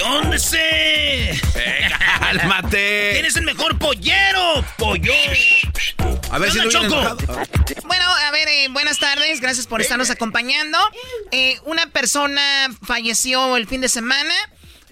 ¿Qué onda ese? ¡Cálmate! ¿Quién es el mejor pollero? Pollo. A ver ¿Qué si Choco? Bueno, a ver, eh, buenas tardes, gracias por estarnos acompañando. Eh, una persona falleció el fin de semana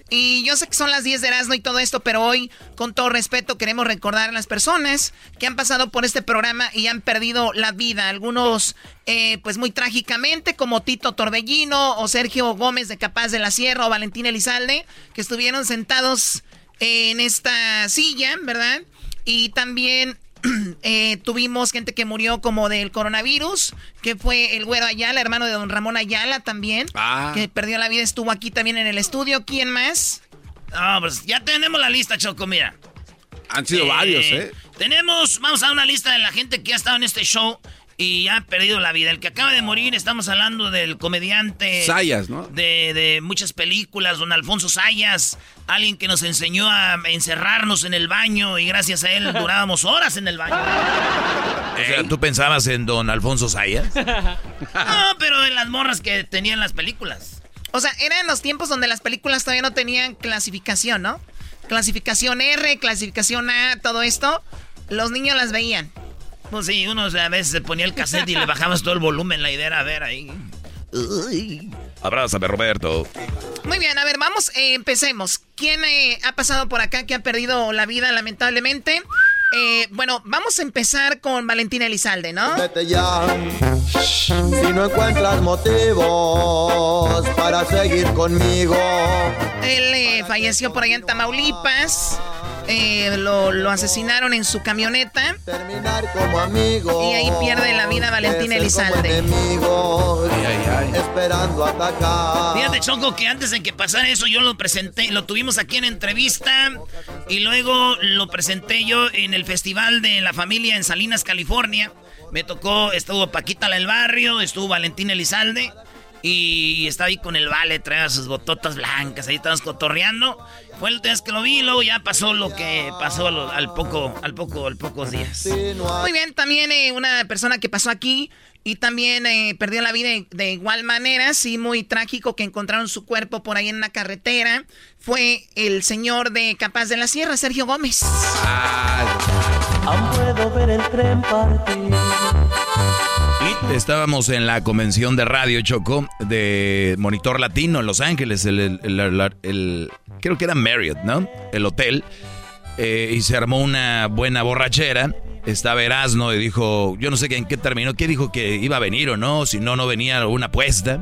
y yo sé que son las 10 de Erasmo y todo esto, pero hoy, con todo respeto, queremos recordar a las personas que han pasado por este programa y han perdido la vida. Algunos, eh, pues muy trágicamente, como Tito Torbellino o Sergio Gómez de Capaz de la Sierra o Valentín Elizalde, que estuvieron sentados en esta silla, ¿verdad? Y también eh, tuvimos gente que murió como del coronavirus, que fue el güero Ayala, hermano de don Ramón Ayala también, Ah. que perdió la vida, estuvo aquí también en el estudio. ¿Quién más? No, pues ya tenemos la lista, Choco, mira. Han sido varios, ¿eh? Tenemos, vamos a dar una lista de la gente que ha estado en este show y ha perdido la vida. El que acaba de morir, estamos hablando del comediante. Sayas, ¿no? De, de muchas películas, don Alfonso Sayas. Alguien que nos enseñó a encerrarnos en el baño y gracias a él durábamos horas en el baño. O sea, ¿tú pensabas en don Alfonso Sayas? No, pero en las morras que tenían las películas. O sea, eran los tiempos donde las películas todavía no tenían clasificación, ¿no? Clasificación R, clasificación A, todo esto. Los niños las veían. Pues sí, uno a veces se ponía el cassette y le bajabas todo el volumen, la idea era ver ahí. Uy. Abrázame, Roberto. Muy bien, a ver, vamos, eh, empecemos. ¿Quién eh, ha pasado por acá que ha perdido la vida lamentablemente? Eh, bueno, vamos a empezar con Valentina Elizalde, ¿no? Vete ya. Si no encuentras motivos para seguir conmigo. Él eh, falleció por allá en Tamaulipas. Eh, lo, lo asesinaron en su camioneta. Terminar como amigos. Y ahí pierde la vida Valentina que ser como Elizalde. enemigos, Esperando atacar. Fíjate, Choco, que antes de que pasara eso, yo lo presenté, lo tuvimos aquí en entrevista y luego lo presenté yo en el Festival de la Familia en Salinas, California. Me tocó, estuvo Paquita la del Barrio, estuvo Valentín Elizalde y estaba ahí con el Vale, traía sus bototas blancas, ahí estábamos cotorreando. Fue el última vez que lo vi y luego ya pasó lo que pasó al, al poco, al poco, al pocos días. Muy bien, también eh, una persona que pasó aquí y también eh, perdió la vida de, de igual manera, sí, muy trágico que encontraron su cuerpo por ahí en una carretera. Fue el señor de Capaz de la Sierra, Sergio Gómez. Aún puedo ver el tren partir. Estábamos en la convención de radio Choco de Monitor Latino en Los Ángeles, el, creo que era Marriott, ¿no? El hotel. Eh, y se armó una buena borrachera. Estaba Erasmo y dijo, yo no sé en qué terminó, ¿qué dijo que iba a venir o no? Si no, no venía una apuesta.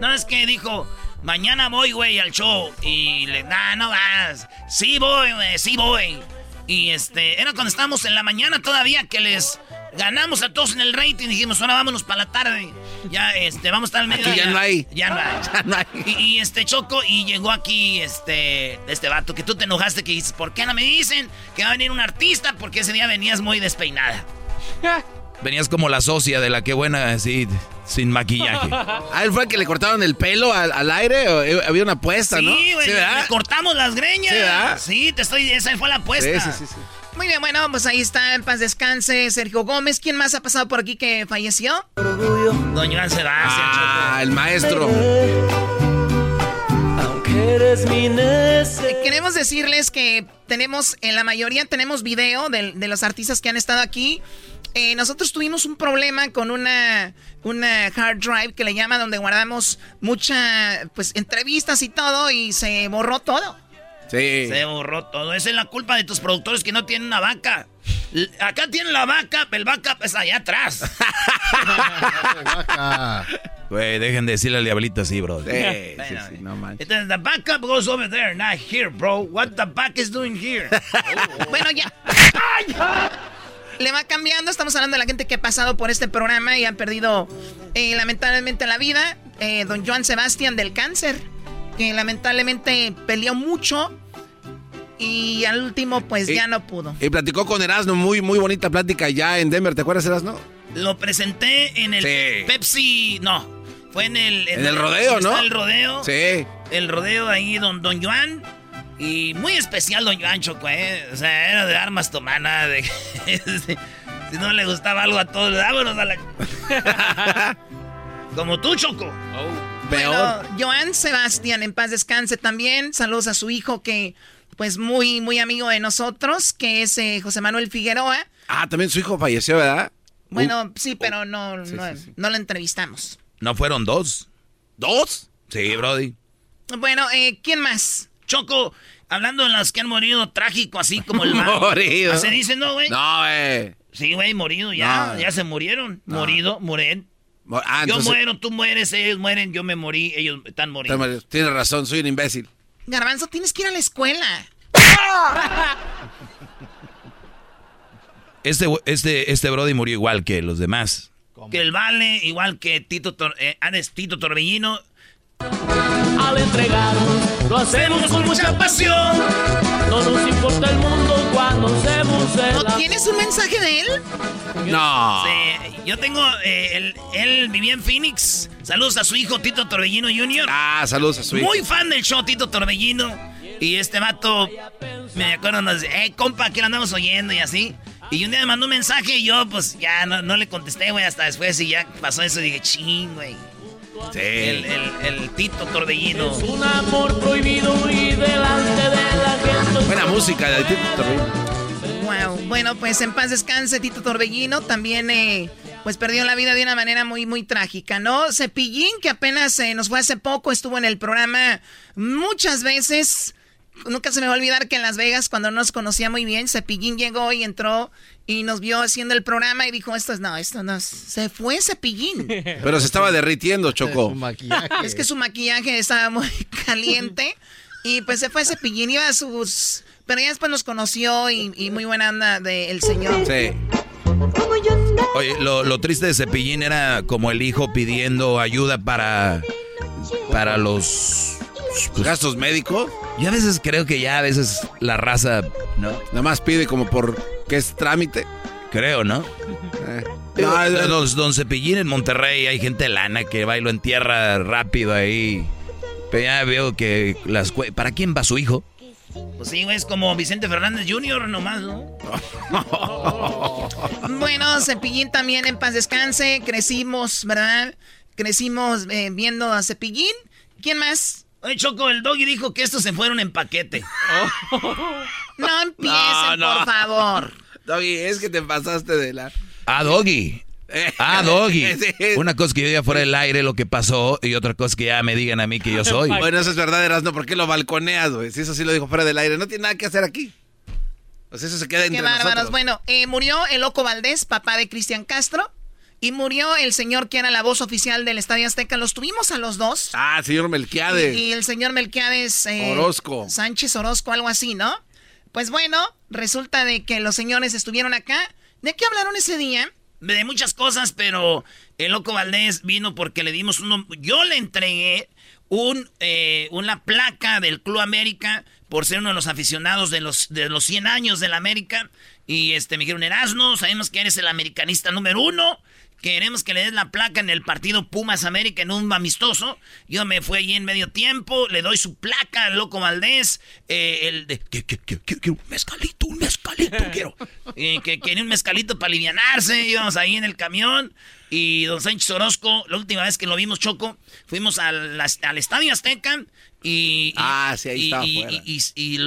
No, es que dijo, mañana voy, güey, al show. Y le, nah, no vas. Sí voy, güey, sí voy. Y este, era cuando estábamos en la mañana todavía que les ganamos a todos en el rating. Dijimos, ahora vámonos para la tarde. Ya, este, vamos a estar al medio. Aquí ya no hay. Ya no hay. Ya no hay. Y, y, este Choco, y llegó aquí este, este vato que tú te enojaste que dices, ¿por qué no me dicen que va a venir un artista? Porque ese día venías muy despeinada. Venías como la socia de la que buena, así, sin maquillaje. ¿A él fue el que le cortaron el pelo al, al aire? ¿O, eh, había una apuesta, sí, ¿no? güey, le cortamos las greñas. Sí, ¿verdad? Sí, te estoy, esa fue la apuesta. Sí, sí, sí, sí. Muy bien, bueno, pues ahí está, en paz descanse, Sergio Gómez. ¿Quién más ha pasado por aquí que falleció? Don Joan Sebastián, Ah, el maestro. Aunque eres mi nece- Eh, Queremos decirles que tenemos, en la mayoría tenemos video de, de los artistas que han estado aquí. Eh, nosotros tuvimos un problema con una, una hard drive que le llama donde guardamos muchas pues entrevistas y todo y se borró todo. Sí. Se borró todo. Esa es la culpa de tus productores que no tienen una vaca. L- Acá tienen la vaca, el vaca es allá atrás. Güey, dejen de decirle al diablito así, bro. Sí, sí, Bueno, sí, no manches. Entonces, the backup goes over there, not here, bro. What the back is doing here? Bueno, ya. Le va cambiando. Estamos hablando de la gente que ha pasado por este programa y ha perdido eh, lamentablemente la vida. Eh, don Joan Sebastián del cáncer, que lamentablemente peleó mucho y al último pues Y- ya no pudo. Y platicó con Erasmo, muy, muy bonita plática ya en Denver. ¿Te acuerdas, Erasmo? Lo presenté en el Sí. Pepsi. No, fue en el. En el rodeo, ¿dónde ¿no? El rodeo. Sí. El rodeo ahí, don, don Joan. Y muy especial, don Joan Choco, ¿eh? O sea, era de armas tomana. De, si no le gustaba algo a todos, vámonos a la. Como tú, Choco. Peor. Bueno, Joan Sebastián, en paz descanse también. Saludos a su hijo que pues muy, muy amigo de nosotros, que es eh, José Manuel Figueroa. Ah, también su hijo falleció, ¿verdad? Bueno, sí, pero no, Sí, no, sí, sí. no lo entrevistamos. ¿No fueron dos? ¿Dos? Sí, Brody. Bueno, eh, ¿quién más? Choco, hablando de las que han morido trágico, así como el mago. Morido. ¿Se dice, no, güey? No, eh. Sí, güey, morido, ya. No. Ya se murieron. No. Morido, mueren. Ah, yo entonces- muero, tú mueres, ellos mueren, yo me morí, ellos están muriendo. Tienes razón, soy un imbécil. Garbanzo, tienes que ir a la escuela. Este, este, este Brody murió igual que los demás. Que el Vale, igual que Tito, Tor eh, Tito Torbellino. Al entregarnos, lo hacemos con mucha pasión. No nos importa el mundo cuando hacemos el ¿No amor. tienes un mensaje de él? No. Sí, yo tengo, eh, él, él vivía en Phoenix. Saludos a su hijo Tito Torbellino Jr. Ah, saludos a su hijo. Muy fan del show Tito Torbellino. Y este vato, me acuerdo, nos dice, eh, compa, que lo andamos oyendo y así. Y un día me mandó un mensaje y yo, pues, ya no, no le contesté, güey, hasta después. Y ya pasó eso y dije, ching, güey. Sí. El, el, el Tito Torbellino. Es un amor prohibido y delante de la gente. Buena música de Tito Torbellino. Wow. Bueno, pues en paz descanse Tito Torbellino. También, eh, pues perdió la vida de una manera muy, muy trágica, ¿no? Cepillín, que apenas eh, nos fue hace poco, estuvo en el programa muchas veces. Nunca se me va a olvidar que en Las Vegas, cuando no nos conocía muy bien, Cepillín llegó y entró y nos vio haciendo el programa y dijo, esto es, no, esto no es. Se fue Cepillín. Pero se estaba derritiendo, Choco. Es que su maquillaje estaba muy caliente. Y pues se fue Cepillín, iba a sus... Pero ya después nos conoció y, y muy buena onda del señor. Sí. Oye, lo, lo triste de Cepillín era como el hijo pidiendo ayuda para, para los... pues, Gastos médicos. Yo a veces creo que ya a veces la raza, ¿no? Nada más pide como por que es trámite. Creo, ¿no? Eh. No, no, don, don Cepillín en Monterrey hay gente lana que va y lo entierra rápido ahí. Pero ya veo que las... ¿Para quién va su hijo? Pues sí, güey, es como Vicente Fernández Jr. nomás, ¿no? Bueno, Cepillín también en paz descanse. Crecimos, ¿verdad? Crecimos eh, viendo a Cepillín. ¿Quién más? Oye, Choco, el doggy dijo que estos se fueron en paquete. No empiecen, No, no. por favor. Doggy, es que te pasaste de la. Ah, Doggy. Eh, Ah, Doggy. Una cosa que yo diga fuera del aire lo que pasó y otra cosa que ya me digan a mí que yo soy. Bueno, eso es verdad, Erasmo. ¿Por qué lo balconeas, güey? Si eso sí lo dijo fuera del aire. No tiene nada que hacer aquí. O sea, eso se queda entre Qué bárbaros. nosotros. Bueno, eh, murió el Loco Valdés, papá de Cristian Castro. Y murió el señor que era la voz oficial del Estadio Azteca. Los tuvimos a los dos. Ah, señor Melquiades. Y, el señor Melquiades. Eh, Orozco. Sánchez Orozco, algo así, ¿no? Pues bueno, resulta de que los señores estuvieron acá. ¿De qué hablaron ese día? De muchas cosas, pero el loco Valdés vino porque le dimos uno. Yo le entregué un, eh, una placa del Club América por ser uno de los aficionados de los, de los 100 años del América. Y este, me dijeron, Erasmo, sabemos que eres el americanista número uno. Queremos que le des la placa en el partido Pumas América en un amistoso. Yo me fui allí en medio tiempo, le doy su placa al Loco Valdés. Eh, el de, que, que, un mezcalito, un mezcalito quiero. Eh, que quería un mezcalito para alivianarse. Íbamos ahí en el camión. Y don Sánchez Orozco, la última vez que lo vimos, Choco, fuimos al, al Estadio Azteca. Y, ah, sí, ahí y, y,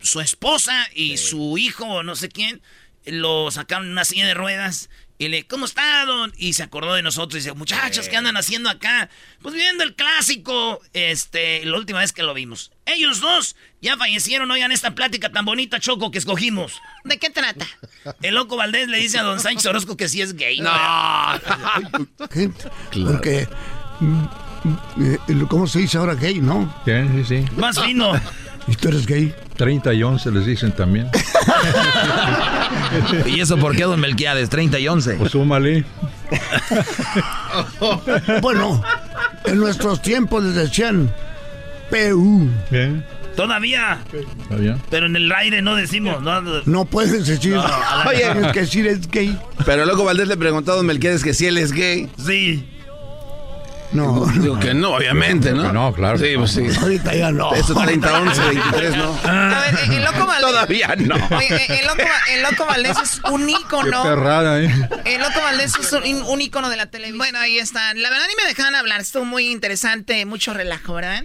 su esposa y su hijo, no sé quién, lo sacaron en una silla de ruedas y le, ¿cómo está, don? Y se acordó de nosotros y dice, muchachos, ¿qué andan haciendo acá? Pues viendo el clásico, este, la última vez que lo vimos. Ellos dos ya fallecieron, oigan esta plática tan bonita, Choco, que escogimos. ¿De qué trata? El loco Valdés le dice a don Sánchez Orozco que sí es gay. No. Gente, porque... Mm, mm, ¿Cómo se dice ahora gay, no? Sí, sí, sí. Más fino. ¿Y tú eres gay? 30 y 11 les dicen también. ¿Y eso por qué, don Melquiades? 30 y 11. Pues súmale. bueno, en nuestros tiempos les decían PU. ¿Qué? Todavía. ¿Todavía? Pero en el aire no decimos. No, no puedes decir. Oye, es que decir es gay. Pero luego Valdés le preguntó a don Melquiades que si él es gay. Sí. No, digo que no, obviamente, ¿no? No, claro. Sí, pues sí. Ahorita ya no. Eso 30, 11, 23, ¿no. A ver, el loco Valdés. Todavía no. Oye, el loco, el loco Valdés es un ícono. Qué perrada, ¿eh? El loco Valdés es un, un ícono de la televisión. Bueno, ahí está. La verdad ni me dejaban hablar. Estuvo muy interesante, mucho relajo, ¿verdad?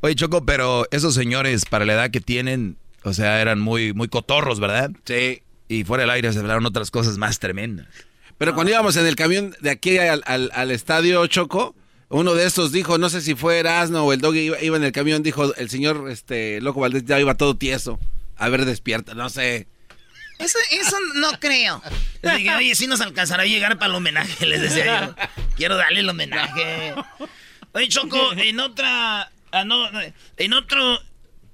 Oye, Choco, pero esos señores, para la edad que tienen, o sea, eran muy, muy cotorros, ¿verdad? Sí. Y fuera del aire se hablaron otras cosas más tremendas. Pero cuando íbamos en el camión de aquí al, al, al estadio Choco, uno de estos dijo, no sé si fue Erasno o el doggy iba, iba, en el camión, dijo, el señor este Loco Valdés ya iba todo tieso. A ver, despierta, no sé. Eso, eso no creo. dije, oye, si nos alcanzará a llegar para el homenaje, les decía yo. Quiero darle el homenaje. Oye, Choco, en otra... Ah, no, en otro...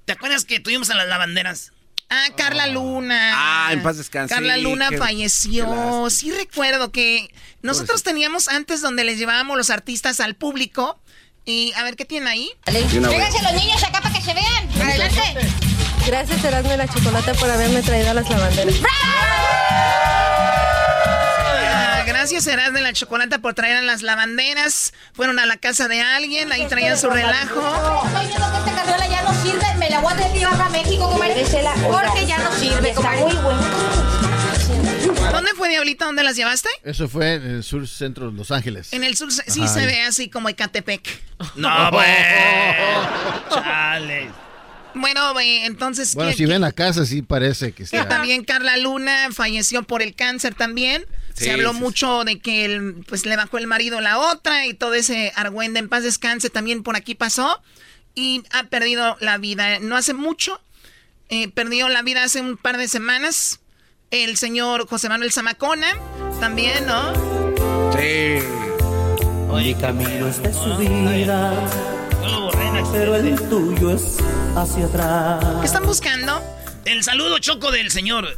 ¿Te acuerdas que tuvimos a las lavanderas? Ah, Carla Luna. Ah, en paz descanse. Carla Luna falleció. sí recuerdo que nosotros teníamos antes donde les llevábamos los artistas al público. Y a ver, ¿qué tienen ahí? Vénganse los niños acá para que se vean. Adelante. Gracias, Erasmo y la Chocolate, por haberme traído a las lavanderas. Gracias, Erasmo de la Chocolata, por traer a las lavanderas. Fueron a la casa de alguien, ahí traían su relajo. Estoy viendo que esta carriola ya no sirve. Me la voy a llevar a México, comer. Porque ya no sirve. Está muy bueno. ¿Dónde fue, Diablita? ¿Dónde las llevaste? Eso fue en el sur centro de Los Ángeles. En el sur, sí se ve así como Ecatepec. No, bueno. Chale. Bueno, entonces... Bueno, si ven a casa, sí parece que está... También Carla Luna falleció por el cáncer también. Se habló mucho de que el, pues le bajó el marido a la otra y todo ese argüende en paz descanse también por aquí pasó. Y ha perdido la vida. No hace mucho. Eh, perdió la vida hace un par de semanas. El señor José Manuel Zamacona. También, ¿no? Sí. Mi camino es de subida. Pero el tuyo es hacia atrás. ¿Qué están buscando? El saludo choco del señor.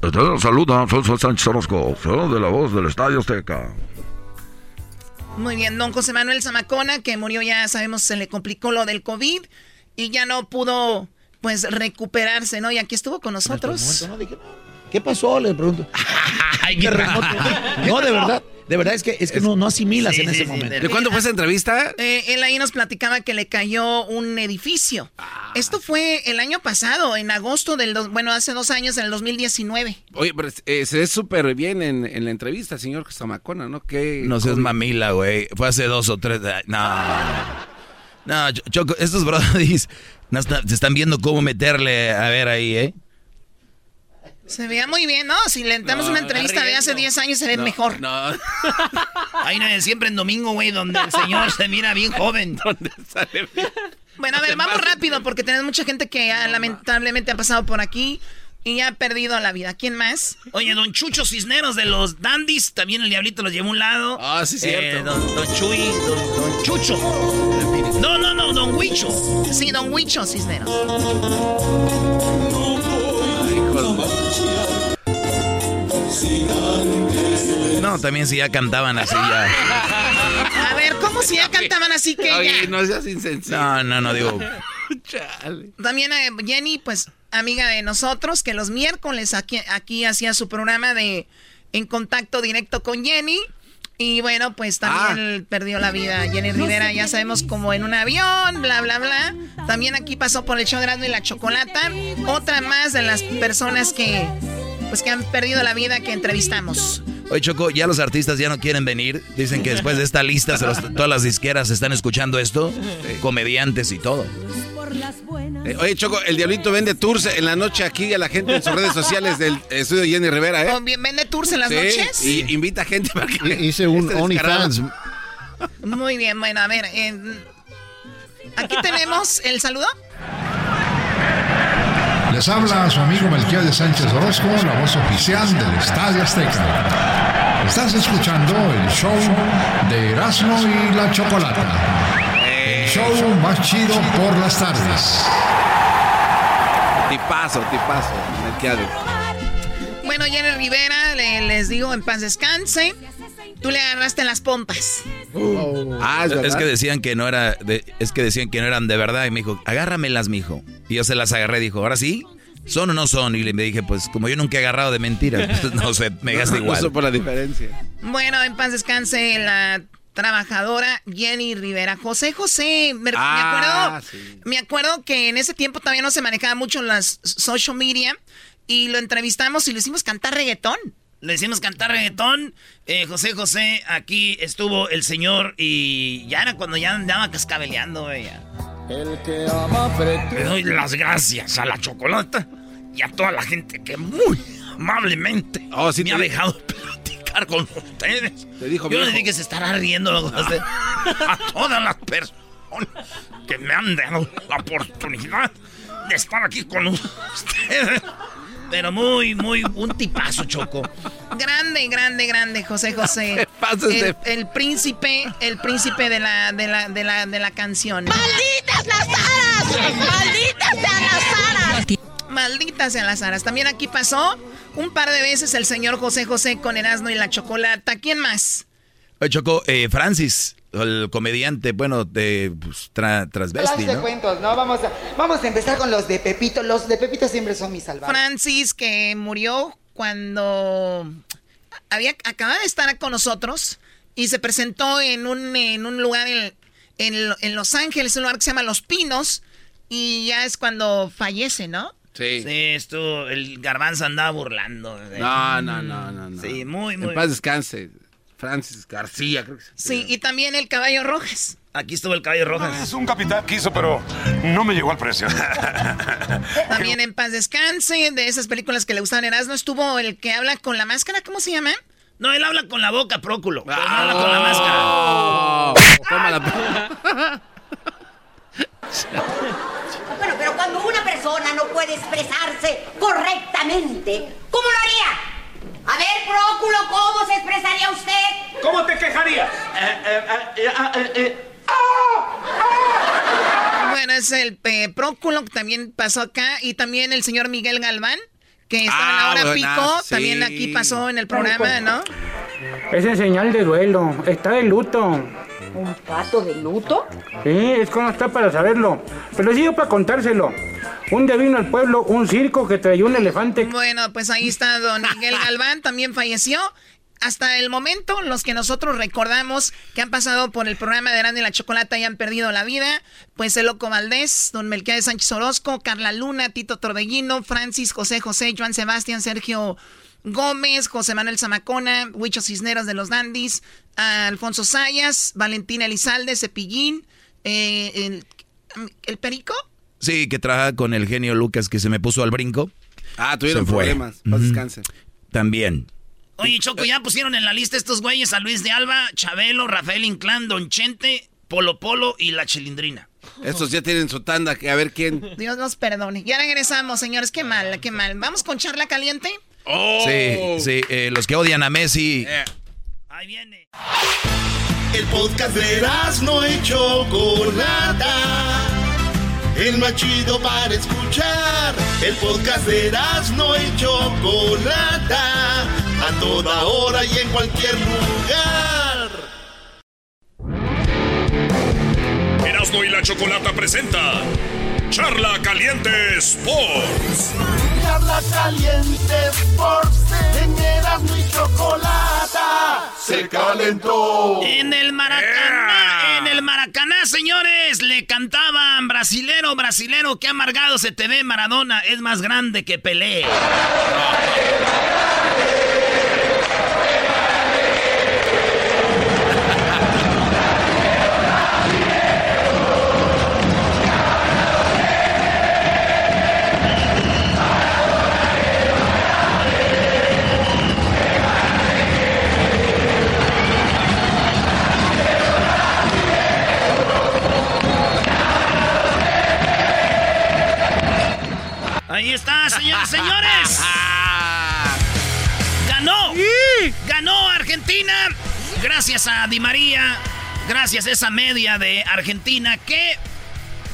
Te saluda, soy Sánchez Orozco, de la voz del Estadio Azteca. Muy bien, don José Manuel Zamacona, que murió ya, sabemos, se le complicó lo del COVID y ya no pudo, pues, recuperarse, ¿no? Y aquí estuvo con nosotros. ¿Qué pasó? Le pregunto. no, de verdad. De verdad es que, es que no, no asimilas en ese momento. ¿De cuándo fue esa entrevista? Eh, él ahí nos platicaba que le cayó un edificio. Ah, Esto fue el año pasado, en agosto del... bueno, hace dos años, en el 2019. Oye, pero eh, se ve súper bien en, en, la entrevista, señor Zamacona, ¿no? ¿Qué, no seas mamila, güey. Fue hace dos o tres... No. No, Choco, estos brodis se están viendo cómo meterle a ver ahí, ¿eh? Se veía muy bien, ¿no? Si le damos una entrevista de hace 10 años se ve mejor. No. Ahí no, siempre en domingo, güey, donde el señor se mira bien joven. ¿Dónde sale bien? Bueno, a ver, vamos rápido porque tenemos mucha gente que lamentablemente ha pasado por aquí. y ya ha perdido la vida. ¿Quién más? Oye, don Chucho Cisneros de los Dandis, también el diablito los llevó a un lado. Ah, sí, Eh, cierto. don, don Chuy, don, don Chucho. No, no, no, don Huicho. Sí, don Huicho Cisneros. No, también si ya cantaban así ya. A ver, ¿cómo si ya cantaban así que Oye, ya? no seas insensible. No, no, no, digo. También eh, Jenny, pues, amiga de nosotros, que los miércoles aquí, aquí hacía su programa de En Contacto Directo con Jenny. Y bueno, pues también perdió la vida Jenny Rivera, ya sabemos, como en un avión, bla, bla, bla. También aquí pasó por el show Grande y la Chocolata. Otra más de las personas que, pues, que han perdido la vida que entrevistamos. Oye, Choco, ya los artistas ya no quieren venir. Dicen que después de esta lista, se los- todas las disqueras están escuchando esto. Comediantes y todo. Eh, Oye, Choco, el Diablito vende tours en la noche aquí a la gente en sus redes sociales del estudio Jenny Rivera, ¿eh? ¿O bien ¿Vende tours en las Sí, noches? Y invita gente para que Hice un Este OnlyFans. Muy bien, bueno, a ver. eh, aquí tenemos el saludo. Les habla su amigo Melquiades Sánchez Orozco, la voz oficial del Estadio Azteca. Estás escuchando el show de Erasmo y la Chocolata. El show más chido por las tardes. Tipazo, tipazo, Melquiades. Bueno, Jenny Rivera, le- les digo, en paz descanse. Tú le agarraste las pompas. Ah, es que decían que no era, de- es que decían que no eran de verdad y me dijo, agárramelas, mijo. Y yo se las agarré, dijo, ¿ahora sí? ¿Son o no son? Y le me dije, pues como yo nunca he agarrado de mentiras, pues, no sé, me gasta igual. supo la diferencia. Bueno, en paz descanse la trabajadora Jenny Rivera. José José, me, me Ah, acuerdo, sí. me acuerdo que en ese tiempo todavía no se manejaba mucho las social media y lo entrevistamos y le hicimos cantar reggaetón. Le hicimos cantar reggaetón. Eh, José José, aquí estuvo el señor y ya era cuando ya andaba cascabeleando, ya. El que ama Le doy las gracias a la chocolata y a toda la gente que muy amablemente Oh, sí me te ha dejado platicar con ustedes. Te dijo, Yo le dije que se estará riendo de- a todas las personas que me han dado la oportunidad de estar aquí con ustedes. Pero muy, muy, un tipazo, Choco. Grande, grande, grande, José José. el, de- el príncipe, el príncipe de la, de la, de la, de la canción. ¡Malditas las aras! ¡Malditas sean las aras! Malditas sean las aras. También aquí pasó un par de veces el señor José José con Erasmo y la Chocolata. ¿Quién más? Choco, eh, Francis, el comediante, bueno, de pues, tra- transvesti, Clase de ¿no? cuentos, ¿no? Vamos a, vamos a empezar con los de Pepito. Los de Pepito siempre son mis salvajes. Francis, que murió cuando había acababa de estar con nosotros y se presentó en un, en un lugar en, en, en Los Ángeles, un lugar que se llama Los Pinos, y ya es cuando fallece, ¿no? Sí. Sí, esto, el garbanzo andaba burlando. de- No, no, no, no, no. Sí, muy, muy. En paz descanse. Francis García, creo que sí. Sí, y también el Caballo Rojas. Aquí estuvo el caballo rojas. Es un capitán quiso, pero no me llegó al precio. También en paz descanse, de esas películas que le gustaban Erasmo, estuvo el que habla con la máscara, ¿cómo se llama? No, él habla con la boca, Próculo. no Ah. habla con la máscara. Oh, toma la- Bueno, pero cuando una persona no puede expresarse correctamente, ¿cómo lo haría? A ver, Próculo, ¿cómo se expresaría usted? ¿Cómo te quejarías? Bueno, es el eh, Próculo que también pasó acá y también el señor Miguel Galván, que estaba en la Ah, hora buena, pico, sí. también aquí pasó en el programa, ¿no? Es en señal de duelo. Está de luto. ¿Un pato de luto? Sí, es no está para saberlo. Pero sí yo para contárselo. Un día vino al pueblo un circo que traía un elefante. Bueno, pues ahí está don Miguel Galván, también falleció. Hasta el momento, los que nosotros recordamos que han pasado por el programa de Grande y la Chocolata y han perdido la vida, pues el Loco Valdés, don Melquiades Sánchez Orozco, Carla Luna, Tito Torbellino, Francis, José José, Joan Sebastián, Sergio Gómez, José Manuel Zamacona, Huicho Cisneros de los Dandis, Alfonso Sayas, Valentina Elizalde, Cepillín, eh, el Perico. Sí, que trabaja con el genio Lucas que se me puso al brinco. Ah, tuvieron Se fue. problemas. Paz descanse. También. Oye, Choco, ya pusieron en la lista estos güeyes a Luis de Alba, Chabelo, Rafael Inclán, Don Chente, Polo Polo y la Chilindrina. Estos ya tienen su tanda, que a ver quién. Dios nos perdone. Ya regresamos, señores. Qué mal, qué mal. ¿Vamos con charla caliente? Sí, sí, eh, los que odian a Messi. Ahí viene. El podcast de no y Chocolata. El más chido para escuchar. El podcast de no y Chocolata. A toda hora y en cualquier lugar. Erasmo y la Chocolata presenta Charla Caliente Sports. Charla Caliente Sports. En Erasmo y Chocolata. Se calentó. En el Maracaná, en el Maracaná, señores, le cantaban brasilero, brasilero, qué amargado se te ve Maradona, es más grande que Pelé. Ahí está, señores, señores. Ganó. Ganó Argentina. Gracias a Di María. Gracias a esa media de Argentina que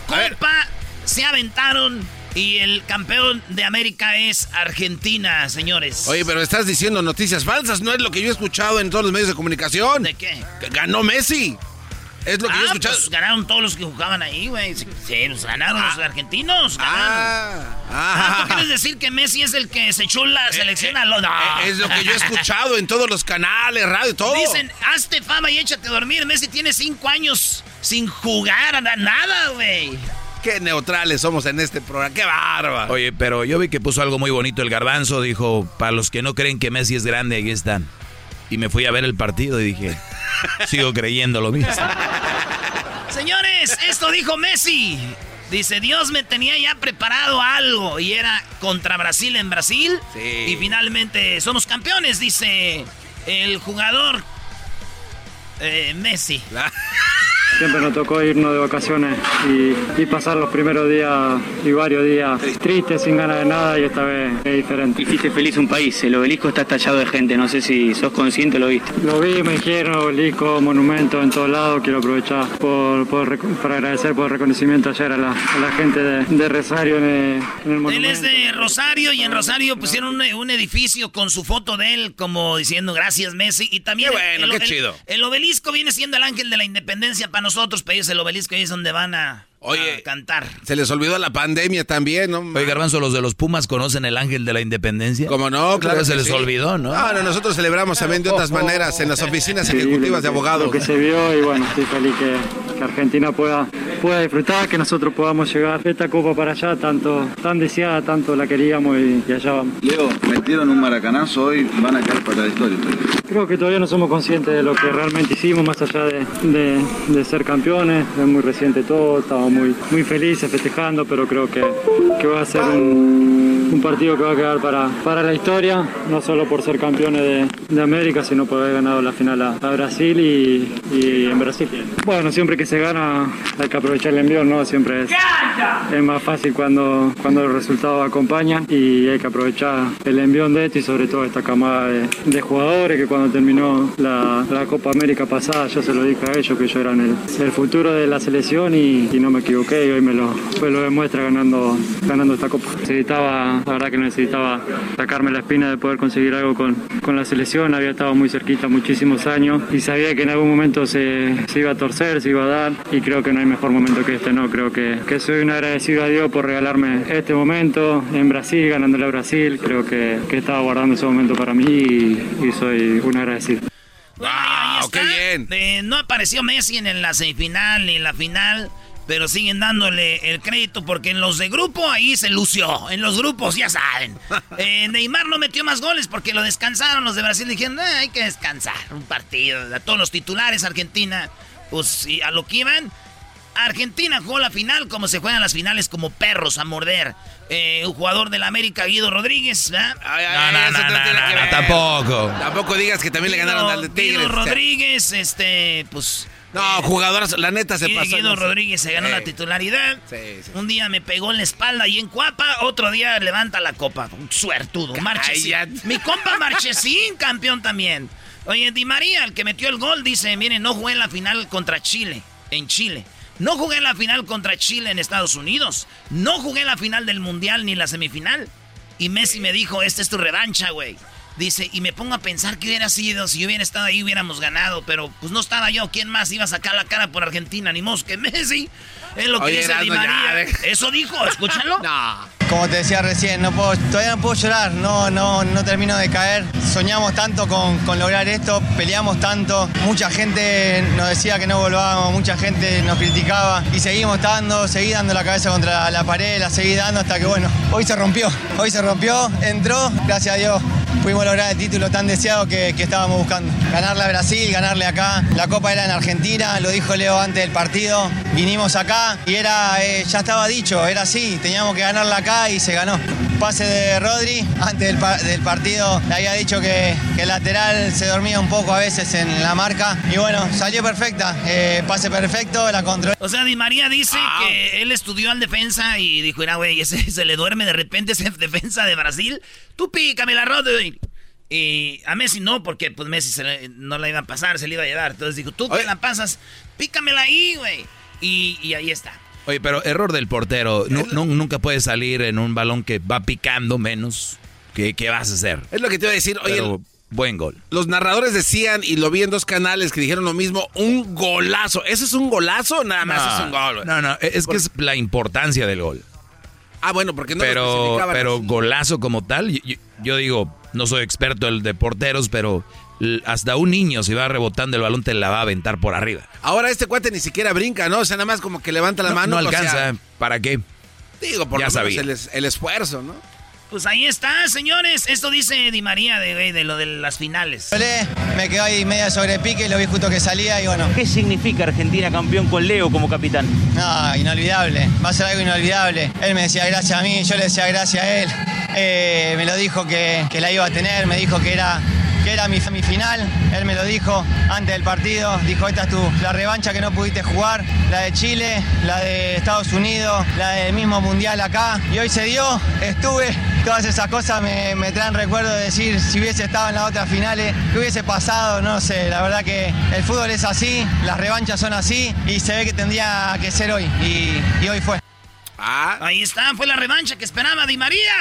Copa se aventaron y el campeón de América es Argentina, señores. Oye, pero estás diciendo noticias falsas, no es lo que yo he escuchado en todos los medios de comunicación. ¿De qué? Que ganó Messi. Es lo que yo he Ah, escuchado. pues ganaron todos los que jugaban ahí, güey. Sí, sí, los ganaron los argentinos. Ganaron. Ah, ¿tú quieres decir que Messi es el que se echó la selección a los... No. Eh, Es lo que yo he escuchado en todos los canales, radio, todo. Dicen, hazte fama y échate a dormir. Messi tiene cinco años sin jugar a nada, güey. Qué neutrales somos en este programa, qué bárbaro. Oye, pero yo vi que puso algo muy bonito el garbanzo. Dijo, para los que no creen que Messi es grande, aquí están. Y me fui a ver el partido y dije, sigo creyendo lo mismo. Señores, esto dijo Messi. Dice, Dios me tenía ya preparado algo y era contra Brasil en Brasil. Y finalmente somos campeones, dice el jugador eh, Messi. Siempre nos tocó irnos de vacaciones y, y pasar los primeros días y varios días tristes, sin ganas de nada y esta vez es diferente. Hiciste feliz un país, el obelisco está tallado de gente, no sé si sos consciente o lo viste. Lo vi, me dijeron, obelisco, monumento en todos lados. Quiero aprovechar por, por para agradecer por el reconocimiento ayer a la, a la gente de, de Rosario en el, en el Él monumento. es de Rosario y en Rosario pusieron un, un edificio con su foto de él como diciendo gracias Messi y también Qué bueno, el, qué el- chido. el obelisco viene siendo el ángel de la independencia para nosotros, pero ellos el obelisco ahí es donde van a, Oye, a cantar. Se les olvidó la pandemia también, ¿no? Oye, garbanzo, los de los Pumas conocen el ángel de la independencia. Como no, claro. se que les sí. olvidó, ¿no? Ah, no, nosotros celebramos también de otras maneras en las oficinas Sí, ejecutivas de abogados. Lo que se vio y bueno, estoy feliz que, que Argentina pueda, pueda disfrutar, que nosotros podamos llegar esta copa para allá, tanto tan deseada, tanto la queríamos y, y allá vamos. Leo, metieron un maracanazo hoy, van a quedar para la historia. Creo que todavía no somos conscientes de lo que realmente hicimos, más allá de, de- de ser campeones. Es muy reciente todo, estamos muy, muy felices festejando, pero creo que, que va a ser un, partido que va a quedar para, para la historia, no solo por ser campeones de, de América, sino por haber ganado la final a, Brasil y, y en Brasil. Bueno, siempre que se gana hay que aprovechar el envío, ¿no? Siempre es, es más fácil cuando, cuando los resultados acompañan y hay que aprovechar el envión de esto y sobre todo esta camada de, jugadores que cuando terminó la, la Copa América pasada yo se lo dije a ellos que ellos eran el, el futuro de la selección y, y no me equivoqué y hoy me lo, me lo demuestra ganando, ganando esta Copa. Necesitaba, la verdad que necesitaba sacarme la espina de poder conseguir algo con, con la selección, había estado muy cerquita muchísimos años y sabía que en algún momento se, se iba a torcer, se iba a dar y creo que no hay mejor momento que este, ¿no? Creo que, que soy un agradecido a Dios por regalarme este momento en Brasil, ganándole a Brasil, creo que, que estaba guardando ese momento para mí y, y soy un agradecido. ¡Wow! ¡Qué bien! Eh, no apareció Messi en la semifinal ni en la final, pero siguen dándole el crédito porque en los de grupo ahí se lució. En los grupos, ya saben. Eh, Neymar no metió más goles porque lo descansaron. Los de Brasil dijeron, "Ah, hay que descansar un partido. A todos los titulares, Argentina, pues a lo que iban. Argentina jugó la final como se juegan las finales, como perros a morder. Eh, un jugador del América, Guido Rodríguez, ¿verdad? Ay, eso no tiene que ver. Tampoco. Tampoco digas que también le ganaron al de Guido Tigres. Rodríguez, este, pues No, jugadoras, la neta se pasó. Guido. Rodríguez se ganó la titularidad. Sí, sí. Un día me pegó en la espalda y en Cuapa, otro día levanta la copa. Un suertudo, Marchesín. Mi compa Marchesín, campeón también. Oye, Di María, el que metió el gol, dice, miren, no jugué en la final contra Chile, en Chile. No jugué en la final contra Chile en Estados Unidos. No jugué en la final del Mundial ni la semifinal. Y Messi me dijo, esta es tu revancha, güey. Dice, y me pongo a pensar que hubiera sido, si yo hubiera estado ahí hubiéramos ganado, pero pues no estaba yo, ¿quién más iba a sacar la cara por Argentina? Ni más que Messi. Es lo que Oye, dice Di ya, María. Eso dijo, escúchalo. No. Como te decía recién, no puedo, todavía no puedo llorar, no, no, no termino de caer. Soñamos tanto con, con lograr esto, peleamos tanto, mucha gente nos decía que no volvábamos, mucha gente nos criticaba y seguimos dando, seguí dando la cabeza contra la pared, la seguí dando hasta que bueno, hoy se rompió, hoy se rompió, entró, gracias a Dios. Pudimos lograr el título tan deseado que, que estábamos buscando. Ganarle a Brasil, ganarle acá. La copa era en Argentina, lo dijo Leo antes del partido. Vinimos acá y era, eh, ya estaba dicho, era así. Teníamos que ganarla acá y se ganó. Pase de Rodri, antes del, pa- del partido le había dicho que, que el lateral se dormía un poco a veces en la marca. Y bueno, salió perfecta. Eh, pase perfecto, la controló. O sea, Di María dice que él estudió al defensa y dijo, mira, güey, ese se le duerme de repente ese defensa de Brasil. Tú pícame la Rodri. Y a Messi no, porque pues Messi se le- no la iba a pasar, se le iba a llevar. Entonces dijo, tú te la pasas, pícamela ahí, güey. Y, y ahí está. Oye, pero error del portero. Nu- nu- nunca puedes salir en un balón que va picando menos. ¿Qué, qué vas a hacer? Es lo que te iba a decir. Oye, Pero buen gol. los narradores decían, y lo vi en dos canales que dijeron lo mismo, un golazo. ¿Ese es un golazo nada más no, es un gol? No, no, es que es la importancia del gol. Ah, bueno, porque no lo pero especificaban pero golazo como tal, yo, digo, no soy experto el de porteros, pero hasta un niño si va rebotando el balón te la va a aventar por arriba. Ahora este cuate ni siquiera brinca, ¿no? O sea, nada más como que levanta la No, mano. no o sea, alcanza. ¿Para qué? digo, por Ya lo menos el, es- el esfuerzo, ¿no? Pues ahí está, señores. Esto dice Di María de, de lo de las finales. Me quedó ahí media sobre pique, lo vi justo que salía y bueno. ¿Qué significa Argentina campeón con Leo como capitán? No, inolvidable, va a ser algo inolvidable. Él me decía gracias a mí, yo le decía gracias a él. Eh, me lo dijo que, que la iba a tener, me dijo que era, que era mi, mi final. Él me lo dijo antes del partido. Dijo, esta es tu, la revancha que no pudiste jugar, la de Chile, la de Estados Unidos, la del mismo mundial acá. Y hoy se dio, estuve. Todas esas cosas me, me traen recuerdo de decir si hubiese estado en las otras finales, qué hubiese pasado, no sé. La verdad que el fútbol es así, las revanchas son así y se ve que tendría que ser hoy. Y, y hoy fue. Ah. Ahí está, fue la revancha que esperaba Di María.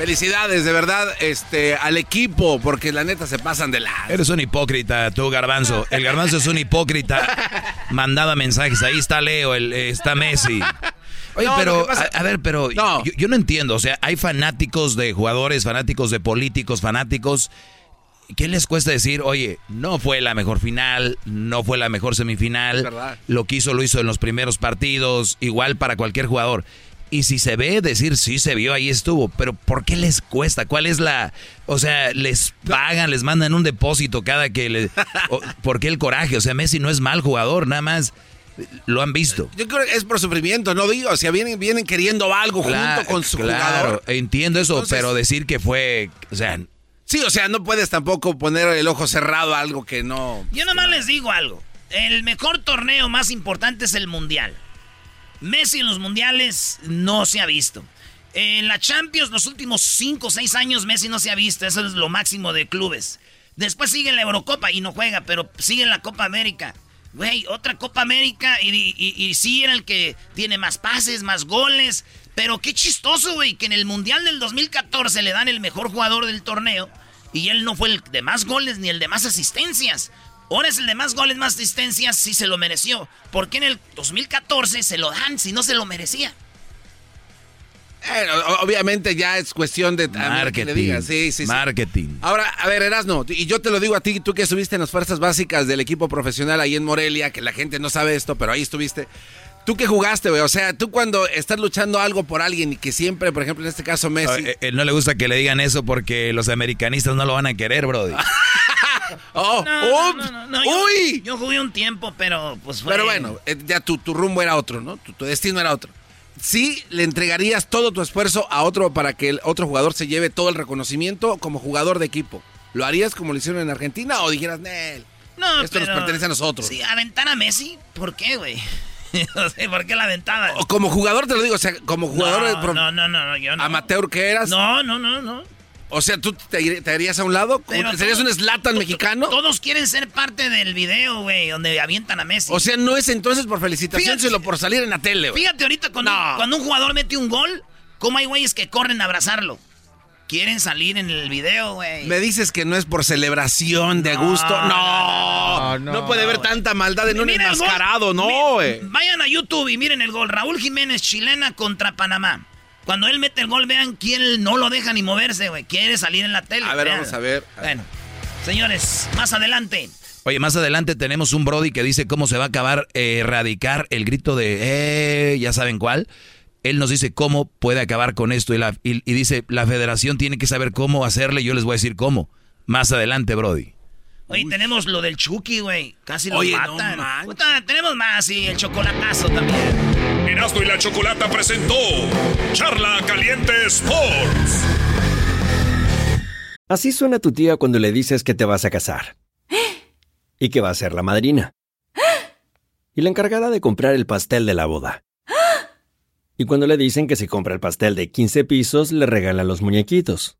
Felicidades, de verdad, este, al equipo, porque la neta se pasan de la... Eres un hipócrita, tú, Garbanzo. El Garbanzo es un hipócrita. Mandaba mensajes. Ahí está Leo, el, está Messi. Oye, No, pero, pasa- a, a ver, pero yo, yo no entiendo. O sea, hay fanáticos de jugadores, fanáticos de políticos, fanáticos. ¿Qué les cuesta decir, oye, no fue la mejor final, no fue la mejor semifinal? Lo que hizo, lo hizo en los primeros partidos, igual para cualquier jugador. Y si se ve, decir, sí se vio, ahí estuvo. Pero ¿por qué les cuesta? ¿Cuál es la...? O sea, les pagan, les mandan un depósito cada que le... o- ¿Por qué el coraje? O sea, Messi no es mal jugador, nada más lo han visto. Yo creo que es por sufrimiento, no digo, o sea, vienen, vienen queriendo algo Claro, junto con su claro, jugador. entiendo eso, Entonces- pero decir que fue... O sea, Sí, o sea, no puedes tampoco poner el ojo cerrado a algo que no... Yo nomás les digo algo. El mejor torneo más importante es el Mundial. Messi en los Mundiales no se ha visto. En la Champions, los últimos 5 o 6 años, Messi no se ha visto. Eso es lo máximo de clubes. Después sigue la Eurocopa y no juega, pero sigue la Copa América. Güey, otra Copa América y, y, y sí era el que tiene más pases, más goles. Pero qué chistoso, güey, que en el Mundial del 2014 le dan el mejor jugador del torneo y él no fue el de más goles ni el de más asistencias. Ahora es el de más goles, más asistencias, sí se lo mereció. ¿Por qué en el 2014 se lo dan si no se lo merecía? Eh, obviamente ya es cuestión de... a que marketing. le digas, sí, sí, sí. Marketing. Ahora, a ver, Erasno, y yo te lo digo a ti, tú que estuviste en las fuerzas básicas del equipo profesional ahí en Morelia, que la gente no sabe esto, pero ahí estuviste. ¿Tú qué jugaste, güey? O sea, tú cuando estás luchando algo por alguien y que siempre, por ejemplo, en este caso Messi... Eh, eh, no le gusta que le digan eso porque los americanistas no lo van a querer, brody. ¡Oh! No, no, no, no, yo- ¡Uy! Yo, jugué un tiempo, pero pues fue... Pero bueno, eh, ya tu, tu rumbo era otro, ¿no? Tu, tu destino era otro. ¿Sí le entregarías todo tu esfuerzo a otro para que el otro jugador se lleve todo el reconocimiento como jugador de equipo? ¿Lo harías como lo hicieron en Argentina o dijeras, Nel, No, Esto nos pero- pertenece a nosotros. Sí, aventar a Messi, ¿por qué, güey? o sea, ¿por qué la aventaba? O como jugador te lo digo, o sea, como jugador no, pro- no, no, no, no, yo no. amateur que eras. No, no, no, no. O sea, tú te, te harías a un lado, Pero serías todos- un Slatan mexicano. Todos quieren ser parte del video, güey, donde avientan a Messi. O sea, no es entonces por felicitación, sino por salir en la tele, güey. Fíjate ahorita cuando, cuando un jugador mete un gol, ¿cómo hay güeyes que corren a abrazarlo? Quieren salir en el video, güey. Me dices que no es por celebración de gusto. No, no, puede haber tanta maldad en un enmascarado, no, güey. Vayan a YouTube y miren el gol. Raúl Jiménez, chilena contra Panamá. Cuando él mete el gol, vean quién no lo deja ni moverse, güey. Quiere salir en la tele. A ver, vean. vamos a ver. Bueno, señores, más adelante. Oye, más adelante tenemos un Brody que dice cómo se va a acabar, eh, erradicar el grito de, eh, ya saben cuál. Él nos dice cómo puede acabar con esto y, la, y, y dice, la federación tiene que saber cómo hacerle, yo les voy a decir cómo. Más adelante, Brody. Oye, tenemos lo del Chucky, güey. Casi lo Oye, matan. Puta, tenemos más y el chocolatazo también. Erasmo y la Chocolata presentó Charla Caliente Sports. Así suena tu tía cuando le dices que te vas a casar. Y que va a ser la madrina. Y la encargada de comprar el pastel de la boda. Y cuando le dicen que si compra el pastel de 15 pisos, le regalan los muñequitos.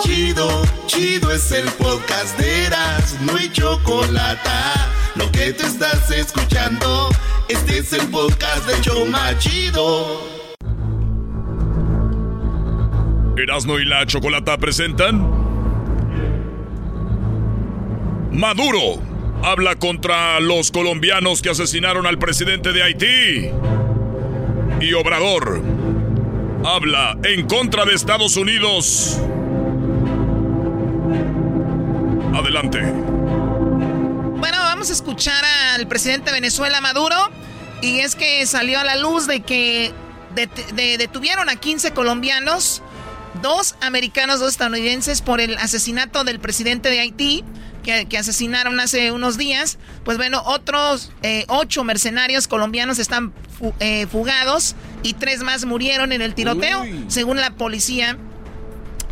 Chido, chido es el podcast de Eras, no hay chocolate. Lo que te estás escuchando, este es el podcast de Choma Chido. Erasmo y la Chocolata presentan Maduro habla contra los colombianos que asesinaron al presidente de Haití. Y Obrador habla en contra de Estados Unidos. Adelante. Bueno, vamos a escuchar al presidente de Venezuela, Maduro. Y es que salió a la luz de que det- de- detuvieron a 15 colombianos, dos americanos, dos estadounidenses por el asesinato del presidente de Haití, que, asesinaron hace unos días. Pues bueno, otros eh, ocho mercenarios colombianos están eh, fugados y tres más murieron en el tiroteo, según la policía.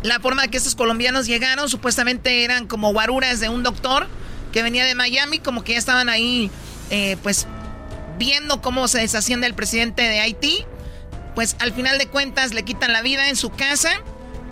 La forma que estos colombianos llegaron supuestamente eran como guaruras de un doctor que venía de Miami, como que ya estaban ahí, eh, pues, viendo cómo se deshacían del presidente de Haití. Pues al final de cuentas le quitan la vida en su casa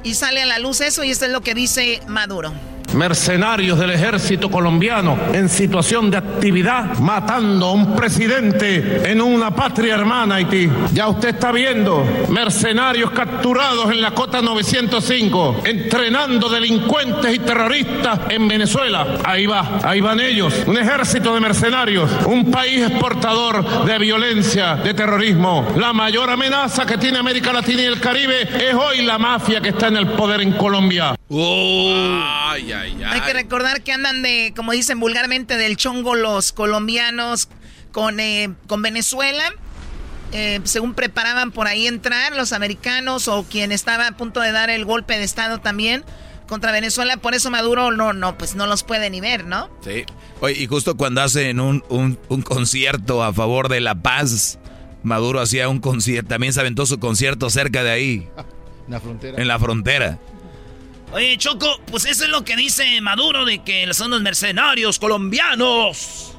y sale a la luz eso y esto es lo que dice Maduro. Mercenarios del ejército colombiano en situación de actividad, matando a un presidente en una patria hermana Haití. Ya usted está viendo mercenarios capturados en la cota 905, entrenando delincuentes y terroristas en Venezuela. Ahí va, ahí van ellos, un ejército de mercenarios, un país exportador de violencia, de terrorismo. La mayor amenaza que tiene América Latina y el Caribe es hoy la mafia que está en el poder en Colombia. ay, ay, Hay que recordar que andan de, como dicen vulgarmente, del chongo los colombianos con, eh, con Venezuela. Eh, según preparaban por ahí entrar los americanos o quien estaba a punto de dar el golpe de estado también contra Venezuela. Por eso Maduro no, no, pues no los puede ni ver, ¿no? Sí. Oye, y justo cuando hacen un, un, un concierto a favor de la paz, Maduro hacía un concierto, también se aventó su concierto cerca de ahí, La frontera. en la frontera. Oye, Choco, pues eso es lo que dice Maduro de que son los mercenarios colombianos.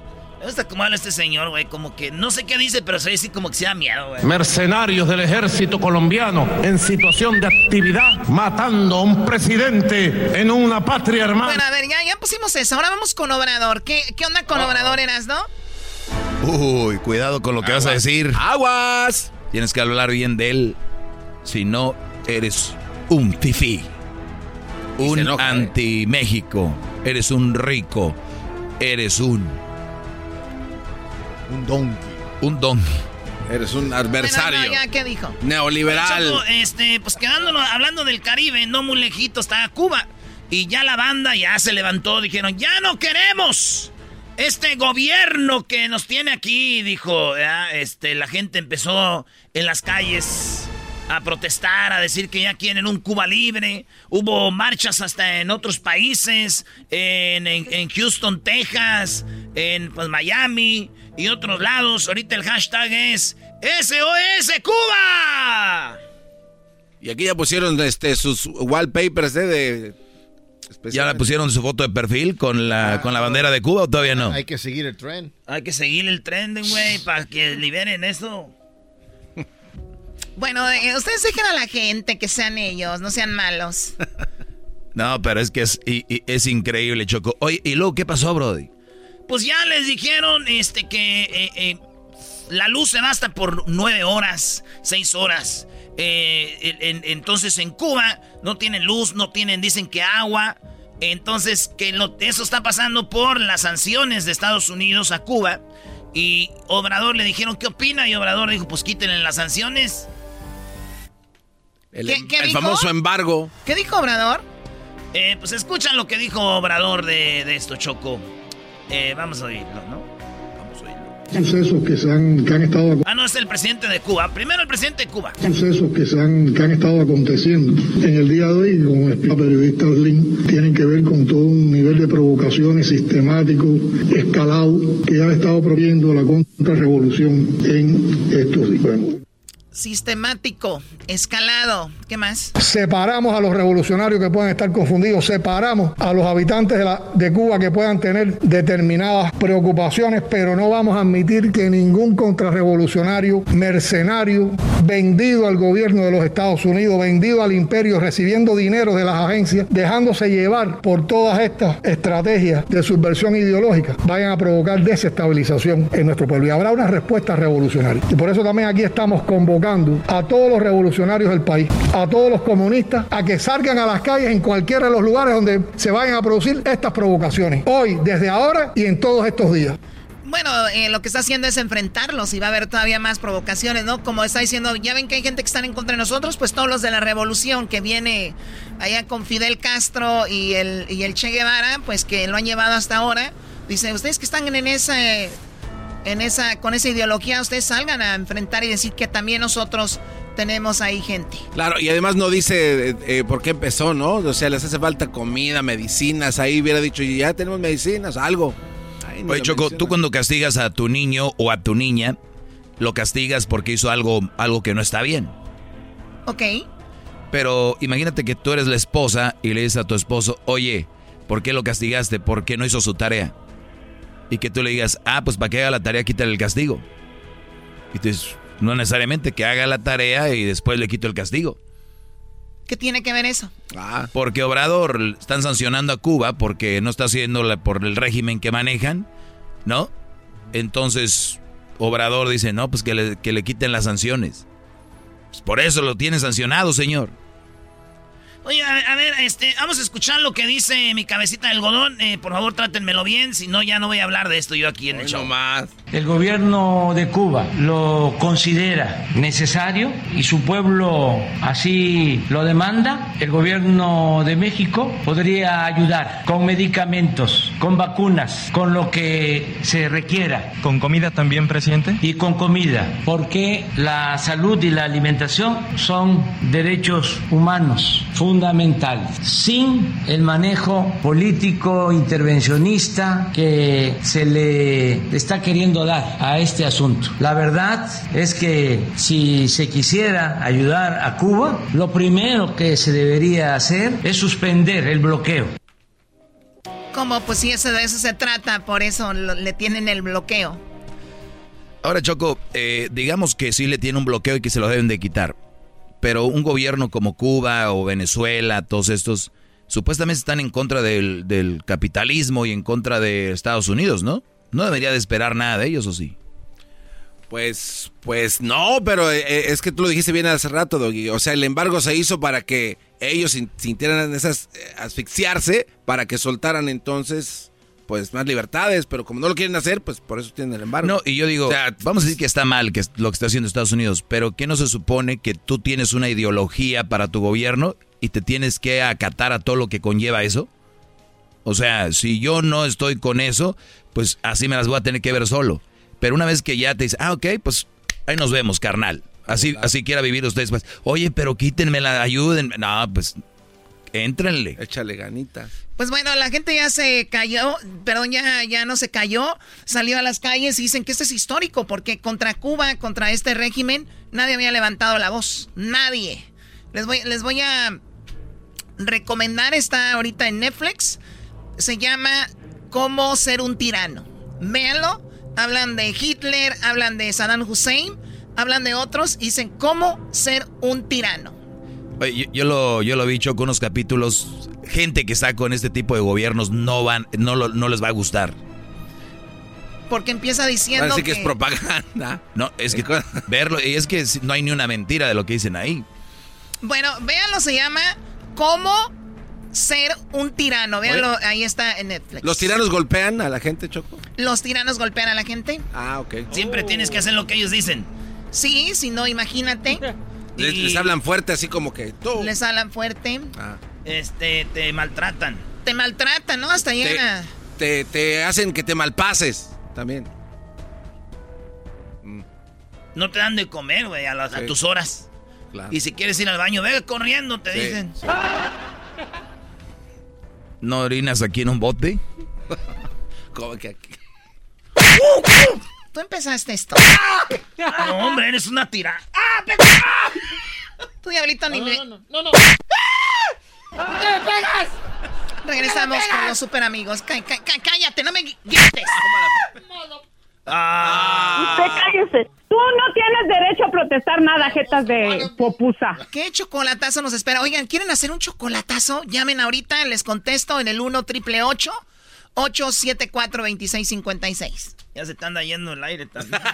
Está como habla este señor, güey, como que no sé qué dice, pero se dice como que se da miedo, güey. Mercenarios del ejército colombiano en situación de actividad, matando a un presidente en una patria hermana. Bueno, a ver, ya, ya pusimos eso. Ahora vamos con Obrador. ¿Qué, qué onda con Obrador, eras, no? Uy, cuidado con lo que vas a decir. ¡Aguas! Tienes que hablar bien de él. Si no, eres un fifí. Un ¿eh? anti-México. Eres un rico. Eres un un donkey. Un donkey. Eres un adversario. Bueno, no, ya, ¿qué dijo? Neoliberal. Choco, este, pues quedándonos, hablando del Caribe, no muy lejito está Cuba. Y ya la banda ya se levantó, dijeron, ya no queremos este gobierno que nos tiene aquí, dijo, ya, este, la gente empezó en las calles a protestar, a decir que ya quieren un Cuba libre. Hubo marchas hasta en otros países, en, en, en Houston, Texas, en pues, Miami y otros lados. Ahorita el hashtag es SOS Cuba. Y aquí ya pusieron este, sus wallpapers ¿eh? de... ¿Ya la pusieron su foto de perfil con la, ah, con la bandera de Cuba o todavía no? Hay que seguir el tren. Hay que seguir el tren, güey, para que liberen eso. Bueno, eh, ustedes dejen a la gente que sean ellos, no sean malos. no, pero es que es, y, y es increíble, Choco. Oye, ¿y luego qué pasó, Brody? Pues ya les dijeron este, que eh, eh, la luz se basta por nueve horas, seis horas. Eh, en, entonces en Cuba no tienen luz, no tienen, dicen que agua. Entonces que lo, eso está pasando por las sanciones de Estados Unidos a Cuba. Y Obrador le dijeron, ¿qué opina? Y Obrador dijo, pues quítenle las sanciones. El, ¿Qué, qué el famoso embargo. ¿Qué dijo Obrador? pues escuchan lo que dijo Obrador de, de esto, Choco. Eh, vamos a oírlo, ¿no? Vamos a oírlo. Sucesos que, se han, que han estado... Ah, no, es el presidente de Cuba. Primero el presidente de Cuba. Sucesos que, se han, que han estado aconteciendo en el día de hoy, como explica el periodista Link, tienen que ver con todo un nivel de provocaciones sistemático, escalado, que ha estado prohibiendo la contrarrevolución en estos días. Bueno, sistemático, escalado. ¿Qué más? Separamos a los revolucionarios que puedan estar confundidos, separamos a los habitantes de, Cuba que puedan tener determinadas preocupaciones, pero no vamos a admitir que ningún contrarrevolucionario mercenario vendido al gobierno de los Estados Unidos, vendido al imperio, recibiendo dinero de las agencias, dejándose llevar por todas estas estrategias de subversión ideológica, vayan a provocar desestabilización en nuestro pueblo. Y habrá una respuesta revolucionaria. Y por eso también aquí estamos a todos los revolucionarios del país, a todos los comunistas, a que salgan a las calles en cualquiera de los lugares donde se vayan a producir estas provocaciones. Hoy, desde ahora y en todos estos días. Bueno, eh, lo que está haciendo es enfrentarlos y va a haber todavía más provocaciones, ¿no? Como está diciendo, ya ven que hay gente que están en contra de nosotros, pues todos los de la revolución que viene allá con Fidel Castro y el, y el Che Guevara, pues que lo han llevado hasta ahora. Dice, ustedes que están en ese en esa, con esa ideología, ustedes salgan a enfrentar y decir que también nosotros tenemos ahí gente. Claro, y además no dice eh, eh, por qué empezó, ¿no? O sea, les hace falta comida, medicinas, ahí hubiera dicho, ya tenemos medicinas, algo. Oye, Choco, tú cuando castigas a tu niño o a tu niña, lo castigas porque hizo algo, algo que no está bien. Ok. Pero imagínate que tú eres la esposa y le dices a tu esposo, oye, ¿por qué lo castigaste? ¿Por qué no hizo su tarea? Y que tú le digas, ah, pues para que haga la tarea, quítale el castigo. Y tú dices, no necesariamente que haga la tarea y después le quito el castigo. ¿Qué tiene que ver eso? Ah, porque Obrador están sancionando a Cuba porque no está haciendo por el régimen que manejan, ¿no? Entonces, Obrador dice, no, pues que le, que le quiten las sanciones. Pues por eso lo tiene sancionado, señor. Oye, a, ver, este, vamos a escuchar lo que dice mi cabecita de algodón. Eh, por favor, trátenmelo bien, si no, ya no voy a hablar de esto yo aquí en el show. más. El gobierno de Cuba lo considera necesario y su pueblo así lo demanda. El gobierno de México podría ayudar con medicamentos, con vacunas, con lo que se requiera. ¿Con comida también, presidente? Y con comida, porque la salud y la alimentación son derechos humanos fundamental, sin el manejo político intervencionista que se le está queriendo queriendo dar a este asunto. La verdad es que si se quisiera ayudar a Cuba, lo primero que se debería hacer es suspender el bloqueo. ¿Cómo? Pues si eso, de eso se trata, por eso le tienen el bloqueo. Ahora, Choco, eh, digamos que sí le tiene un bloqueo y que se lo deben de quitar. Pero un gobierno como Cuba o Venezuela, todos estos, supuestamente están en contra del, capitalismo y en contra de Estados Unidos, ¿no? No debería de esperar nada de ellos, ¿o sí? Pues, pues no, pero eh, eh, es que tú lo dijiste bien hace rato, Doggy. O sea, el embargo se hizo para que ellos sintieran esas eh, asfixiarse, para que soltaran entonces pues más libertades, pero como no lo quieren hacer, pues por eso tienen el embargo. No, y yo digo, vamos a decir que está mal que lo que está haciendo Estados Unidos, pero ¿qué no se supone que tú tienes una ideología para tu gobierno y te tienes que acatar a todo lo que conlleva eso? O sea, si yo no estoy con eso, pues así me las voy a tener que ver solo. Pero una vez que ya te dice, ah, ok, pues ahí nos vemos, carnal. Así, así quiera vivir ustedes. Pues, Oye, pero quítenme la ayuden. No, pues Éntrenle. Échale ganitas. Pues bueno, la gente ya se cayó, perdón, ya, ya no se cayó, salió a las calles y dicen que esto es histórico porque contra Cuba, contra este régimen, nadie había levantado la voz. Nadie. Les voy, les voy a recomendar, está ahorita en Netflix. Se llama Cómo ser un tirano. Véanlo. Hablan de Hitler, hablan de Saddam Hussein, hablan de otros y dicen cómo ser un tirano yo, lo, yo lo he dicho con unos capítulos. Gente que está con este tipo de gobiernos no van, no, no les va a gustar. Porque empieza diciendo Parece que, es propaganda. No, es que verlo, y es que no hay ni una mentira de lo que dicen ahí. Bueno, véanlo, se llama Cómo ser un tirano. Véanlo, ahí está en Netflix. ¿Los tiranos golpean a la gente, Choco? ¿Los tiranos golpean a la gente? Ah, ok. Siempre tienes que hacer lo que ellos dicen. Sí, si no, imagínate. Les, hablan fuerte, así como que tú. Les hablan fuerte. Ah. Este, te maltratan. Te maltratan, ¿no? Hasta llega. Te, te, hacen que te malpases también. Mm. No te dan de comer, güey, a, tus horas. Y si quieres ir al baño, ve corriendo, te dicen. ¿No orinas aquí en un bote? ¿Cómo que aquí? Tú empezaste esto. No, hombre, eres una tira. ¡Ah, Tú, diablito, ni me... No, no, no, no. ¡Ah! pegas! Regresamos con los super amigos. cállate, no me grites. Ah. Usted cállese. Tú no tienes derecho a protestar nada, jetas de popusa. ¿Qué chocolatazo nos espera? Oigan, ¿quieren hacer un chocolatazo? Llamen ahorita, les contesto en el 1 triple 874 2656 Ya se están yendo el aire también.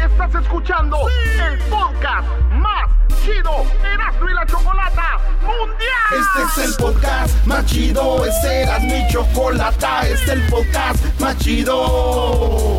Estás escuchando el podcast más chido Erasmo y la Chocolata Mundial. Este es el podcast más chido, este Erasmo y Chocolata, este es el podcast más chido.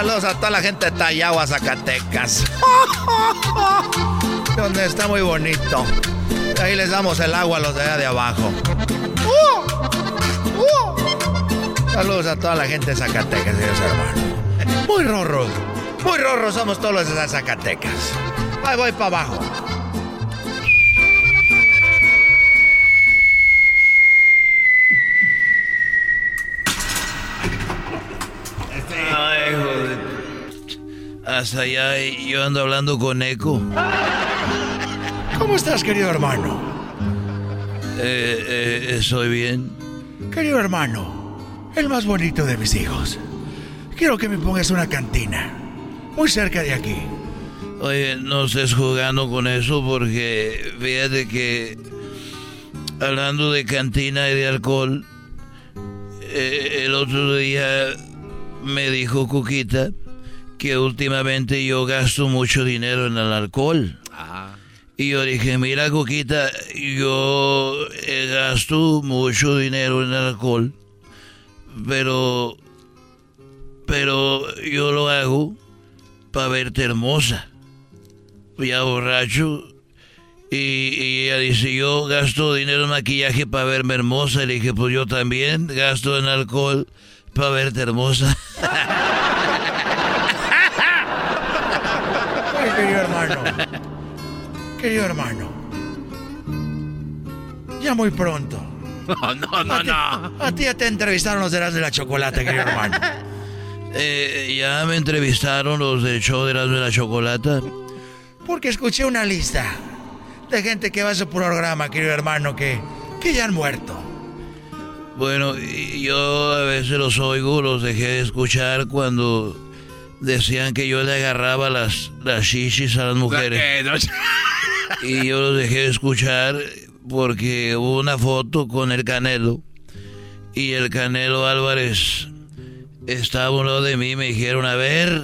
Saludos a toda la gente de Tayagua, Zacatecas. Donde está muy bonito. Ahí les damos el agua a los de allá de abajo. Saludos a toda la gente de Zacatecas, Dios hermano. Muy rorro. Muy rorro somos todos los de Zacatecas. Ahí voy para abajo. Hasta allá yo ando hablando con Eco. ¿Cómo estás, querido hermano? Eh, eh, estoy bien. Querido hermano, el más bonito de mis hijos. Quiero que me pongas una cantina, muy cerca de aquí. Oye, no estés jugando con eso porque fíjate que hablando de cantina y de alcohol, eh, el otro día me dijo Cuquita que últimamente yo gasto mucho dinero en el alcohol. Y yo dije, mira Cuquita, yo gasto mucho dinero en el alcohol, pero, pero yo lo hago para verte hermosa. Ya borracho. Y, y ella dice, yo gasto dinero en maquillaje para verme hermosa. Y le dije, pues yo también gasto en alcohol para verte hermosa. Ay, querido hermano. Querido hermano. Ya muy pronto. No, no, no, a ti, no. A ti ya te entrevistaron los de las de la chocolate, querido hermano. Eh, ya me entrevistaron los del show de Erasmo de la Chocolata. Porque escuché una lista de gente que va a su programa, querido hermano, que, que ya han muerto. Bueno, yo a veces los oigo, los dejé de escuchar cuando decían que yo le agarraba las, las shishis a las mujeres. Y yo los dejé de escuchar porque hubo una foto con el Canelo. Y el Canelo Álvarez estaba a un lado de mí y me dijeron, a ver,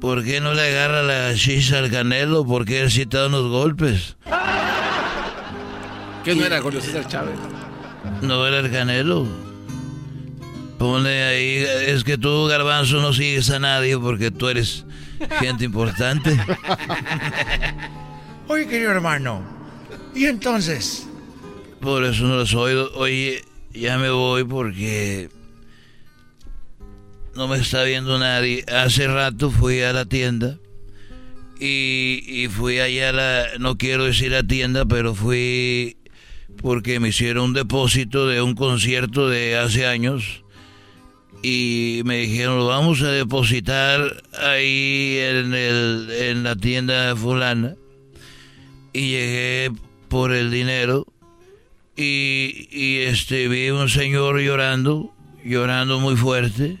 ¿por qué no le agarra la shisha al Canelo? Porque él sí te da unos golpes. ¿Qué no era Julio César Chávez? No era el Canelo. Ponle ahí, es que tú, Garbanzo, no sigues a nadie porque tú eres gente importante. Oye, querido hermano. ¿Y entonces? Por eso no los oigo. Oye, ya me voy porque no me está viendo nadie. Hace rato fui a la tienda y, y fui allá a la, no quiero decir la tienda, pero fui porque me hicieron un depósito de un concierto de hace años y me dijeron lo vamos a depositar ahí en, el, en la tienda fulana y llegué por el dinero y, y este vi un señor llorando llorando muy fuerte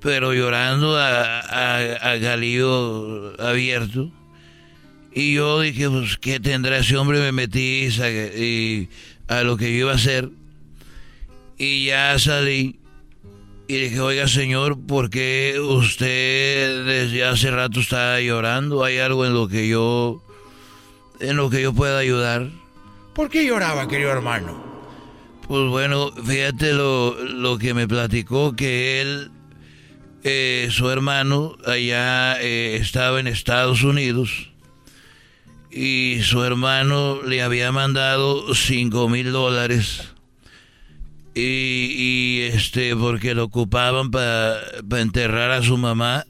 pero llorando a, a, a galillo abierto y yo dije, pues, ¿qué tendrá ese hombre? Me metí sa- y a lo que yo iba a hacer. Y ya salí. Y dije, oiga, señor, ¿por qué usted desde hace rato está llorando? ¿Hay algo en lo que yo... en lo que yo pueda ayudar? ¿Por qué lloraba, querido hermano? Pues bueno, fíjate lo, lo que me platicó, que él, eh, su hermano, allá eh, estaba en Estados Unidos y su hermano le había mandado cinco mil dólares. Y, este porque lo ocupaban para enterrar a su mamá.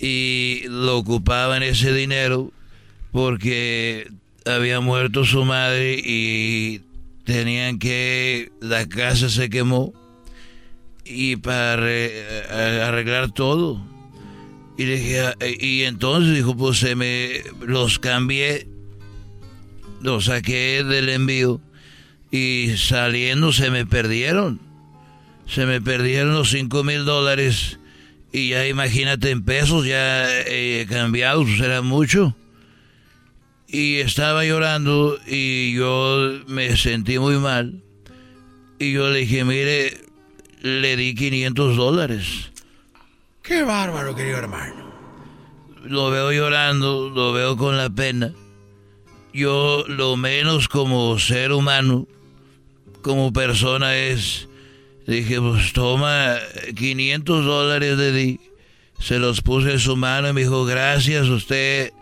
Y lo ocupaban ese dinero porque había muerto su madre y tenían que la casa se quemó. Y para arreglar todo "Ah", y entonces dijo pues se me los cambié los saqué del envío y saliendo se me perdieron. Se me perdieron los cinco mil dólares y ya imagínate en pesos ya eh, cambiados pues era mucho. Y estaba llorando y yo me sentí muy mal. Y yo le dije mire le di 500 dólares Qué bárbaro, querido hermano. lo veo llorando, lo veo con la pena. Yo lo menos como ser humano, como persona es, dije, pues toma 500 dólares de di. Se los puse en su mano y me dijo, gracias, usted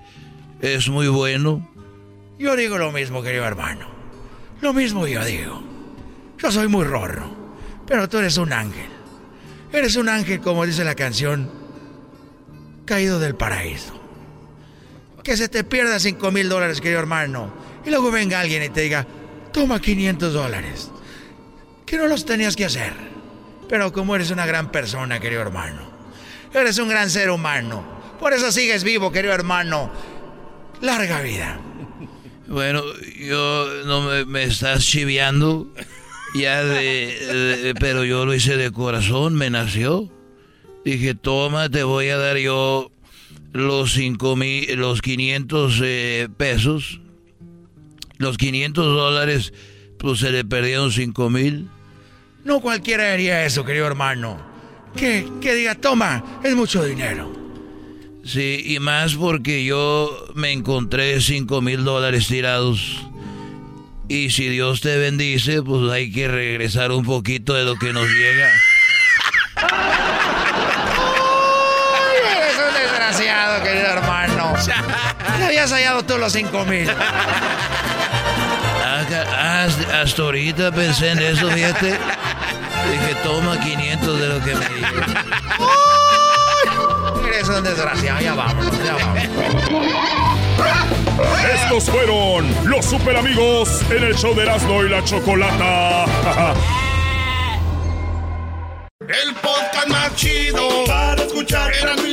es muy bueno. Yo digo lo mismo, querido hermano. Lo mismo yo digo. Yo soy muy rorro, pero tú eres un ángel. Eres un ángel, como dice la canción, caído del paraíso. Que se te pierda 5 mil dólares, querido hermano, y luego venga alguien y te diga, toma 500 dólares. Que no los tenías que hacer. Pero como eres una gran persona, querido hermano, eres un gran ser humano. Por eso sigues vivo, querido hermano. Larga vida. Bueno, yo no me, estás chiviando. Ya de, pero yo lo hice de corazón, me nació. Dije, toma, te voy a dar yo los cinco mil, los 500 eh, pesos. Los 500 dólares, pues se le perdieron cinco mil. No cualquiera haría eso, querido hermano. Que, que diga, toma, es mucho dinero. Sí, y más porque yo me encontré cinco mil dólares tirados. Y si Dios te bendice, pues hay que regresar un poquito de lo que nos llega. Ay, eres un desgraciado, querido hermano. Ya habías hallado tú los cinco mil. Hasta ahorita pensé en eso, fíjate. Dije, toma 500 de lo que me dieron. Eres un desgraciado, ya vámonos, ya vámonos. Estos fueron los super amigos en el show de Erasmo y la Chocolata. El podcast más chido para escuchar. Erasmo y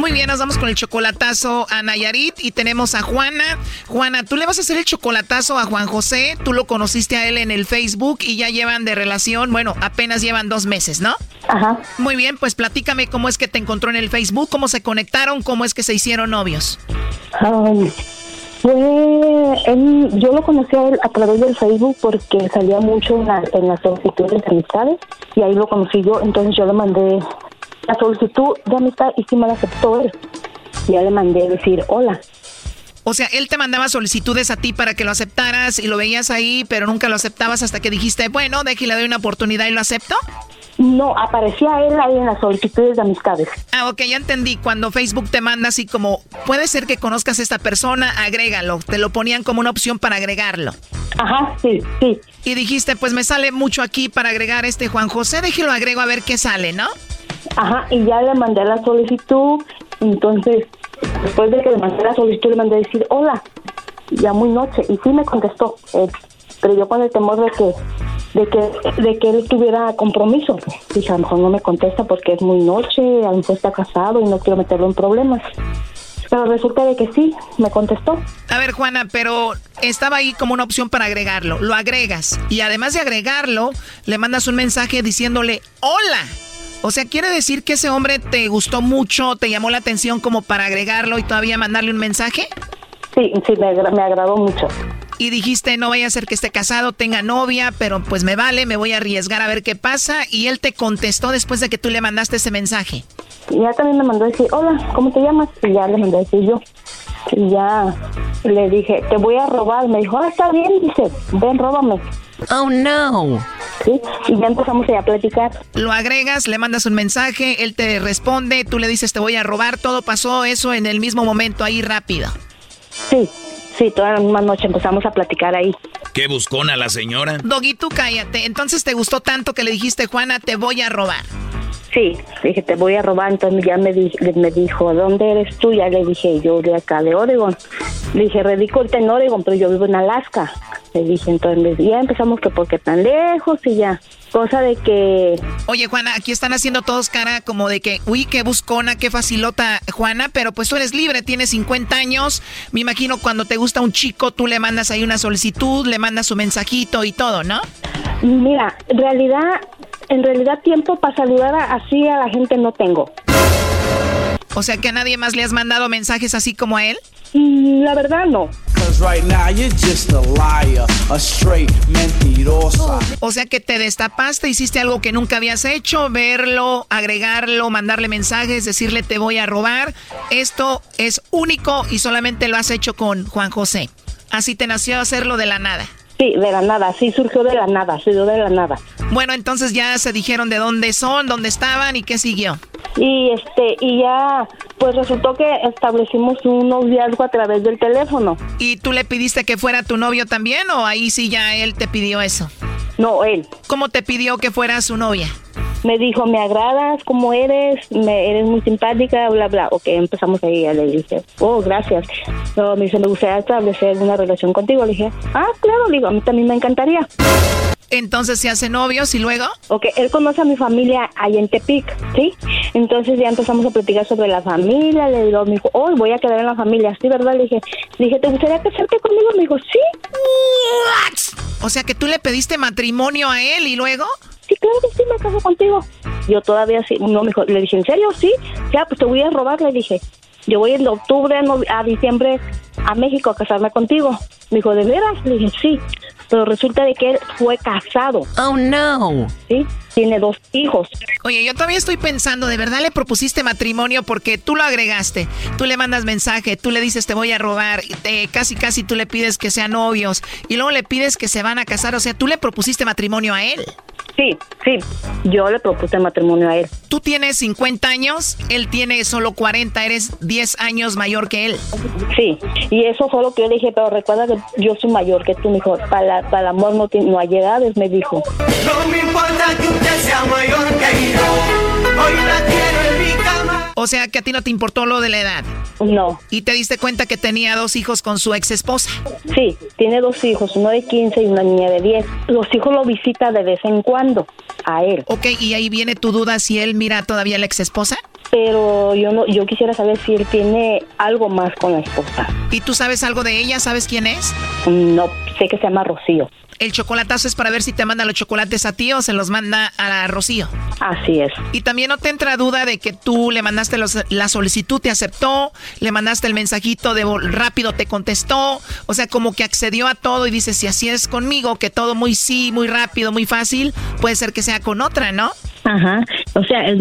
Muy bien, nos vamos con el chocolatazo a Nayarit y tenemos a Juana. Juana, tú le vas a hacer el chocolatazo a Juan José. Tú lo conociste a él en el Facebook y ya llevan de relación, bueno, apenas llevan dos meses, ¿no? Ajá. Muy bien, pues platícame cómo es que te encontró en el Facebook, cómo se conectaron, cómo es que se hicieron novios. Um, fue él, yo lo conocí a él a través del Facebook porque salía mucho en, la- en las solicitudes de amistades y ahí lo conocí yo, entonces yo le mandé la solicitud de amistad y sí me la aceptó él. Ya le mandé decir hola. O sea, él te mandaba solicitudes a ti para que lo aceptaras y lo veías ahí, pero nunca lo aceptabas hasta que dijiste, bueno, de que le doy una oportunidad y lo acepto. No, aparecía él ahí en las solicitudes de amistades. Ah, ok, ya entendí. Cuando Facebook te manda así como, puede ser que conozcas a esta persona, agrégalo. Te lo ponían como una opción para agregarlo. Ajá, sí, sí. Y dijiste, pues me sale mucho aquí para agregar este Juan José, déjelo agrego a ver qué sale, ¿no? Ajá, y ya le mandé la solicitud, entonces después de que le mandé la solicitud le mandé decir hola, ya muy noche, y sí me contestó, él, pero yo con el temor de que de que de que él tuviera compromiso, dije a lo mejor no me contesta porque es muy noche, a lo mejor está casado y no quiero meterlo en problemas, pero resulta de que sí, me contestó. A ver, Juana, pero estaba ahí como una opción para agregarlo. Lo agregas. Y además de agregarlo, le mandas un mensaje diciéndole, hola. O sea, quiere decir que ese hombre te gustó mucho, te llamó la atención como para agregarlo y todavía mandarle un mensaje. Sí, sí, me, agra- me agradó mucho. Y dijiste, no vaya a ser que esté casado, tenga novia, pero pues me vale, me voy a arriesgar a ver qué pasa. Y él te contestó después de que tú le mandaste ese mensaje. Y ya también me mandó a decir, hola, ¿cómo te llamas? Y ya le mandé a decir yo. Y ya le dije, te voy a robar. Me dijo, ah, está bien, dice, ven, róbame. Oh, no. Sí, y ya empezamos a platicar. Lo agregas, le mandas un mensaje, él te responde, tú le dices, te voy a robar. Todo pasó eso en el mismo momento, ahí rápido. Sí, sí, toda la misma noche empezamos a platicar ahí. ¿Qué buscona la señora? Doggy, tú cállate. Entonces te gustó tanto que le dijiste, Juana, te voy a robar. Sí, dije, te voy a robar. Entonces ya me, di- me dijo, ¿dónde eres tú? Ya le dije, yo de acá, de Oregon. Le dije, radico ahorita en Oregon, pero yo vivo en Alaska. Le dije, entonces ya empezamos que porque tan lejos y ya. Cosa de que Oye, Juana, aquí están haciendo todos cara como de que, uy, qué buscona, qué facilota, Juana, pero pues tú eres libre, tienes 50 años. Me imagino cuando te gusta un chico, tú le mandas ahí una solicitud, le mandas su mensajito y todo, ¿no? Mira, en realidad, en realidad tiempo para saludar a- así a la gente no tengo. O sea que a nadie más le has mandado mensajes así como a él. Mm, La verdad no. Cause right now you're just a liar, a straight mentirosa. O sea que te destapaste, hiciste algo que nunca habías hecho, verlo, agregarlo, mandarle mensajes, decirle te voy a robar. Esto es único y solamente lo has hecho con Juan José. Así te nació hacerlo de la nada. Sí, de la nada, sí surgió de la nada, surgió de la nada. Bueno, entonces ya se dijeron de dónde son, dónde estaban y qué siguió. Y este, y ya, pues resultó que establecimos un noviazgo a través del teléfono. ¿Y tú le pidiste que fuera tu novio también o ahí sí ya él te pidió eso? No, él. ¿Cómo te pidió que fuera su novia? Me dijo, me agradas como eres, me, eres muy simpática, bla, bla. Ok, empezamos ahí, ya le dije, oh, gracias. No, me dice, me gustaría establecer una relación contigo. Le dije, ah, claro, le digo, a mí también me encantaría. Entonces se hacen novios y luego. Ok, él conoce a mi familia allá en Tepic, ¿sí? Entonces ya empezamos a platicar sobre la familia. Le digo, me dijo, oh, voy a quedar en la familia, ¿sí, verdad? Le dije, le dije, ¿te gustaría casarte conmigo? Me dijo, sí. O sea que tú le pediste matrimonio a él y luego. Claro que sí, me caso contigo. Yo todavía sí, no, me le dije, ¿en serio? Sí, ya, pues te voy a robar, le dije. Yo voy en octubre a diciembre a México a casarme contigo. Me dijo, ¿de veras? Le dije, sí pero resulta de que él fue casado. Oh, no. Sí, tiene dos hijos. Oye, yo todavía estoy pensando, ¿de verdad le propusiste matrimonio porque tú lo agregaste? Tú le mandas mensaje, tú le dices te voy a robar, te, casi casi tú le pides que sean novios y luego le pides que se van a casar, o sea, tú le propusiste matrimonio a él. Sí, sí, yo le propuse matrimonio a él. Tú tienes 50 años, él tiene solo 40, eres 10 años mayor que él. Sí, y eso fue lo que yo le dije, pero recuerda que yo soy mayor que tú, mejor. Para, para el amor no, no hay edades, me dijo. No me importa que usted sea mayor que yo, hoy la quiero en mi cama. O sea, que a ti no te importó lo de la edad. No. ¿Y te diste cuenta que tenía dos hijos con su ex esposa? Sí, tiene dos hijos, uno de 15 y una niña de 10. Los hijos lo visita de vez en cuando a él. Ok, y ahí viene tu duda si él mira todavía a la ex esposa. Pero yo no, yo quisiera saber si él tiene algo más con la esposa. ¿Y tú sabes algo de ella? ¿Sabes quién es? No, sé que se llama Rocío. El chocolatazo es para ver si te manda los chocolates a ti o se los manda a Rocío. Así es. Y también no te entra duda de que tú le mandaste los, la solicitud, te aceptó, le mandaste el mensajito de rápido, te contestó, o sea, como que accedió a todo y dice, si así es conmigo, que todo muy sí, muy rápido, muy fácil, puede ser que sea con otra, ¿no? Ajá, o sea, es,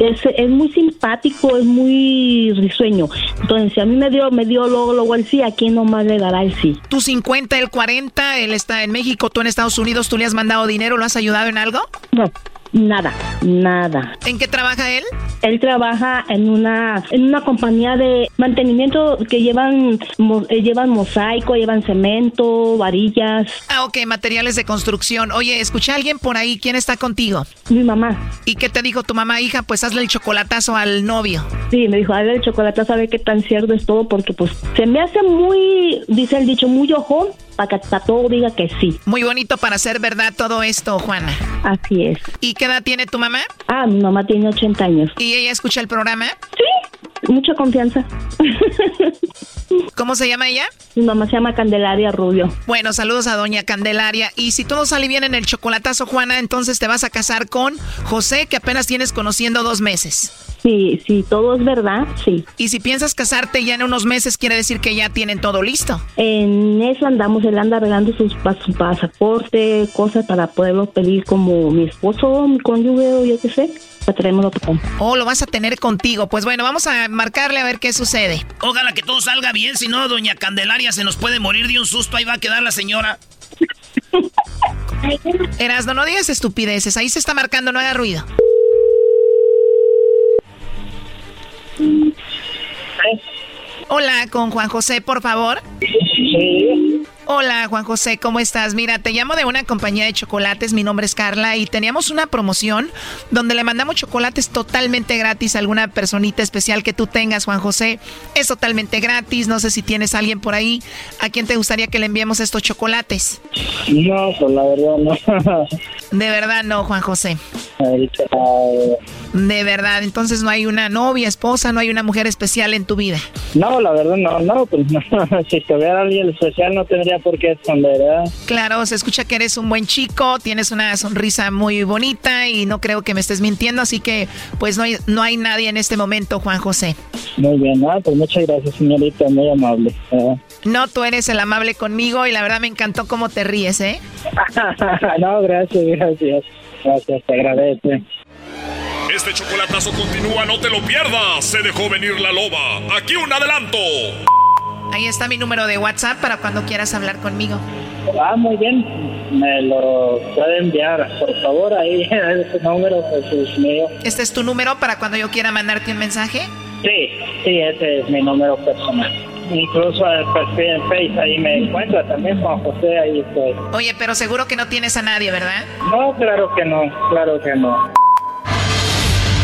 es, muy simpático, es muy risueño. Entonces, si a mí me dio, me dio luego, luego el sí, ¿a quién nomás le dará el sí? Tú 50, el 40, él está en México, tú en Estados Unidos, ¿tú le has mandado dinero? ¿Lo has ayudado en algo? No, Nada, nada. ¿En qué trabaja él? Él trabaja en una en una compañía de mantenimiento que llevan eh, llevan mosaico, llevan cemento, varillas. Ah, ok, materiales de construcción. Oye, escuché a alguien por ahí. ¿Quién está contigo? Mi mamá. ¿Y qué te dijo tu mamá, hija? Pues hazle el chocolatazo al novio. Sí, me dijo, hazle el chocolatazo a ver qué tan cierto es todo porque pues se me hace muy, dice el dicho, muy ojo para que todo diga que sí. Muy bonito para ser verdad todo esto, Juana. Así es. ¿Y qué edad tiene tu mamá? Ah, mi mamá tiene 80 años. ¿Y ella escucha el programa? Sí, mucha confianza. ¿Cómo se llama ella? Mi mamá se llama Candelaria Rubio. Bueno, saludos a doña Candelaria. Y si todo sale bien en el chocolatazo, Juana, entonces te vas a casar con José, que apenas tienes conociendo dos meses. Sí, sí, todo es verdad, sí. Y si piensas casarte ya en unos meses, quiere decir que ya tienen todo listo. En eso andamos, él anda arreglando sus, su pasaporte, cosas para poderlo pedir como mi esposo, mi cónyuge o yo qué sé. Oh, lo vas a tener contigo. Pues bueno, vamos a marcarle a ver qué sucede. Ojalá que todo salga bien, si no, doña Candelaria se nos puede morir de un susto. Ahí va a quedar la señora. Erasno, no digas estupideces. Ahí se está marcando, no haga ruido. Hola, con Juan José, por favor. Sí. Hola, Juan José, ¿cómo estás? Mira, te llamo de una compañía de chocolates, mi nombre es Carla y teníamos una promoción donde le mandamos chocolates totalmente gratis a alguna personita especial que tú tengas, Juan José. Es totalmente gratis, no sé si tienes a alguien por ahí a quien te gustaría que le enviemos estos chocolates. No, pues la verdad no. De verdad no, Juan José. De verdad, entonces no hay una novia, esposa, no hay una mujer especial en tu vida. No, la verdad no, no, pues no. si tuviera alguien especial no tendría por qué esconder, ¿verdad? Claro, se escucha que eres un buen chico, tienes una sonrisa muy bonita y no creo que me estés mintiendo, así que pues no hay, no hay nadie en este momento, Juan José. Muy bien, ah, pues muchas gracias, señorita, muy amable. No, tú eres el amable conmigo y la verdad me encantó cómo te ríes, ¿eh? no, gracias, gracias. Gracias, te agradezco. Este chocolatazo continúa, no te lo pierdas. Se dejó venir la loba. Aquí un adelanto. Ahí está mi número de WhatsApp para cuando quieras hablar conmigo. Ah, muy bien. me lo puede enviar, por favor, ahí, ese número, ese es mío. ¿Este es tu número para cuando yo quiera mandarte un mensaje? Sí, sí, ese es mi número personal. Incluso el perfil en Face ahí me encuentra también, Juan José, ahí estoy. Oye, pero seguro que no tienes a nadie, ¿verdad? No, claro que no, claro que no.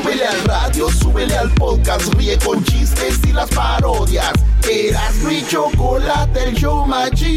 Súbele al radio, súbele al podcast, ríe con chistes y las parodias. Eras mi chocolate, el show más chido.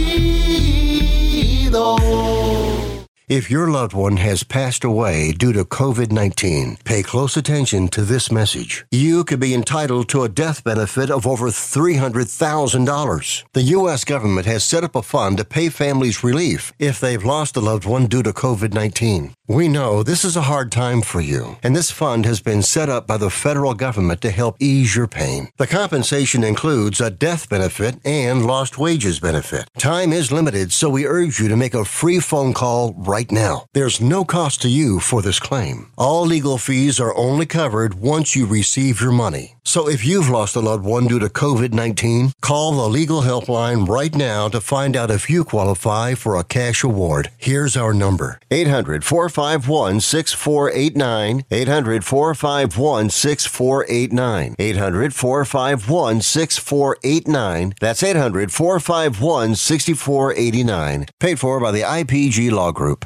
If your loved one has passed away due to COVID 19, pay close attention to this message. You could be entitled to a death benefit of over $300,000. The U.S. government has set up a fund to pay families relief if they've lost a loved one due to COVID 19. We know this is a hard time for you, and this fund has been set up by the federal government to help ease your pain. The compensation includes a death benefit and lost wages benefit. Time is limited, so we urge you to make a free phone call right now. There's no cost to you for this claim. All legal fees are only covered once you receive your money. So if you've lost a loved one due to COVID 19, call the legal helpline right now to find out if you qualify for a cash award. Here's our number 800 451 6489. 800 451 6489. 800 451 6489. That's 800 451 6489. Paid for by the IPG Law Group.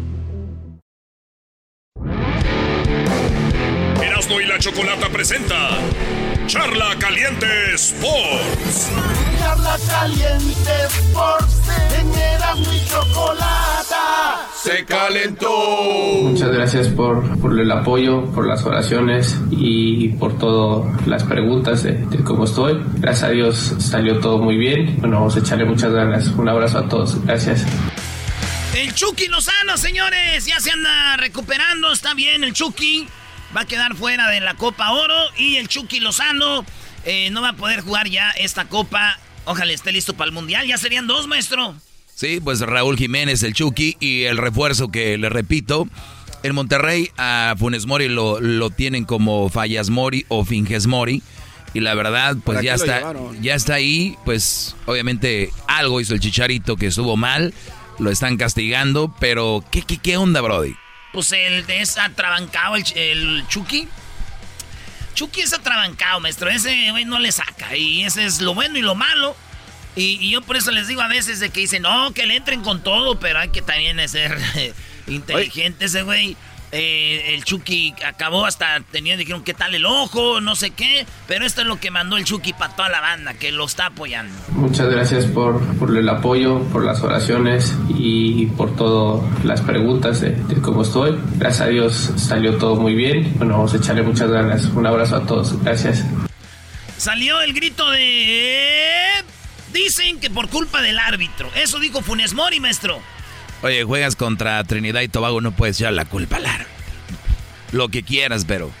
Chocolata presenta Charla Caliente Sports. Charla caliente Sports. En y chocolata. Se calentó. Muchas gracias por, por el apoyo, por las oraciones y por todas las preguntas de, de cómo estoy. Gracias a Dios salió todo muy bien. Bueno, vamos a echarle muchas ganas. Un abrazo a todos. Gracias. El Chucky Lozano, señores, ya se anda recuperando, está bien el Chucky. Va a quedar fuera de la Copa Oro y el Chucky Lozano eh, no va a poder jugar ya esta Copa. Ojalá esté listo para el Mundial. Ya serían dos, maestro. Sí, pues Raúl Jiménez, el Chucky, y el refuerzo que le repito. En Monterrey a Funes Mori lo, lo tienen como Fallas Mori o Finges Mori. Y la verdad, pues ¿Para ya está, llevaron? ya está ahí. Pues obviamente algo hizo el Chicharito que estuvo mal. Lo están castigando, pero ¿qué, qué, qué onda, Brody? Pues el es atrabancado, el, el Chucky. Chucky es atrabancado, maestro. Ese güey no le saca. Y ese es lo bueno y lo malo. Y, yo por eso les digo a veces de que dicen, no, que le entren con todo, pero hay que también ser inteligente ese güey. Eh, el Chucky acabó hasta, tenían, dijeron, ¿qué tal el ojo? No sé qué. Pero esto es lo que mandó el Chucky para toda la banda, que lo está apoyando. Muchas gracias por, por el apoyo, por las oraciones y por todas las preguntas de, de cómo estoy. Gracias a Dios salió todo muy bien. Bueno, vamos a echarle muchas ganas. Un abrazo a todos. Gracias. Salió el grito de... Dicen que por culpa del árbitro. Eso dijo Funes Mori, maestro. Oye, juegas contra Trinidad y Tobago, no puedes echar la culpa al árbitro. Lo que quieras, pero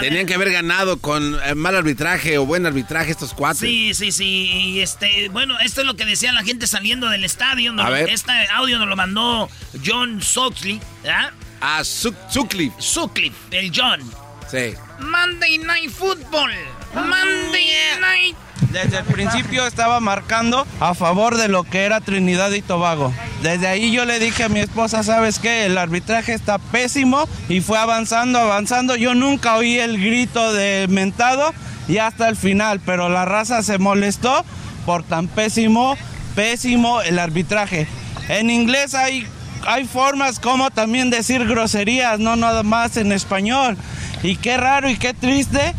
Tenían que haber ganado con eh, mal arbitraje o buen arbitraje estos cuatro. Sí, sí, sí. Y este, bueno, esto es lo que decía la gente saliendo del estadio. A ver. Este audio nos lo mandó John Soxley, ¿verdad? Ah, Sutcliffe. Sutcliffe, el John. Sí. Monday Night Football. Monday Night. Desde el principio estaba marcando a favor de lo que era Trinidad y Tobago. Desde ahí yo le dije a mi esposa, ¿sabes qué? El arbitraje está pésimo y fue avanzando, avanzando. Yo nunca oí el grito de mentado y hasta el final, pero la raza se molestó por tan pésimo, pésimo el arbitraje. En inglés hay, hay formas como también decir groserías, no nada más en español. Y qué raro y qué triste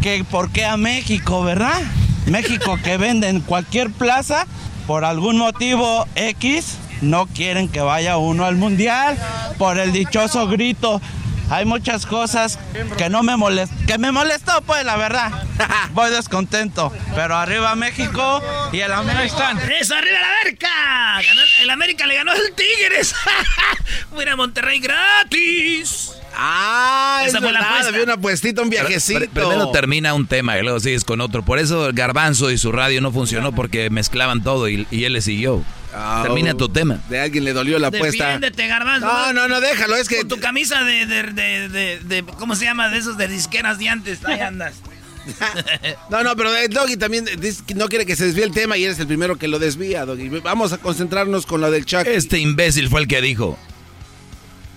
que por qué a México, ¿verdad? México que vende en cualquier plaza, por algún motivo X, no quieren que vaya uno al mundial por el dichoso grito. Hay muchas cosas que no me molestó, que me molestó pues la verdad. Voy descontento, pero arriba México y el América. ¡Eso, arriba la América! Ganó- el América le ganó al Tigres. Fuera a Monterrey gratis. Ah, Esa es fue la verdad, apuesta. había una apuestita, un viajecito. Pr- primero termina un tema y luego sigues con otro. Por eso Garbanzo y su radio no funcionó porque mezclaban todo y, y él le siguió. Ah, Termina tu tema. De alguien le dolió la apuesta. Defiéndete, Garbanzo. No, no, no, déjalo, es que... Con tu camisa de, de, de, de- de- ¿cómo se llama? De esos de disqueras de antes. Ahí andas. No, no, pero el Doggy también no quiere que se desvíe el tema y eres el primero que lo desvía, Doggy. Vamos a concentrarnos con lo del Chuck. Este imbécil fue el que dijo.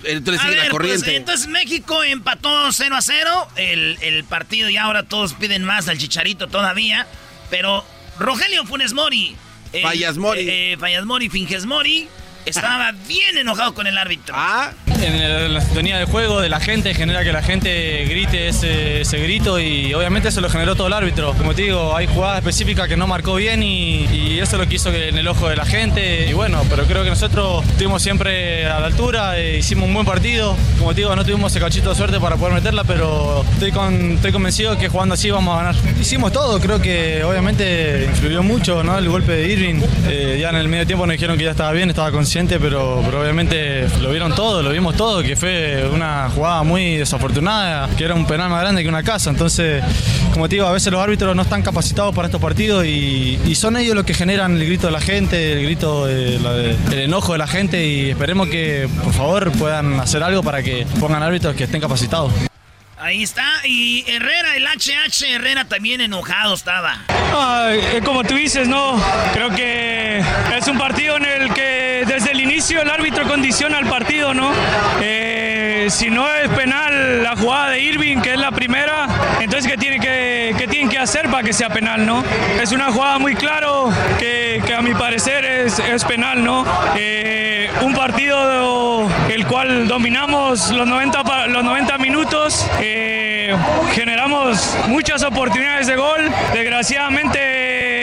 Entonces A sigue la pues, corriente. entonces México empató 0 a 0 el, el partido y ahora todos piden más al Chicharito todavía. Pero Rogelio Funes Mori. Fallas Mori. eh, eh, Fallas Mori, Finges Mori. Estaba bien enojado con el árbitro. Ah. En la sintonía del juego, de la gente, genera que la gente grite ese, ese grito y obviamente eso lo generó todo el árbitro. Como te digo, hay jugadas específicas que no marcó bien y, y eso lo quiso en el ojo de la gente. Y bueno, pero creo que nosotros estuvimos siempre a la altura, eh, hicimos un buen partido. Como te digo, no tuvimos ese cachito de suerte para poder meterla, pero estoy, con, estoy convencido que jugando así vamos a ganar. Hicimos todo, creo que obviamente influyó mucho ¿no? el golpe de Irving. Eh, ya en el medio tiempo nos dijeron que ya estaba bien, estaba consciente, pero, pero obviamente lo vieron todo, lo vimos todo, que fue una jugada muy desafortunada, que era un penal más grande que una casa. Entonces, como te digo, a veces los árbitros no están capacitados para estos partidos y, y son ellos los que generan el grito de la gente, el grito, de la- de- el enojo de la gente y esperemos que por favor puedan hacer algo para que pongan árbitros que estén capacitados. Ahí está. Y Herrera, el HH Herrera también enojado estaba. Ah, eh, como tú dices, no. Creo que es un partido en el que el árbitro condiciona el partido, ¿no? Eh, si no es penal la jugada de Irving, que es la primera, entonces ¿qué, tiene que, tienen que hacer para que sea penal, no? Es una jugada muy claro que, a mi parecer es, penal, ¿no? Eh, un partido el cual dominamos los 90, pa- los 90 minutos, eh, generamos muchas oportunidades de gol. Desgraciadamente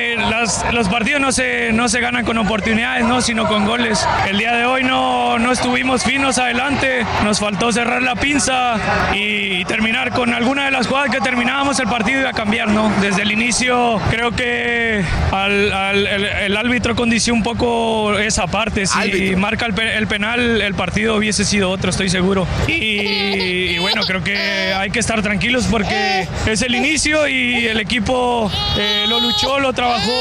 las- los partidos no se, no se ganan con oportunidades, ¿no? sino con goles. El día de hoy no, no estuvimos finos adelante, nos faltó cerrar la pinza y terminar con alguna de las jugadas que terminábamos el partido iba a cambiar. ¿no? Desde el inicio creo que al- al- el, el árbitro condició un poco esa parte. Si marca el, pe- el penal, el partido hubiese sido otro, estoy seguro. Y, y bueno, creo que hay que estar tranquilos porque es el inicio y el equipo eh, lo luchó, lo trabajó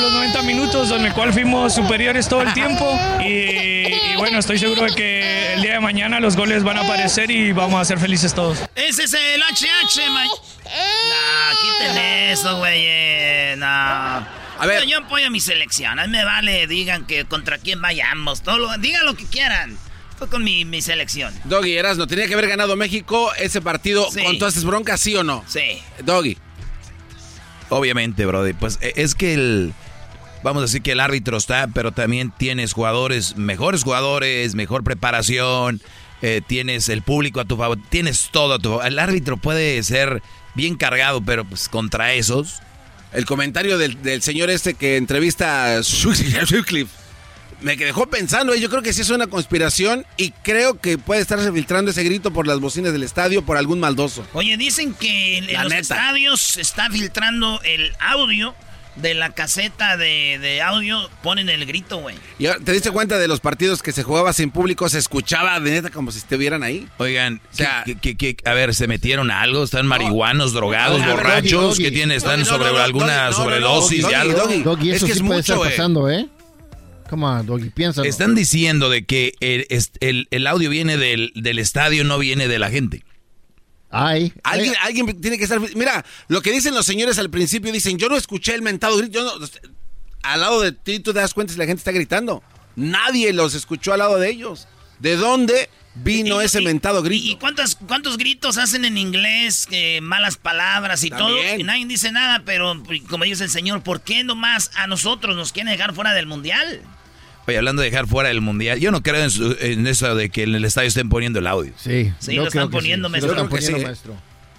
los 90 minutos, en el cual fuimos superiores todo el tiempo. Y, y bueno, estoy seguro de que el día de mañana los goles van a aparecer y vamos a ser felices todos. Ese es el HH, man. Nah, quiten eso, güey. No. A ver. Yo, apoyo a mi selección. A mí me vale, digan que contra quién vayamos. Todo lo- digan lo que quieran. Estoy con mi, mi selección. Doggy, Erasno, tenía que haber ganado México ese partido Sí. con todas estas broncas, ¿sí o no? Sí. Doggy. Obviamente, Brody. Pues e- es que el. Vamos a decir que el árbitro está, pero también tienes jugadores, mejores jugadores, mejor preparación, eh, tienes el público a tu favor, tienes todo a tu favor. El árbitro puede ser bien cargado, pero pues contra esos. El comentario del, del señor este que entrevista a Sutcliffe me dejó pensando, eh, yo creo que sí es una conspiración y creo que puede estarse filtrando ese grito por las bocinas del estadio por algún maldoso. Oye, dicen que en, La los neta. estadios se está filtrando el audio de la caseta de, de audio ponen el grito, güey. ¿Y ahora, te diste cuenta de los partidos que se jugaba sin público? Se escuchaba de neta como si estuvieran ahí. Oigan, ¿qué- qué- qué- qué- a ver, ¿se metieron a algo? ¿Están marihuanos, drogados, borrachos? ¿Qué tienen? ¿Están no, sobre no, no, alguna Doggy, no, no, sobredosis Doggy, algo? Doggy. Es que sí es puede mucho, pasando, ¿eh? Come on, Doggy, piénsalo. Están diciendo de que el, el- el audio viene del, del estadio, no viene de la gente. Ay. Alguien, alguien tiene que estar. Mira, lo que dicen los señores al principio dicen: Yo no escuché el mentado grito. Yo no- al lado de ti tú te das cuenta si la gente está gritando. Nadie los escuchó al lado de ellos. ¿De dónde vino ese mentado grito? ¿Y cuántos, cuántos gritos hacen en inglés? eh, malas palabras y todo. Y nadie dice nada, pero pues, como dice el señor, ¿por qué nomás a nosotros nos quieren dejar fuera del mundial? Oye, hablando de dejar fuera el mundial, yo no creo en, su- en eso de que en el estadio estén poniendo el audio. Sí, Sí, lo están poniendo, maestro. Yo creo que sí, ¿eh? maestro.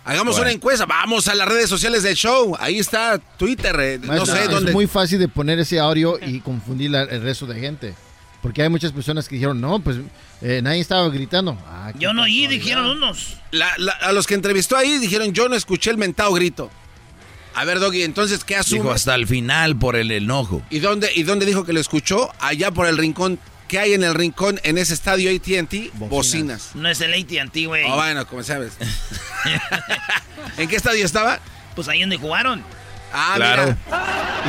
Hagamos Bueno. una encuesta. Vamos a las redes sociales del show. Ahí está Twitter. eh, no Maestro, sé es dónde. muy fácil de poner ese audio y confundir la- el resto de gente. Porque hay muchas personas que dijeron, no, pues eh, nadie estaba gritando. Ah, Yo no oí, dijeron unos. La- la- a los que entrevistó ahí dijeron: Yo no escuché el mentado grito. A ver, Doggy, entonces, ¿qué asumes? Dijo hasta el final por el enojo. ¿Y dónde, ¿Y dónde dijo que lo escuchó? Allá por el rincón. ¿Qué hay en el rincón en ese estadio ATT? Bocinas. No es el AT&T, güey. Oh, bueno, como sabes. ¿En qué estadio estaba? Pues ahí donde jugaron. Ah, Claro.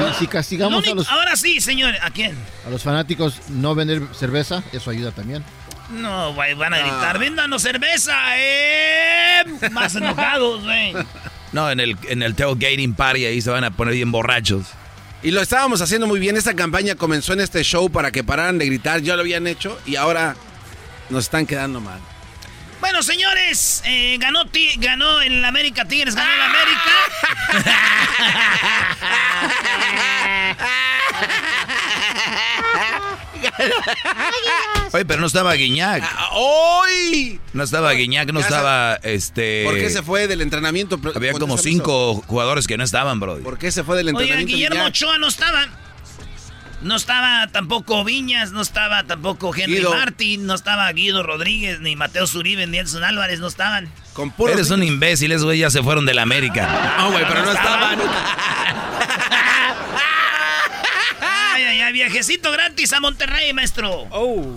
Y si castigamos a los, Ahora sí, señor. ¿A quién? a los fanáticos no vender cerveza, eso ayuda también. No, güey, van a gritar, véndanos cerveza, eh. Más enojados, güey. No, en el, en el tailgating party ahí se van a poner bien borrachos. Y lo estábamos haciendo muy bien. Esta campaña comenzó en este show para que pararan de gritar. Ya lo habían hecho y ahora nos están quedando mal. Bueno, señores, eh, ganó, Ti- ganó el América Tigres, ganó el América. Oye, pero no estaba Guiñac. ¡Hoy! No estaba Guiñac, no estaba este. ¿Por qué se fue del entrenamiento? Había como cinco jugadores que no estaban, bro. ¿Por qué se fue del Oigan, entrenamiento? Guillermo Guiñac? Ochoa no estaba. No estaba tampoco Viñas, no estaba tampoco Henry Guido. Martin, no estaba Guido Rodríguez, ni Mateo Zuribe, ni Edson Álvarez, no estaban. Con Eres un imbécil, esos güey ya se fueron de la América. No, güey, pero no estaban. Ay, viajecito gratis a Monterrey, maestro. Oh.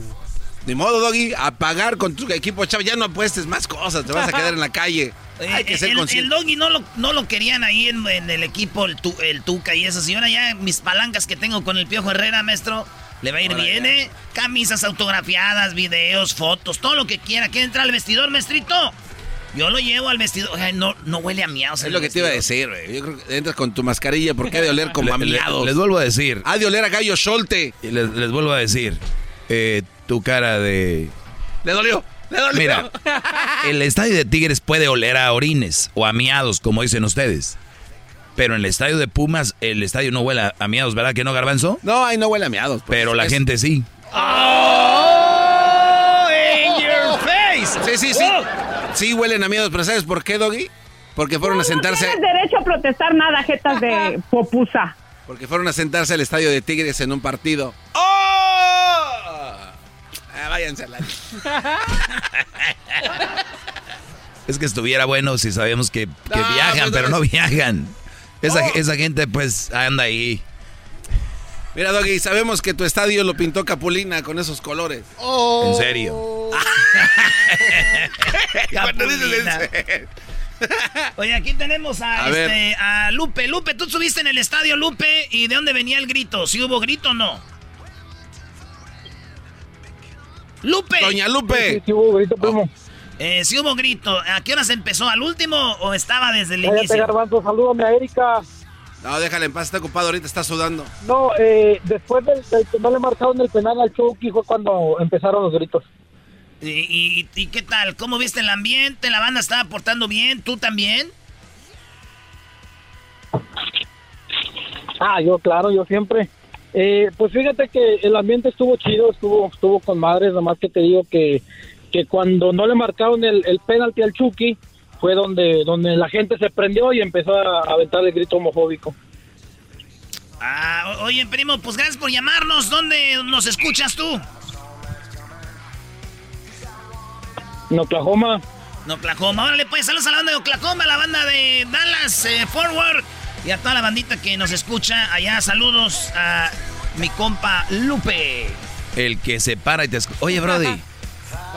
Ni modo, Doggy, a pagar con tu equipo, chavo. Ya no apuestes más cosas, te vas a quedar en la calle. Hay que ser el, consciente. el Doggy no lo, no lo querían ahí en, en el equipo, el, tu- el Tuca y eso. Y ahora ya mis palancas que tengo con el Piojo Herrera, maestro, le va a ir Ahora bien, ya. ¿eh? Camisas autografiadas, videos, fotos, todo lo que quiera. ¿Quiere entrar al vestidor, maestrito? Yo lo llevo al vestidor. Ay, no, no huele a miados. Es lo que te iba a decir, güey. Yo creo que entras con tu mascarilla porque ha de oler como a miados. les vuelvo a decir. Ha de oler a gallo solte. Y Les, les vuelvo a decir. eh, tu cara de. Le dolió. Le dolió. Mira, el estadio de Tigres puede oler a orines o a miados, como dicen ustedes. Pero en el estadio de Pumas, el estadio no huele a, a miados, ¿verdad que no, Garbanzo? No, ahí no huele a miados. pues. Pero la Es- gente sí. ¡Oh! ¡In your face! Sí, sí, sí. Sí huelen a miados, pero ¿sabes por qué, Doggy? Porque fueron a sentarse. No tienes derecho a protestar nada, jetas de popusa. Porque fueron a sentarse al estadio de Tigres en un partido. ¡Oh! Ah, váyanse a la... Es que estuviera bueno si sabíamos que, que No, viajan, pues, pero no es- viajan. Esa, Oh. esa gente pues anda ahí. Mira, Doggy, sabemos que tu estadio lo pintó Capulina con esos colores. En serio. Cuando dices en Capulina. serio. Oye, aquí tenemos a, A este, a Lupe. Lupe, tú estuviste en el estadio, Lupe. ¿Y de dónde venía el grito? ¿Si hubo grito o no? Lupe. Doña Lupe. Sí, hubo grito, primo. Eh, si hubo grito. ¿A qué hora se empezó? ¿Al último o estaba desde el Cállate, inicio? Garbanzo, salúdame a Erika. No, déjala en paz, está ocupado ahorita, está sudando. No, eh, después del, del que no le marcaron el penal al Chucky fue cuando empezaron los gritos. ¿Y, y, y qué tal? ¿Cómo viste el ambiente? ¿La banda estaba portando bien? ¿Tú también? Ah, yo, claro, yo siempre. Eh, pues fíjate que el ambiente estuvo chido, estuvo estuvo con madres, nomás que te digo que, que cuando no le marcaron el, el penalti al Chucky fue donde, donde la gente se prendió y empezó a aventar el grito homofóbico. Ah, oye, primo, pues gracias por llamarnos. ¿Dónde nos escuchas tú? En Oklahoma. En Oklahoma. Órale, pues, saludos a la banda de Oklahoma, la banda de Dallas, eh, Forward. Y a toda la bandita que nos escucha allá, saludos a mi compa Lupe. El que se para y te escucha. Oye, Brody,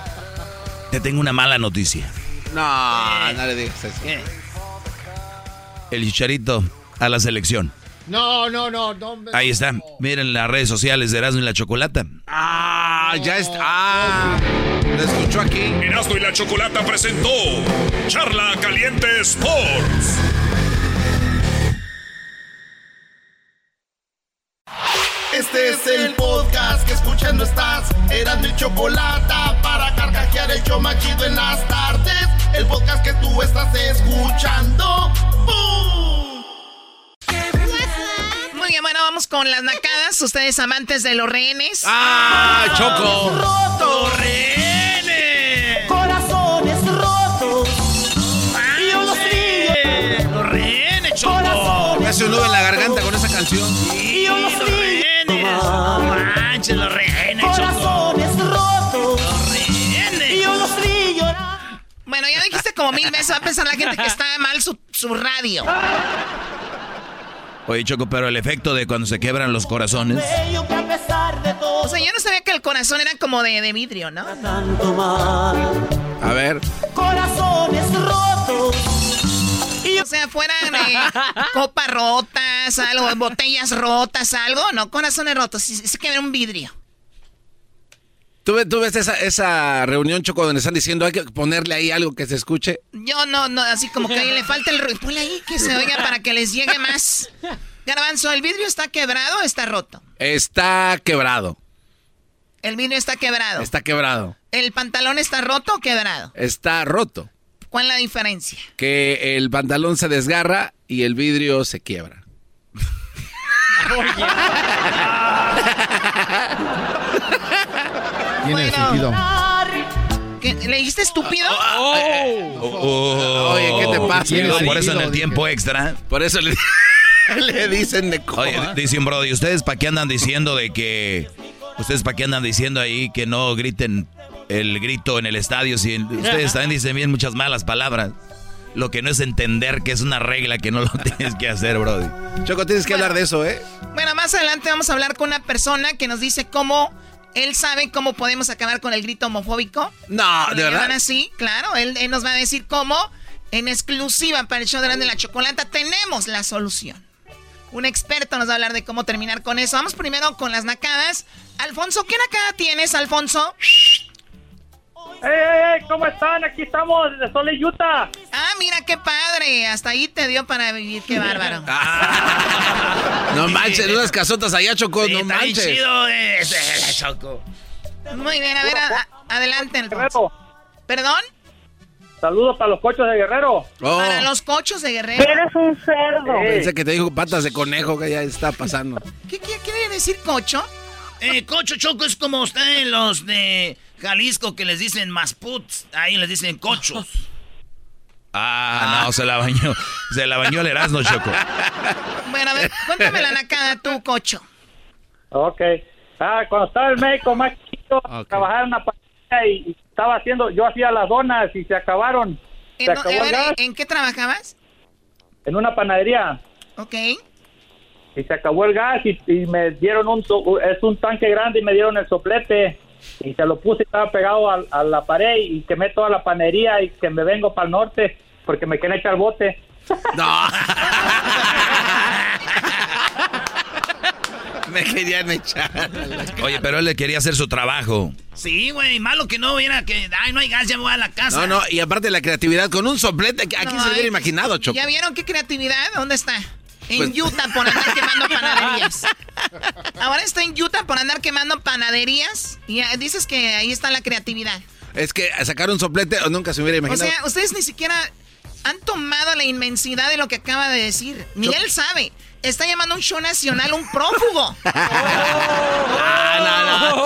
te tengo una mala noticia. No, no le digas eso. ¿Qué? El chicharito a la selección. No, no, no, no. me- Ahí está. Miren las redes sociales de Erasmo y la Chocolata. Ah, ya está. Ah, lo escuchó aquí. Erasmo y la Chocolata presentó Charla Caliente Sports. Este es el podcast que escuchando estás. Eran mi chocolate para carcajear el show más chido en las tardes. El podcast que tú estás escuchando. ¡Bum! Muy bien, bueno, vamos con las nacadas. Ustedes amantes de los rehenes. ¡Ah, Choco! ¡Los rehenes! Corazones rotos. Y los rehenes. Los rehenes, Choco. Me hace un nudo en la garganta con esa canción. Como mil veces, va a pensar la gente que está mal su, su radio. Oye, Choco, pero el efecto de cuando se quebran los corazones. O sea, yo no sabía que el corazón era como de, de vidrio, ¿no? A ver. Corazones rotos. O sea, fueran eh, copas rotas, algo, botellas rotas, algo, no, corazones rotos, sí, sí que era un vidrio. ¿Tú, ves- tú ves esa, esa reunión, Choco, donde están diciendo hay que ponerle ahí algo que se escuche? Yo no, no, así como que ahí le falta el ruido. Ponle ahí que se oiga para que les llegue más. Garbanzo, ¿el vidrio está quebrado o está roto? Está quebrado. El vidrio está quebrado. Está quebrado. ¿El pantalón está roto o quebrado? Está roto. ¿Cuál es la diferencia? Que el pantalón se desgarra y el vidrio se quiebra. Tiene sentido. ¿Qué, ¿Le dijiste estúpido? Oh. Oye, ¿qué te pasa? Tiene Por eso en el tiempo extra. Por eso le, le dicen de cómo. Oye, dicen, Brody, ¿ustedes para qué andan diciendo de que... ¿Ustedes para qué andan diciendo ahí que no griten el grito en el estadio? Si ustedes también dicen bien muchas malas palabras. Lo que no es entender que es una regla que no lo tienes que hacer, Brody. Choco, tienes que hablar de eso, ¿eh? Bueno, más adelante vamos a hablar con una persona que nos dice cómo él sabe cómo podemos acabar con el grito homofóbico. No, ¿de verdad? así, claro. Él, él nos va a decir cómo, en exclusiva para el show de la Chocolata, tenemos la solución. Un experto nos va a hablar de cómo terminar con eso. Vamos primero con las nacadas. Alfonso, ¿qué nacada tienes, Alfonso? ¡Ey, ey, ey! ¿Cómo están? Aquí estamos desde Sole, Utah. Ah, mira qué padre. Hasta ahí te dio para vivir, qué bárbaro. No manches, unas casotas allá, Choco, no Está bien manches. chido ese, Choco. Muy bien, a ver, a- a- adelante. ¿Perdón? Saludos para los cochos de Guerrero. Oh, Para los cochos de Guerrero. Eres un cerdo. pensé que te dijo patas de conejo que ya está pasando. ¿Qué, qué quiere decir cocho? Eh, cocho choco es como ustedes los de Jalisco que les dicen masputs. Ahí les dicen cochos. Ah, no, se la bañó. Se la bañó el Erasmo, Choco. Bueno, a ver, cuéntame la nacada tú, cocho. Ok. Ah, cuando estaba el médico más chiquito, trabajaba en una panadería y estaba haciendo, yo hacía las donas y se acabaron. Se ¿En, acabó a el ver, gas ¿en qué trabajabas? en una panadería Ok. y se acabó el gas y, y me dieron un, to- es un tanque grande y me dieron el soplete y se lo puse, estaba pegado a, a la pared y quemé toda la panería y que me vengo para el norte porque me quería echar bote. No. Me querían echar. Oye, pero él le quería hacer su trabajo. Sí, güey, malo que no hubiera que. Ay, no hay gas, ya me voy a la casa. No, no, y aparte la creatividad con un soplete, ¿a quién No, se hubiera imaginado, Choco? ¿Ya vieron qué creatividad? ¿Dónde está? En Pues- Utah por andar quemando panaderías. Ahora está en Utah por andar quemando panaderías. Y ah, dices que ahí está la creatividad. Es que sacar un soplete o nunca se hubiera O imaginado. sea, ustedes ni siquiera han tomado la inmensidad de lo que acaba de decir. Ni él sabe. Está llamando a un show nacional un prófugo.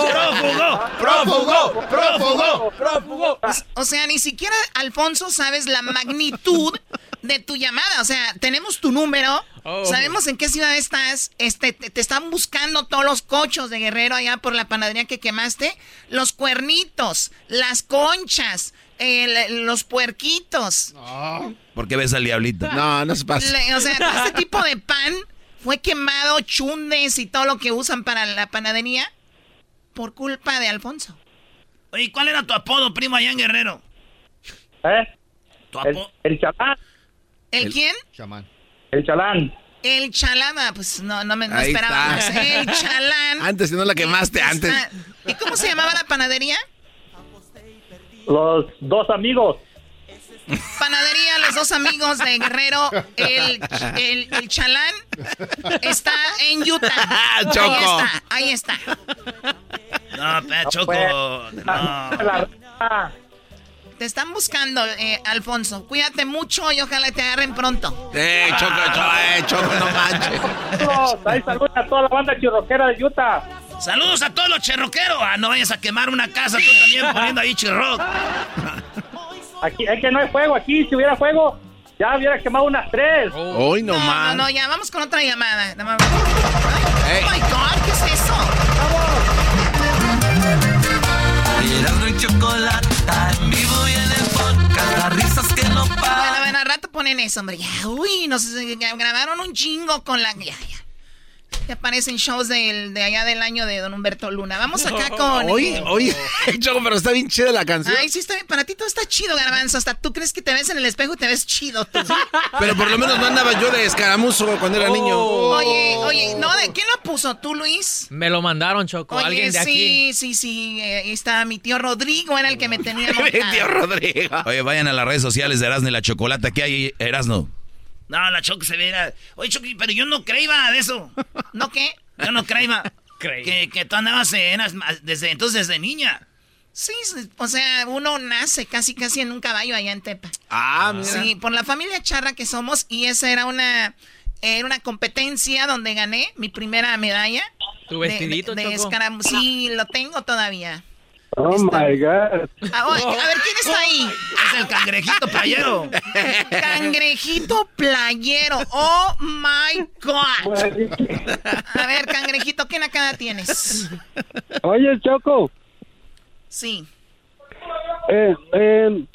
¡Prófugo! ¡Prófugo! ¡Prófugo! ¡Prófugo! O sea, ni siquiera, Alfonso, sabes la magnitud de tu llamada. O sea, tenemos tu número, Oh. sabemos en qué ciudad estás, este, te, te están buscando todos los cochos de Guerrero allá por la panadería que quemaste, los cuernitos, las conchas, El- los puerquitos. ¿Por qué ves al diablito? No, no se pasa. Le- o sea, este tipo de pan fue quemado, chundes y todo lo que usan para la panadería por culpa de Alfonso. Oye, ¿cuál era tu apodo, primo, allá en Guerrero? ¿Eh? Tu El, apodo. el chalán. ¿El, quién? Chamán. El chalán. El chalán. Ah, pues no, no me no esperaba. El chalán. Antes, si no la quemaste, antes. ¿Y cómo se llamaba la panadería? Los dos amigos. Panadería Los Dos Amigos de Guerrero, el, el, el chalán está en Utah. Choco. Ahí está, ahí está. No, Choco. pues. No. Te están buscando, eh, Alfonso. Cuídate mucho y ojalá te agarren pronto. Eh, Choco, Choco, eh, Choco, no manches. Saludos, ahí saludos a toda la banda chirroquera de Utah. Saludos a todos los cherroqueros. Ah, no vayas a quemar una casa tú también poniendo ahí chirroc. Aquí, es que no hay fuego aquí. Si hubiera fuego, ya hubiera quemado unas tres. Hoy no, No, no, más. no, ya vamos con otra llamada. Oh my God, ponen eso, hombre. Uy, nos ya grabaron un chingo con la. Ya. Ya aparecen shows del, de allá del año de Don Humberto Luna. Vamos acá con. Oye, eh, oye, Choco, pero está bien chida la canción. Ay, sí, está bien. Para ti todo está chido, Garbanzo. Hasta tú crees que te ves en el espejo y te ves chido. Tú. Pero por lo menos no andaba yo de escaramuzo cuando era niño. Oye, oye, no, ¿de quién lo puso? ¿Tú, Luis? Me lo mandaron, Choco. Oye, alguien de sí, aquí. sí, sí. eh, ahí está mi tío Rodrigo, era el que me tenía montado. Tío Rodrigo. Oye, vayan a las redes sociales de Erasno y la Chocolata. ¿Qué hay, Erasno? No, la Choco se viera. Oye, Choco, pero yo no creía de eso. ¿No qué? Yo no creía. Creí. Que, que tú andabas en desde entonces, desde niña. Sí, o sea, uno nace casi casi en un caballo allá en Tepa. Ah, mira. Sí, por la familia charra que somos y esa era una era una competencia donde gané mi primera medalla. ¿Tu de- vestidito, de, de Choco? escaram- Sí, lo tengo todavía. Oh my God. Ah, oh, a ver, ¿quién está ahí? Es el cangrejito playero. Cangrejito playero. Oh my God. A ver, cangrejito, ¿qué nacada tienes? Oye, Choco, Sí. eh, eh,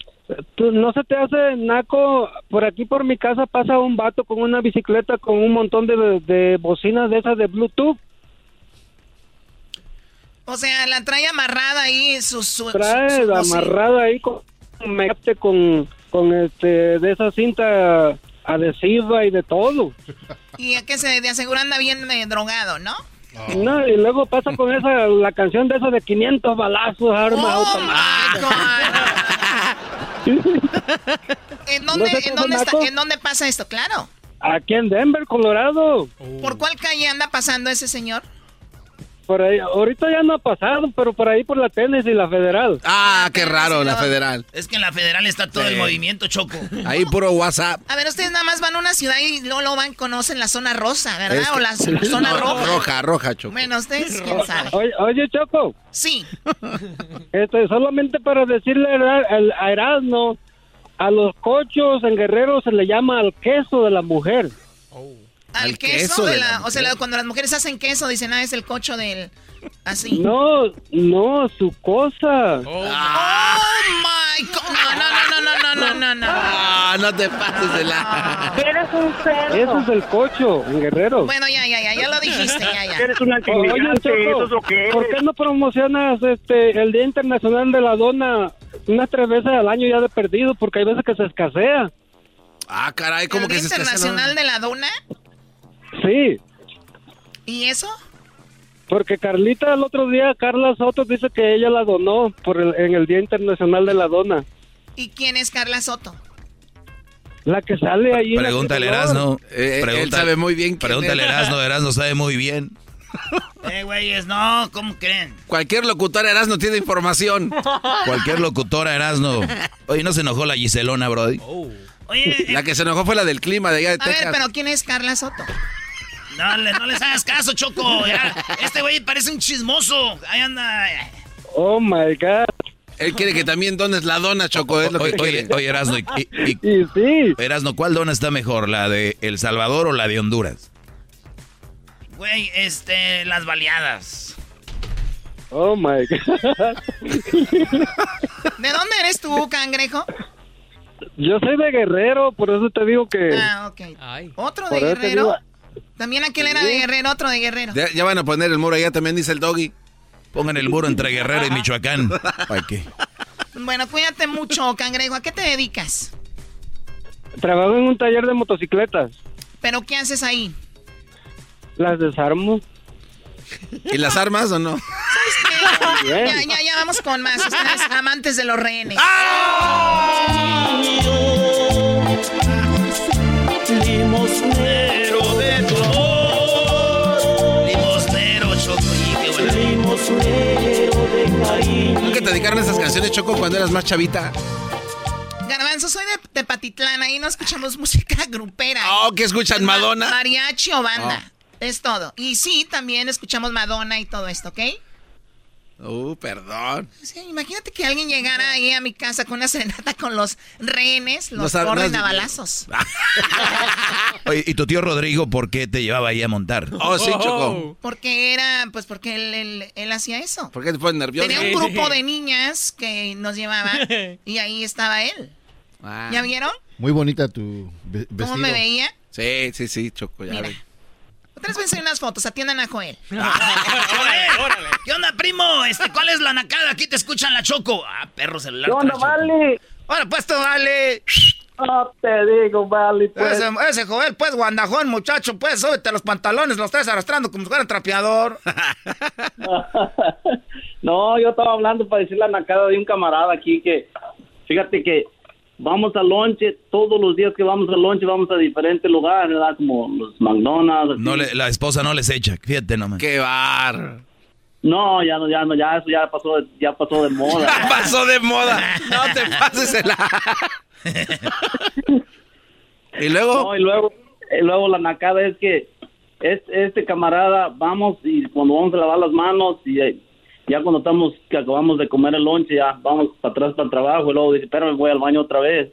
¿tú- ¿no se te hace naco? Por aquí por mi casa pasa un vato con una bicicleta con un montón de, de bocinas de esas de Bluetooth. O sea, la trae amarrada ahí su, su, Trae su- su amarrada ahí con, con, con este, de esa cinta adhesiva y de todo. Y a que se de asegura anda bien eh, drogado, ¿no? No, y luego pasa con esa, la canción de esa de 500 balazos, armas Oh automáticas. ¿En ¿No dónde, en, dónde está? ¿En dónde pasa esto? Claro. Aquí en Denver, Colorado. ¿Por cuál calle anda pasando ese señor? Por ahí, ahorita ya no ha pasado, pero por ahí por la tenis y la federal. Ah, qué raro, la federal. Es que en la federal está todo Sí. el movimiento, Choco. Ahí puro WhatsApp. A ver, ustedes nada más van a una ciudad y luego, luego van, conocen la zona rosa, ¿verdad? Es o la zona No, roja. Roja, roja, Choco. Bueno, ustedes, quién sabe. Oye, oye, Choco, Sí. este, solamente para decirle a, al- a Erasmo, a los cochos en Guerrero se le llama al queso de la mujer. Al Al queso, queso de, de la, la O sea, cuando las mujeres hacen queso, dicen, ah, es el cocho del... Así. No, no, su cosa. Oh my God. No, no, no, no, no, no, no, no. Ah, no te pases de la. Eres un cerdo. Eso es el cocho en Guerrero. Bueno, ya, ya, ya, ya lo dijiste, ya, ya. Eres un antiinmigrante, eso es lo que ¿por qué no promocionas este el Día Internacional de la Dona unas tres veces al año ya de perdido? Porque hay veces que se escasea. Ah, caray, ¿cómo ¿El que Día se está Internacional de la Dona? Sí, ¿Y eso? porque Carlita el otro día, Carla Soto dice que ella la donó por el, en el Día Internacional de la Dona. ¿Y quién es Carla Soto? La que sale ahí. Pregúntale. Erasno. Eh, él Pregunta- sabe muy bien quién Pregúntale, es. Erasno. Erasno sabe muy bien. Eh, güeyes, no, ¿cómo creen? Cualquier locutor Erasno tiene información. Cualquier locutora, Erasno. Oye, ¿no se enojó la Giselona, Brody? Oye, La que se enojó fue la del clima de allá de A ver, pero ¿quién es Carla Soto? no, le- no les hagas caso, Choco. ya. Este güey parece un chismoso. Ahí anda. Oh my God. Él quiere que también dones la dona, Choco, es lo que Oye, oye, quiere. oye, Erasno, y, y- Y sí, Erasno, ¿cuál dona está mejor? ¿La de El Salvador o la de Honduras? Güey, este, las baleadas. Oh my God. ¿De dónde eres tú, cangrejo? Yo soy de Guerrero, por eso te digo que. Ah, ok. ¿Otro de Guerrero? digo- También aquel era de Guerrero, otro de Guerrero. Ya, ya van a poner el muro allá también, dice el doggy. Pongan el muro entre Guerrero y Michoacán. ¿Para qué? Bueno, cuídate mucho, cangrejo. ¿A qué te dedicas? Trabajo en un taller de motocicletas. ¿Pero qué haces ahí? Las desarmo. ¿Y las armas o no? Ya, ya, ya vamos con más. Ustedes amantes de los rehenes. Limosnero de tu amor. Limosnero, Choco. Limosnero de cariño. ¿Nunca te dedicaron a esas canciones, Choco, cuando eras más chavita? Garbanzo, soy de Tepatitlán. Ahí no escuchamos música grupera. Oh, ¿qué escuchan, Ma- Madonna? Mariachi o banda. Oh. Es todo. Y sí, también escuchamos Madonna y todo esto, ¿ok? Uh, perdón. Sí, imagínate que alguien llegara ahí a mi casa con una serenata con los rehenes, los No corren no- a balazos. Oye, ¿y tu tío Rodrigo por qué te llevaba ahí a montar? Oh, sí, Choco. Porque era, pues porque él, él- él hacía eso. ¿Por qué te pones nervioso? Tenía un grupo de niñas que nos llevaba y ahí estaba él. Ah. ¿Ya vieron? Muy bonita tu ve- vestido. ¿Cómo me veía? Sí, sí, sí, Choco, ya Mira. ven. A enseñar unas fotos. Atiendan a Joel. ¿Qué onda, primo? Este, ¿Cuál es la nacada? Aquí te escuchan la Choco. Ah, perro celular. ¿Qué onda, vale? Ahora, pues, tú, vale. No te digo, vale. Pues. Ese, ese Joel, pues, guandajón, muchacho, pues, súbete los pantalones, los traes arrastrando como si fuera trapeador. No, yo estaba hablando para decir la nacada de un camarada aquí que, fíjate que vamos al lonche, todos los días que vamos al lonche vamos a diferentes lugares, ¿verdad? Como los McDonald's. No le- la esposa no les echa, fíjate nomás. ¡Qué bar! No, ya no, ya no, ya eso ya pasó, de- ya pasó de moda. Ya pasó de moda. No te pases el... ¿Y luego? No, y luego, y luego la nacada es que es, este camarada, vamos y cuando vamos a lavar las manos y eh, ya cuando estamos, que acabamos de comer el lonche, ya vamos para atrás para el trabajo y luego dice, espérame, voy al baño otra vez.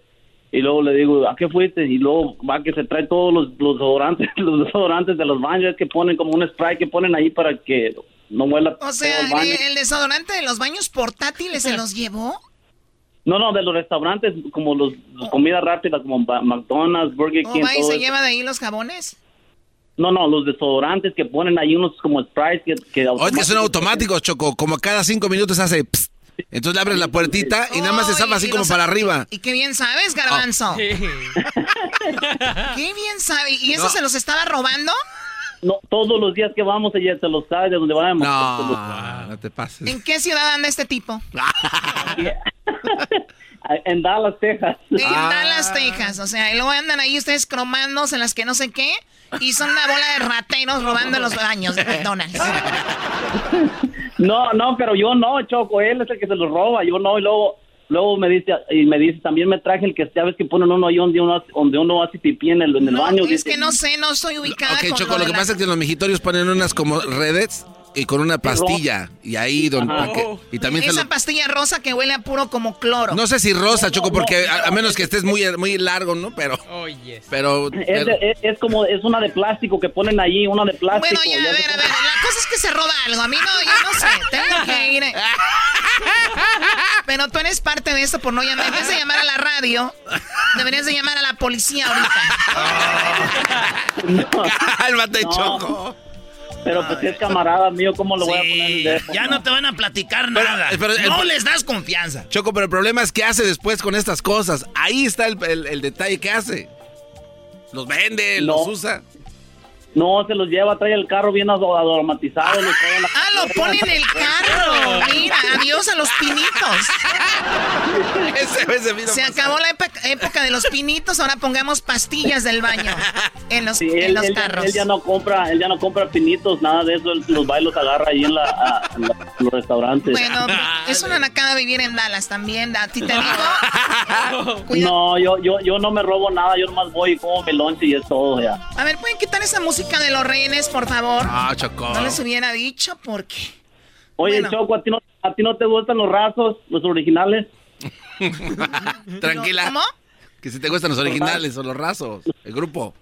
Y luego le digo, ¿a qué fuiste? Y luego va que se trae todos los, los desodorantes, los desodorantes de los baños, que ponen como un spray que ponen ahí para que no huela O sea, el baño. el, desodorante de los baños portátiles se los llevó. No, no, de los restaurantes como los, los comida rápida como McDonald's, Burger ¿O King, va y se eso. lleva de ahí los jabones? No, no, los desodorantes que ponen ahí unos como sprays que... que Oye, que son automáticos, Choco. Como cada cinco minutos hace... psst. Entonces le abres la puertita y nada más se zafa así como los- para arriba. Y qué bien sabes, garbanzo. qué bien sabe. ¿Y eso No. se los estaba robando? No, todos los días que vamos ella se los sabe de donde vayamos. No, no te pases. ¿En qué ciudad anda este tipo? En Dallas, Texas. En Dallas, Texas. O sea, y luego andan ahí ustedes cromándose en las que no sé qué. Y son una bola de rateros robando los baños de McDonald's. No, no, pero yo no, Choco, él es el que se los roba, yo no, y luego, luego me dice, y me dice, también me traje el que ya ves que ponen uno ahí donde uno, hace- donde uno hace pipí en el, en el baño. Es dice, que no sé, no estoy ubicada Ok, con Choco, lo que la- pasa es que en los mijitorios ponen unas como redes y con una pastilla. Y ahí donde... Ajá. para que- y también Esa lo- pastilla rosa que huele a puro como cloro. No sé si rosa, Choco, porque a, a menos que estés muy, muy largo, ¿no? Pero... Pero... Es, de- es, es como, es una de plástico que ponen allí, una de plástico. Bueno, ya, a ver, a ver, la cosa es que se roba algo. A mí no, yo no sé, tengo que ir. Pero tú eres parte de esto por no llamar. Vez de llamar a la radio, deberías de llamar a la policía ahorita. Cálmate, No. Choco. Pero pues si es camarada mío, ¿cómo lo voy a poner en el? Ya no te van a platicar nada. pero el- no les das confianza. Choco, pero el problema es qué hace después con estas cosas. Ahí está el, el- el detalle que hace. Los vende, No. los usa. No, se los lleva, trae el carro bien ado- aromatizado. los trae en la- Ah, lo pone en el carro. Mira, adiós a los pinitos. Se acabó la época, época de los pinitos, ahora pongamos pastillas del baño en los, Sí, en él, los él carros. él ya no compra, él ya no compra pinitos, nada de eso, él los va y los agarra ahí en, la, a- en la- en los restaurantes. Bueno, es una nacada vivir en Dallas también, a ti te digo. No, yo, yo, yo no me robo nada, yo nomás voy y como mi lonche y es todo ya. A ver, ¿pueden quitar esa música de los rehenes, por favor? Ah, Choco. No les hubiera dicho porque. Oye, Bueno. Choco, ¿a ti, no, ¿a ti no te gustan los rasos, los originales? Tranquila. ¿Cómo? Que si te gustan los originales o los rasos. El grupo.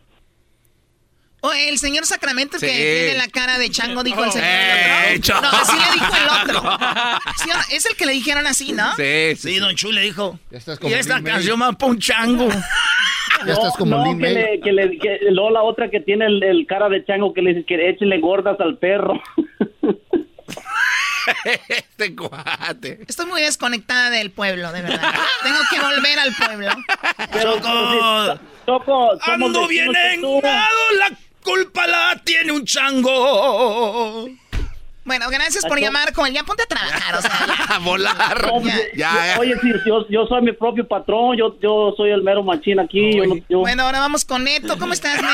O el señor Sacramento que Sí. tiene la cara de chango, dijo el señor. Eh, el otro. cho- No, así le dijo el otro. ¿Sí es el que le dijeron así, ¿no? Sí, Sí, Don Chu le dijo. Ya estás Y esta canción más pa' un chango. Ya estás como no, que le, que le, que luego la otra que tiene el, el cara de chango que le dice que échele gordas al perro. este cuate. Estoy muy desconectada del pueblo, de verdad. Tengo que volver al pueblo. Pero, Choco. Choco, Ando bien engado, la culpa la tiene un chango. Bueno, gracias por llamar, Joel. Ya ponte a trabajar, o sea. A volar. Ya. Ya, ya. Oye, sí, yo, yo soy mi propio patrón, yo, yo soy el mero machín aquí. Yo- Bueno, ahora vamos con Neto. ¿Cómo estás, Neto?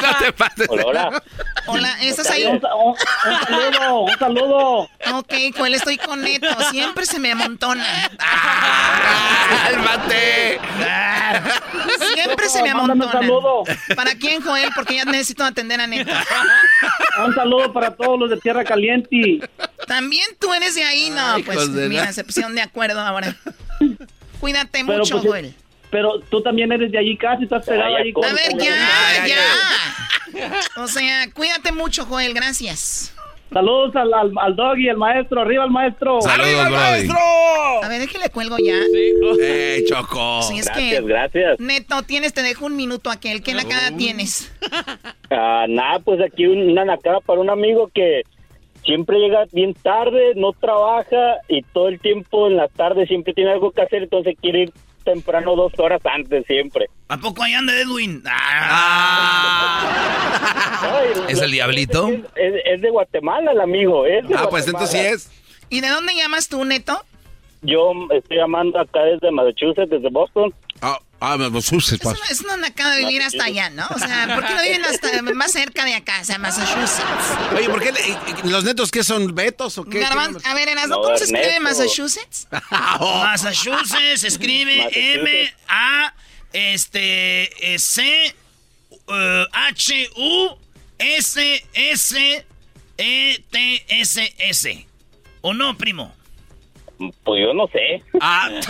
No te pases. Hola, hola. Hola, ¿estás ahí? Un, sa- un- un saludo, un saludo. Ok, Joel, estoy con Neto. Siempre se me amontona. ¡Cálmate! Siempre se me un amontona. saludo. ¿Para quién, Joel? Porque ya necesito atender a Neto. Un saludo para todos los de Tierra Caliente. También tú eres de ahí, no, Ay, pues mira, la- se pusieron de acuerdo ahora. Cuídate Pero, mucho, pues, Joel. Pero tú también eres de allí casi, estás pegado allí con... A ver, ya, ya. O sea, cuídate mucho, Joel, gracias. Saludos al, al, al doggy, el maestro, arriba el maestro. Saludos, Brody. A ver, déjale cuelgo ya. ¡Eh, Choco! Sí, es Gracias, que, gracias. Neto, tienes, te dejo un minuto aquel. ¿Qué nacada tienes? Ah, nada, pues aquí un- una nacada para un amigo que siempre llega bien tarde, no trabaja y todo el tiempo en la tarde siempre tiene algo que hacer, entonces quiere ir temprano dos horas antes siempre. ¿A poco ahí anda Edwin? Ay, ¿Es el diablito? Es, es- es de Guatemala el amigo, es de Ah, pues Guatemala. entonces sí es. ¿Y de dónde llamas tú, Neto? Yo estoy llamando acá desde Massachusetts, desde Boston. Ah, ah, me pues, uses, Es una, es una nacada vivir hasta allá, ¿no? O sea, ¿por qué no viven hasta más cerca de acá, o sea, Massachusetts? Oye, ¿por qué le- los netos qué son betos o qué? Garban- a ver, Erasmo, No, ¿cómo se escribe. Massachusetts? Massachusetts se escribe Massachusetts. M A este eh, C eh, H U S S E T S S. ¿O no, primo? Pues yo no sé. Ah,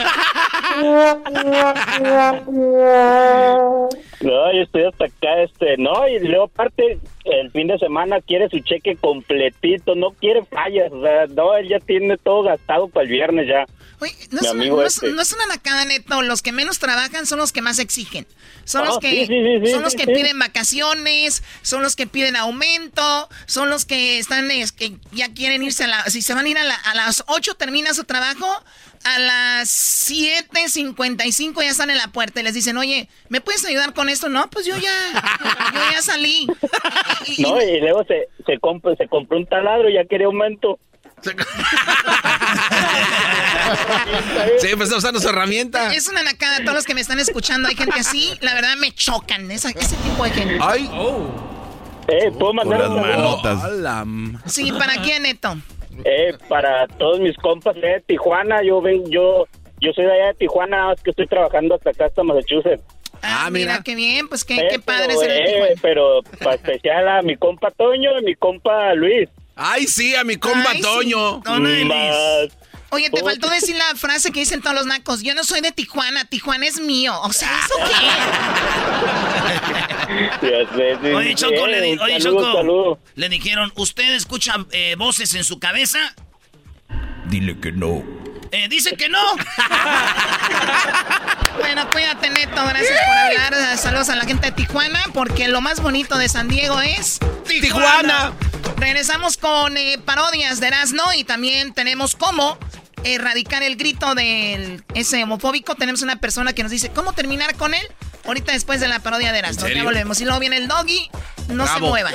No, yo estoy hasta acá, este, no, y luego aparte, el fin de semana quiere su cheque completito, no quiere fallas, o sea, no, él ya tiene todo gastado para el viernes ya. Oye, no es, una, no es- este. no es una nacada, Neto. Los que menos trabajan son los que más exigen. Son Ah, los que, sí, sí, sí, sí, son los que piden vacaciones, son los que piden aumento, son los que están, es, que ya quieren irse a la... Si se van a ir a, la- a las 8 termina su trabajo, a las 7.55 ya están en la puerta y les dicen, oye, ¿me puedes ayudar con esto? No, pues yo ya, yo ya salí. Y- No, y luego se, se compra, se compró un taladro y ya quiere aumento. Sí, pues está usando su herramienta. Es una nacada, todos los que me están escuchando, hay gente así, la verdad me chocan, esa- ese tipo de gente. Ay. Eh, ¿puedo mandar las manotas. Sí, ¿para quién, Neto? Eh, para todos mis compas de Tijuana, yo ven, yo, yo soy de allá de Tijuana, más que estoy trabajando hasta acá, hasta Massachusetts. Ah, Ah, mira. mira. qué bien, pues qué, Eh, qué padre pero, ser el eh, pero para especial a mi compa Toño y mi compa Luis. Ay, sí, a mi compa Ay, sí. Toño. Don Ellis. Más- Oye, te faltó decir la frase que dicen todos los nacos. Yo no soy de Tijuana, Tijuana es mío. O sea, ¿eso qué? Ya sé, sí, Oye, Choco, le, di- oye, saludo, Choco, saludo. le dijeron, ¿usted escucha eh, voces en su cabeza? Dile que no. Eh, dice que no. Bueno, cuídate, Neto. Gracias por hablar. Saludos a la gente de Tijuana, porque lo más bonito de San Diego es Tijuana. Regresamos con eh, parodias de Erasmo y también tenemos cómo erradicar el grito de ese homofóbico. Tenemos una persona que nos dice cómo terminar con él. Ahorita después de la parodia de Erasmo. Ya volvemos. Y luego viene el doggy. No se muevan.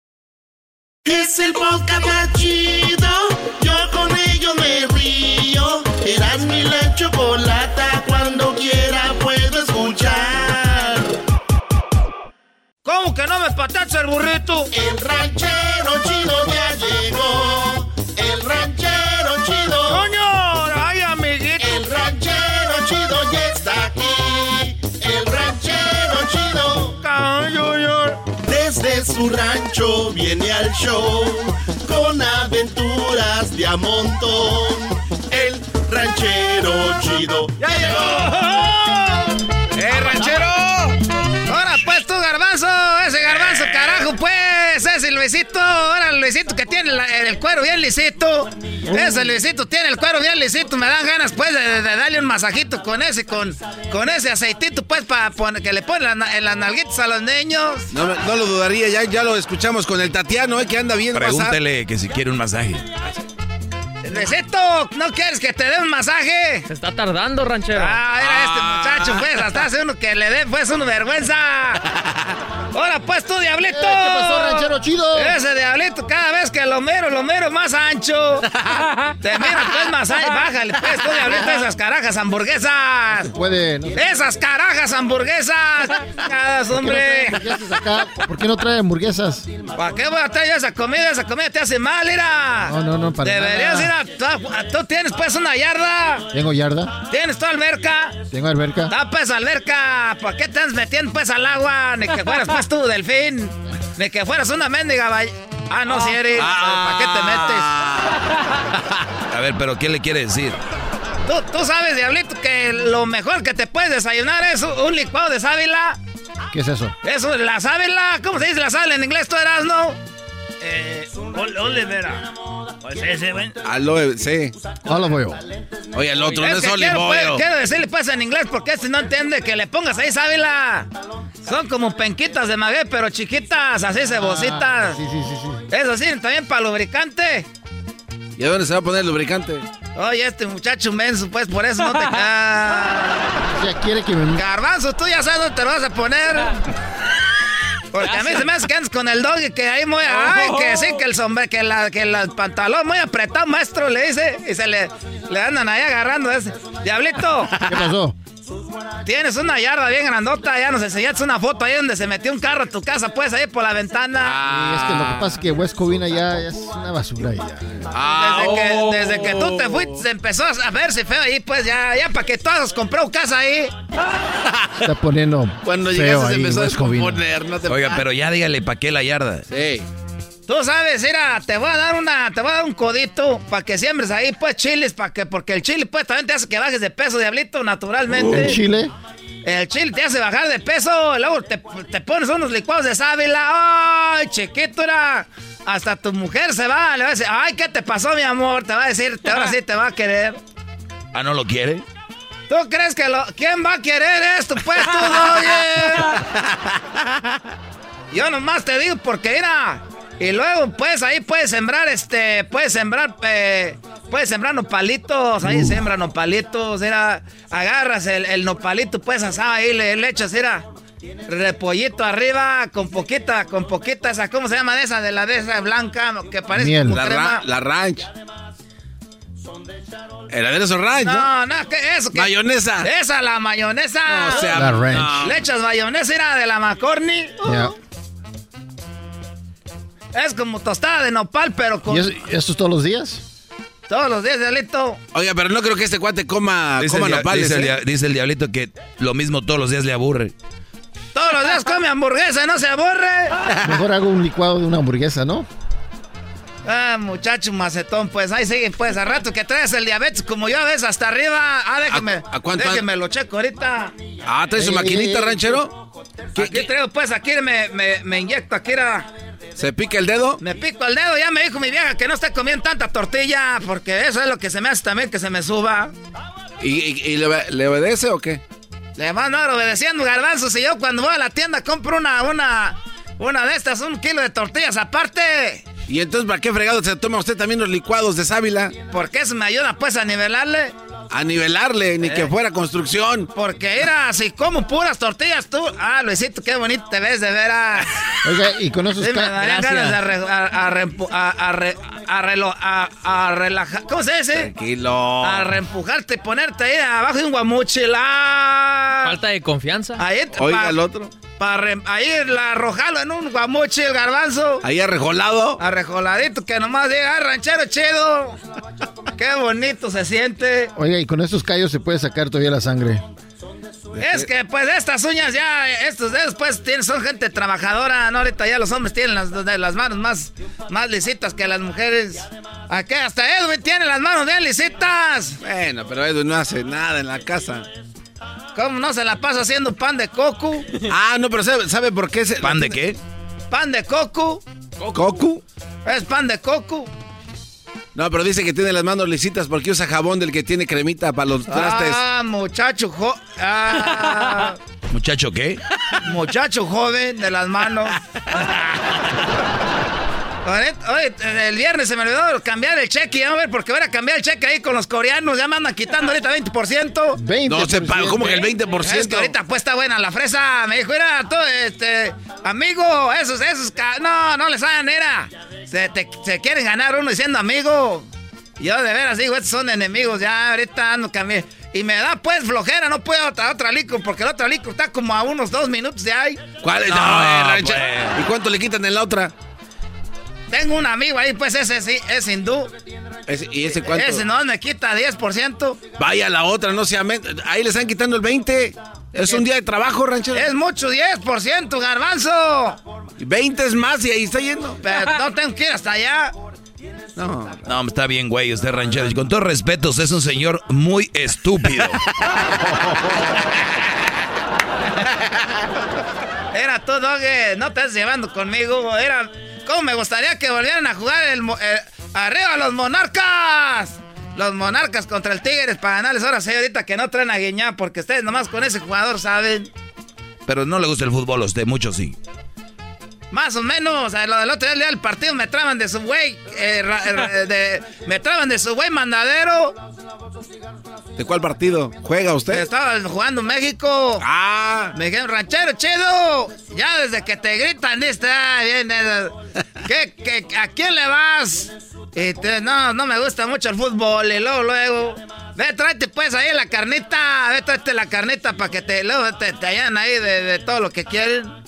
Es el podcast más chido. Yo con ello me río. Eras mi la chocolata. Cuando quiera puedo escuchar. las patatas al burrito. El ranchero chido ya llegó. Su rancho viene al show con aventuras de a montón. El ranchero chido ya llegó. Luisito, ahora Luisito que tiene la- el cuero bien lisito, ese Luisito tiene el cuero bien lisito, me dan ganas pues de, de darle un masajito con ese, con, con ese aceitito pues para que le ponen la en las nalguitas a los niños. No, me- no lo dudaría, ya, ya lo escuchamos con el Tatiano, eh, que anda bien. Pregúntele que si quiere un masaje. Luisito, ¿no quieres que te dé un masaje? Se está tardando, ranchero. Ah, era este muchacho, pues, hasta hace uno que le dé, pues, una vergüenza. Ahora, pues, tú, diablito. Eh, ¿qué pasó, ranchero chido? Ese diablito, cada vez que lo miro, lo miro más ancho. Te mira, pues, más ancho. Bájale, pues, tú, diablito, esas carajas hamburguesas. Puede. ¿no? Esas carajas hamburguesas. Cada hombre. ¿Por qué no trae hamburguesas acá? ¿Por qué no trae hamburguesas? ¿Para qué voy a traer esa comida? Esa comida te hace mal, mira. No, no, no, para Deberías ir nada. a... Tú, tú tienes, pues, una yarda. ¿Tengo yarda? ¿Tienes tu alberca? ¿Tengo alberca? Ah, pues, alberca, ¿por qué te estás metiendo, pues, al agua? Ni que fueras, pues, tú, delfín. Ni que fueras una mendiga ball- Ah, no, si eres. ¿Para qué te metes? A ver, pero ¿qué le quiere decir? ¿Tú, tú sabes, diablito, que lo mejor que te puedes desayunar es un licuado de sábila. ¿Qué es eso? Eso, la sábila. ¿Cómo se dice la sábila en inglés? ¿Tú eras, no? Eh, ol- olivera. Pues ese, güey. Aloe, sí. Olive oil. Oye, el otro no es que olive quiero, pues, quiero decirle pues en inglés porque este no entiende que le pongas ahí sábila. Son como penquitas de maguey, pero chiquitas, así cebositas. Ah, Sí, sí, sí, sí. Eso sí, también para lubricante. ¿Y a dónde se va a poner el lubricante? Oye, este muchacho menso, pues por eso no te cae. Ya quiere que me... Garbanzo, tú ya sabes dónde te lo vas a poner. Porque a mí se me hace que andas con el dog y que ahí muy... Ay, que sí, que el sombrero, que, la, que el pantalón muy apretado, maestro, le dice. Y se le, le andan ahí agarrando ese. Diablito. ¿Qué pasó? Tienes una yarda bien grandota, ya nos enseñaste una foto ahí donde se metió un carro a tu casa, pues ahí por la ventana. Y es que lo que pasa es que West Covina ya es una basura ya. Desde, que, desde que tú te fuiste se empezó a verse feo ahí, pues ya, ya para que todos compró casa ahí. Está poniendo Cuando feo llegaste se ahí empezó a descomponer, no te Oiga, pero ya dígale para qué la yarda. Sí. Tú sabes, mira, te voy a dar una, te voy a dar un codito para que siembres ahí, pues chiles, para que, porque el chile pues también te hace que bajes de peso, diablito, naturalmente. ¿En Chile? El chile te hace bajar de peso, luego te, te pones unos licuados de sábila. ¡Ay, chiquito! era! Hasta tu mujer se va, le va a decir, ¡ay, qué te pasó, mi amor! Te va a decir, te- ahora sí te va a querer. Ah, ¿no lo quiere? ¿Tú crees que lo... ¿Quién va a querer esto, pues, tú, oye? Yo nomás te digo porque, mira... Y luego, pues, ahí puedes sembrar, este... Puedes sembrar, eh, Puedes sembrar nopalitos, ahí sembran nopalitos, mira... Agarras el, el nopalito, pues, asado ahí, le, le echas, mira... Repollito arriba, con poquita, con poquita, esa, ¿cómo se llama de esa? De la de esa blanca, que parece Miel. como La, crema. ra- la ranch. El aderezo ranch, ¿no? No, no, ¿qué eso? ¿Qué? Mayonesa. Esa, la mayonesa. No, o sea, La ranch. no. Le echas mayonesa, era de la McCorney. Ya. Es como tostada de nopal, pero con ¿Y eso, esto es todos los días? todos los días, Diablito. Oiga, pero no creo que este cuate coma, Dice, coma el, nopales, dice ¿eh? dice el diablito que lo mismo todos los días le aburre. Todos los días come hamburguesa, ¿no se aburre? Mejor hago un licuado de una hamburguesa, ¿no? Ah, muchacho macetón, pues ahí sigue, pues a rato que traes el diabetes como yo ves hasta arriba. Ah, déjeme, ¿A- a cuánto- déjeme lo checo ahorita. Ah, ¿trae su maquinita, ranchero? Aquí traigo, pues aquí me, me, me inyecto, aquí era... ¿Se pica el dedo? Me pico el dedo, ya me dijo mi vieja que no esté comiendo tanta tortilla, porque eso es lo que se me hace también que se me suba. ¿Y, y- y le, le obedece o qué? Le van a obedeciendo garbanzos y yo cuando voy a la tienda compro una, una, una de estas, un kilo de tortillas aparte. ¿Y entonces para qué fregado se toma usted también los licuados de sábila? Porque eso me ayuda pues a nivelarle. A nivelarle, ni Eh. que fuera construcción. Porque era así como puras tortillas tú. Ah, Luisito, qué bonito te ves de veras. Oiga, y con esos Sí, me darían ganas de a, relajar. ¿Cómo se dice? Tranquilo. A reempujarte y ponerte ahí abajo de un guamuchil. Ah. Falta de confianza. Ahí, Oiga el otro. Para ahí la arrojarlo en un guamuchi el garbanzo. Ahí arrejolado. Arrejoladito, que nomás llega, "Ah, ranchero chido. Qué bonito se siente. Oiga, y con estos callos se puede sacar todavía la sangre. Es que pues estas uñas ya, estos dedos pues tienen, son gente trabajadora, ¿no? Ahorita ya los hombres tienen las, las manos más, más lisitas que las mujeres. Aquí hasta Edwin tiene las manos bien lisitas. Bueno, pero Edwin no hace nada en la casa. ¿Cómo no se la pasa haciendo pan de coco? Ah, no, pero ¿sabe, sabe por qué? Se, ¿Pan de qué? Pan de coco. ¿Coco? Es pan de coco. No, pero dice que tiene las manos lisitas porque usa jabón del que tiene cremita para los trastes. Ah, muchacho jo ah, ¿Muchacho qué? muchacho joven de las manos. El viernes se me olvidó cambiar el cheque, ya a ver, porque voy a cambiar el cheque ahí con los coreanos, ya me andan quitando ahorita 20%. 20%. No se paga, ¿cómo que el 20%? Es que ahorita pues está buena la fresa. Me dijo, mira, tú, este, amigo, esos, esos, no, no les hagan, era. Se, te- se quieren ganar uno diciendo amigo. Yo de veras digo, estos son enemigos, ya ahorita ando cambié. Y me da pues flojera, no puedo otra, otra licor, porque la otra licor está como a unos dos minutos de ahí. ¿Cuál es? No, No, eh, rancha- pues. ¿Y cuánto le quitan en la otra? Tengo un amigo ahí, pues ese sí, es hindú. Ese- ¿Y ese cuánto? Ese no me quita 10%. Vaya la otra, no sea... Ahí le están quitando el 20. Es un día de trabajo, ranchero. Es mucho, 10%, garbanzo. 20 es más y ahí está yendo. Pero no tengo que ir hasta allá. No. No, está bien, güey, usted ranchero. Y con todo respeto, usted es un señor muy estúpido. Era tú, Doge, no te estás llevando conmigo. Era. ¿Cómo me gustaría que volvieran a jugar el, mo- eh, arriba los monarcas? Los monarcas contra el Tigres para ganarles ahora sí, ahorita que no traen a Guiñá, porque ustedes nomás con ese jugador saben. Pero no le gusta el fútbol a usted, mucho sí. Más o menos, a lo del otro día el día del partido me traban de su güey, eh, eh, de- me traban de su güey mandadero. ¿De cuál partido? ¿Juega usted? Estaba jugando México. Ah. Me dijeron, ranchero chido. Ya desde que te gritan, está bien. eh, ¿qué, qué, a quién le vas? Y te- no, no me gusta mucho el fútbol. Y luego, luego. Ve, tráete pues ahí la carnita. Ve, tráete la carnita para que te, luego te, te hallan ahí de, de todo lo que quieren.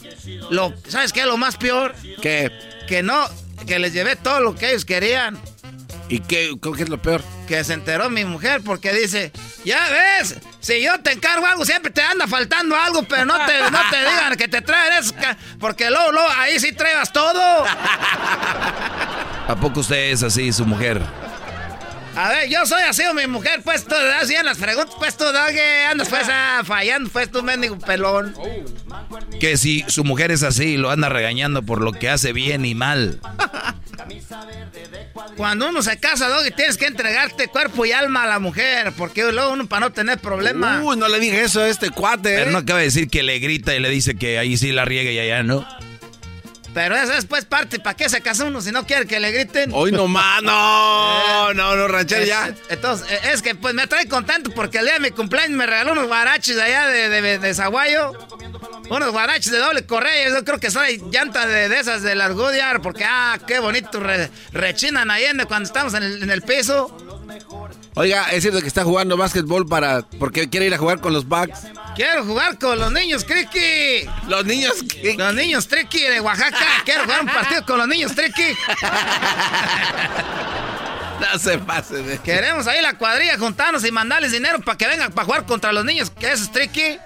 Lo, ¿Sabes qué es lo más peor? ¿Qué? Que no, que les llevé todo lo que ellos querían. ¿Y qué, qué es lo peor? Que se enteró mi mujer porque dice, ya ves, si yo te encargo algo, siempre te anda faltando algo, pero no te, no te digan que te traen eso, ca- porque luego, luego, ahí sí traebas todo. ¿A poco usted es así, su mujer? A ver, yo soy así, o mi mujer, pues tú das bien las preguntas, pues tú, Doge, andas pues ah, fallando, pues tú, mendigo pelón. Que si su mujer es así, lo anda regañando por lo que hace bien y mal. Cuando uno se casa, Doge, tienes que entregarte cuerpo y alma a la mujer, porque luego uno para no tener problemas. Uy, no le dije eso a este cuate, ¿eh? Pero no acaba de decir que le grita y le dice que ahí sí la riega y allá no. Pero esa es pues parte, ¿para qué se casa uno si no quiere que le griten? Hoy nomás, no, no, no, ranchero, ya. Eh, Entonces, eh, es que pues me trae contento porque el día de mi cumpleaños me regaló unos guaraches de allá de, de, de Zaguayo. Unos guaraches de doble correa. Yo creo que son llantas de, de esas de las Goodyear porque, ah, qué bonito re- rechinan ahí cuando estamos en el, en el piso. Oiga, es cierto que está jugando básquetbol para... porque quiere ir a jugar con los Bucks. Quiero jugar con los niños Triki. Los niños. Los niños Triki de Oaxaca. Quiero jugar un partido con los niños Triki. No se pase de... Queremos ahí la cuadrilla juntarnos y mandarles dinero para que vengan para jugar contra los niños, que eso es tricky.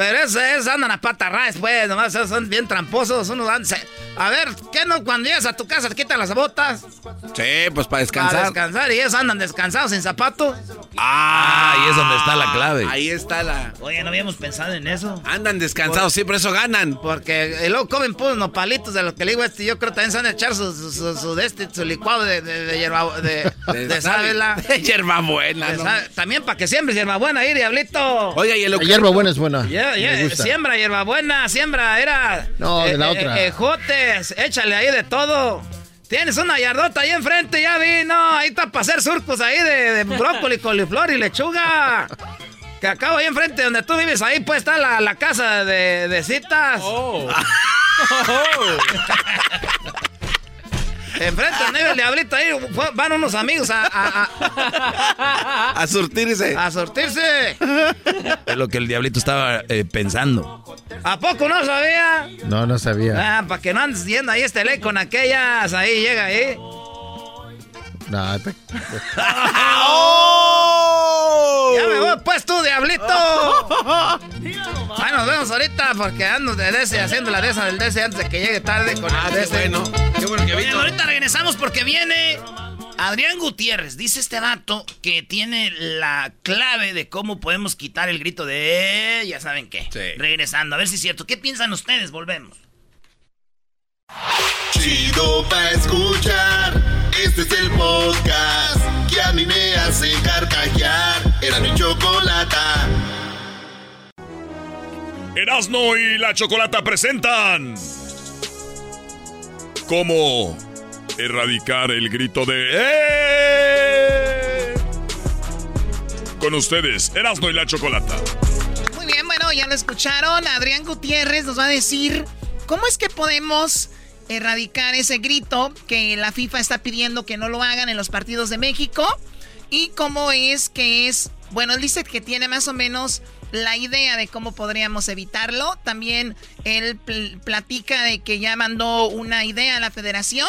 Pero esos, esos andan a pata ras, pues, nomás son bien tramposos. Uno dan- se- a ver, ¿qué no? Cuando llegas a tu casa te quitan las botas Sí, pues para para descansar. descansar y ellos andan descansados sin zapatos. Ah, ahí es donde está la clave. Ahí está la... Oye, no habíamos pensado en eso. Andan descansados, sí, por eso ganan. Porque y luego comen puros nopalitos de lo que le digo a este. Yo creo que también se van a echar su, su, su- su de este, su licuado de, de, de hierba, de, de, sábila. De hierba buena, De También para que siembres hierbabuena ahí, diablito. Oiga, y el La eucalipto? hierba buena es buena. Ya, ya, Me gusta. siembra hierbabuena, siembra, era. No, de la otra. ejotes, échale ahí de todo. Tienes una yardota ahí enfrente, ya vi, no, ahí está para hacer surcos ahí de, de brócoli, coliflor y lechuga. Que acabo ahí enfrente donde tú vives, ahí pues está la, la casa de, de citas. Enfrente del nivel diablito ahí van unos amigos a... A, surtirse. A surtirse. Es lo que el diablito estaba eh, pensando. ¿A poco no sabía? No, no sabía. Ah, para que no andes yendo ahí este ley con aquellas, ahí llega ahí. No, ¡Oh! Ya me voy pues tú, diablito. Ay, nos vemos ahorita porque ando de DC haciendo la desa del DC antes de que llegue tarde con ah, el DC. bueno. Qué bueno que vino. ahorita regresamos porque viene Adrián Gutiérrez. Dice este vato que tiene la clave de cómo podemos quitar el grito de ya saben qué. Regresando, a ver si es cierto. ¿Qué piensan ustedes? Volvemos. Chido pa escuchar. Este es el podcast que a mí me hace carcajear. Era mi chocolata. Erasno y la chocolata presentan. ¿Cómo erradicar el grito de ¡Eh! Con ustedes, Erasno y la chocolata. Muy bien, bueno, ya lo escucharon. Adrián Gutiérrez nos va a decir cómo es que podemos erradicar ese grito que la FIFA está pidiendo que no lo hagan en los partidos de México. Y cómo es que es, bueno, dice que tiene más o menos la idea de cómo podríamos evitarlo. También él platica de que ya mandó una idea a la federación,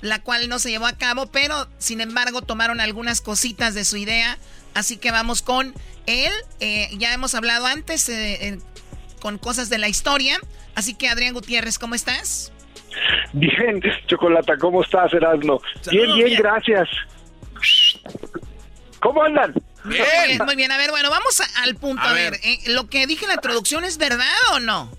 la cual no se llevó a cabo, pero sin embargo tomaron algunas cositas de su idea. Así que vamos con él. Eh, ya hemos hablado antes eh, con cosas de la historia. Así que Adrián Gutiérrez, ¿cómo estás? Bien, Chocolata, ¿cómo estás, Erasmo? Bien, bien, gracias. ¿Cómo andan? Bien. Muy bien, A ver, bueno, vamos al punto. A, ver, eh, ¿lo que dije en la introducción es verdad o no?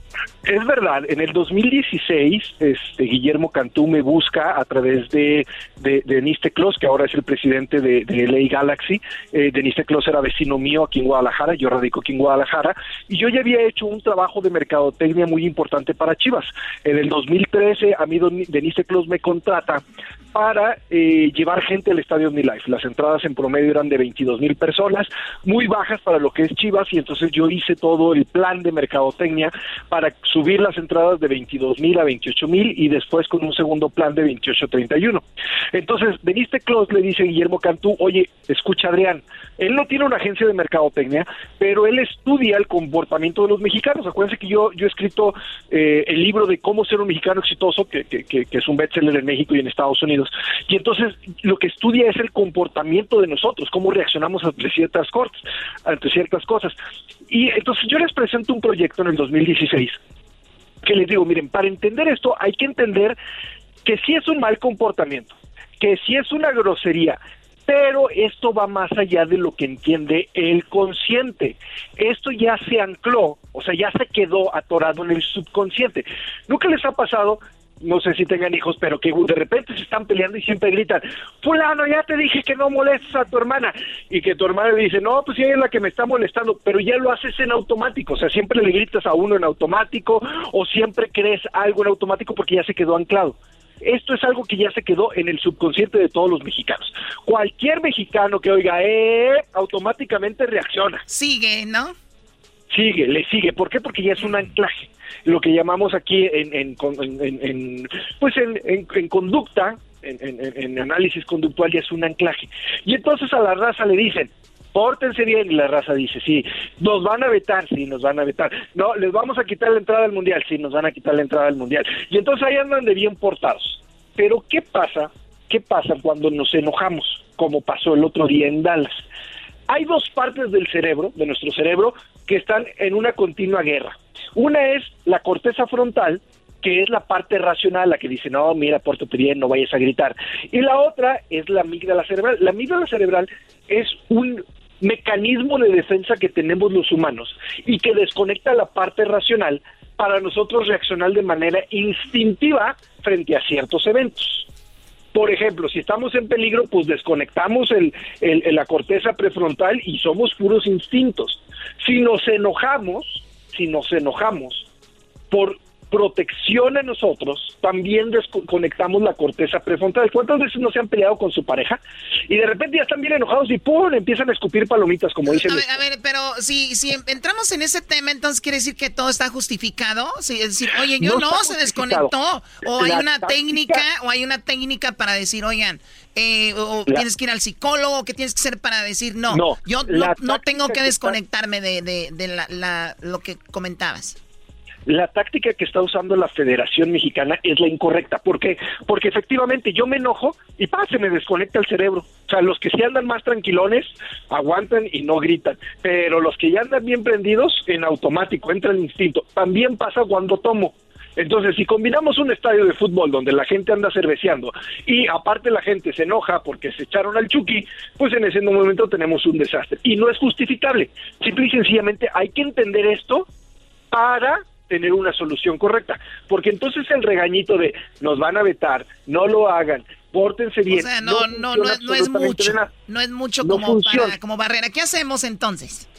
Es verdad, en el 2016 este, Guillermo Cantú me busca a través de, de, de que ahora es el presidente de, de LA Galaxy. Eh, Deniste Clos era vecino mío aquí en Guadalajara, yo radico aquí en Guadalajara, y yo ya había hecho un trabajo de mercadotecnia muy importante para Chivas. En el 2013 a mí Deniste Clos me contrata para eh, llevar gente al estadio Life. Las entradas en promedio eran de 22 mil personas, muy bajas para lo que es Chivas, y entonces yo hice todo el plan de mercadotecnia para subir las entradas de 22 mil a 28 mil y después con un segundo plan de 28 a 31. Entonces, Deniste Clos le dice a Guillermo Cantú, oye, escucha Adrián, él no tiene una agencia de mercadotecnia, pero él estudia el comportamiento de los mexicanos. Acuérdense que yo, yo he escrito eh, el libro de cómo ser un mexicano exitoso, que, que, que, que es un bestseller en México y en Estados Unidos y entonces lo que estudia es el comportamiento de nosotros, cómo reaccionamos ante ciertas cosas, ante ciertas cosas. Y entonces yo les presento un proyecto en el 2016 que les digo, miren, para entender esto hay que entender que sí es un mal comportamiento, que sí es una grosería, pero esto va más allá de lo que entiende el consciente. Esto ya se ancló, o sea, ya se quedó atorado en el subconsciente. ¿Nunca les ha pasado no sé si tengan hijos, pero que de repente se están peleando y siempre gritan, fulano, ya te dije que no molestes a tu hermana, y que tu hermana le dice, no, pues ella es la que me está molestando, pero ya lo haces en automático, o sea, siempre le gritas a uno en automático, o siempre crees algo en automático porque ya se quedó anclado. Esto es algo que ya se quedó en el subconsciente de todos los mexicanos. Cualquier mexicano que oiga, eh, automáticamente reacciona. Sigue, ¿no? Sigue, le sigue. ¿Por qué? Porque ya es un anclaje lo que llamamos aquí en, en, pues en, conducta, en, análisis conductual ya es un anclaje. Y entonces a la raza le dicen, pórtense bien y la raza dice, sí, nos van a vetar, sí, nos van a vetar. No, les vamos a quitar la entrada al mundial, sí, nos van a quitar la entrada al mundial. Y entonces ahí andan de bien portados. Pero ¿qué pasa? ¿Qué pasa cuando nos enojamos? Como pasó el otro día en Dallas. Hay dos partes del cerebro, de nuestro cerebro, que están en una continua guerra. Una es la corteza frontal, que es la parte racional, la que dice, no, mira, pórtate bien, no vayas a gritar. Y la otra es la amígdala cerebral. La amígdala cerebral es un mecanismo de defensa que tenemos los humanos y que desconecta la parte racional para nosotros reaccionar de manera instintiva frente a ciertos eventos. Por ejemplo, si estamos en peligro, pues desconectamos el, la corteza prefrontal y somos puros instintos. Si nos enojamos, si nos enojamos por protección a nosotros, también desconectamos la corteza prefrontal. ¿Cuántas veces no se han peleado con su pareja? Y de repente ya están bien enojados y ¡pum! empiezan a escupir palomitas, como dicen. A ver, a ver, pero si, si entramos en ese tema, entonces quiere decir que todo está justificado. es decir, oye, yo no, se desconectó. O hay una técnica, o hay una técnica para decir, oigan, eh, o tienes que ir al psicólogo, ¿qué tienes que hacer para decir no? yo no, tengo que desconectarme de, de, la, lo que comentabas la táctica que está usando la Federación Mexicana es la incorrecta. ¿Por qué? Porque efectivamente yo me enojo y pa, se me desconecta el cerebro. O sea, los que sí andan más tranquilones aguantan y no gritan, pero los que ya andan bien prendidos en automático, entra el instinto. También pasa cuando tomo. Entonces, si combinamos un estadio de fútbol donde la gente anda cerveceando y aparte la gente se enoja porque se echaron al Chucky, pues en ese momento tenemos un desastre. Y no es justificable. Simple y sencillamente hay que entender esto para tener una solución correcta. Porque entonces el regañito de nos van a vetar, no lo hagan, pórtense bien. O sea, no, no, no, no, es mucho. No es mucho como, como barrera. ¿Qué hacemos entonces?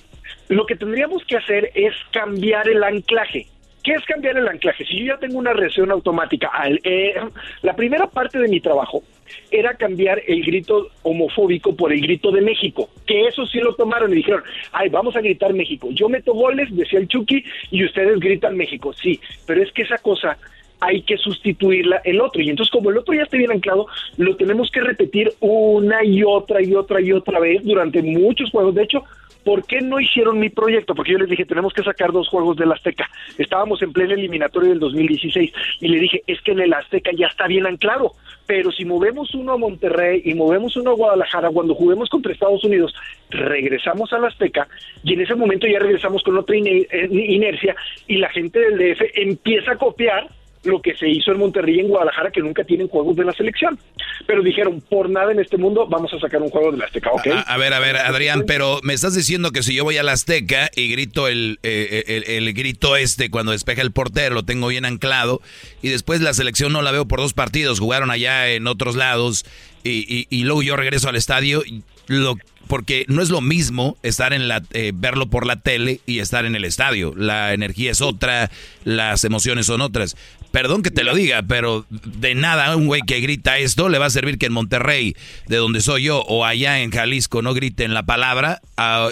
Lo que tendríamos que hacer es cambiar el anclaje. ¿Qué es cambiar el anclaje? Si yo ya tengo una reacción automática, al, eh, la primera parte de mi trabajo era cambiar el grito homofóbico por el grito de México, que eso sí lo tomaron y dijeron, ay, vamos a gritar México. Yo meto goles, decía el Chucky, y ustedes gritan México. Sí, pero es que esa cosa hay que sustituirla el otro. Y entonces, como el otro ya está bien anclado, lo tenemos que repetir una y otra y otra y otra vez durante muchos juegos. De hecho, ¿por qué no hicieron mi proyecto? Porque yo les dije, tenemos que sacar dos juegos del Azteca. Estábamos en pleno eliminatorio del 2016 y le dije, es que en el Azteca ya está bien anclado, pero si movemos uno a Monterrey y movemos uno a Guadalajara, cuando juguemos contra Estados Unidos, regresamos al Azteca y en ese momento ya regresamos con otra eh, inercia y la gente del DF empieza a copiar lo que se hizo en Monterrey y en Guadalajara, que nunca tienen juegos de la selección. Pero dijeron, por nada en este mundo vamos a sacar un juego de la Azteca, ¿ok? A, ver, a ver, Adrián, pero me estás diciendo que si yo voy a la Azteca y grito el, eh, el, el, grito este cuando despeja el portero, lo tengo bien anclado, y después la selección no la veo por dos partidos, jugaron allá en otros lados, y, y, y luego yo regreso al estadio, lo porque no es lo mismo estar en la eh, verlo por la tele y estar en el estadio. La energía es otra, las emociones son otras. Perdón que te lo diga, pero de nada un güey que grita esto le va a servir que en Monterrey, de donde soy yo, o allá en Jalisco no griten la palabra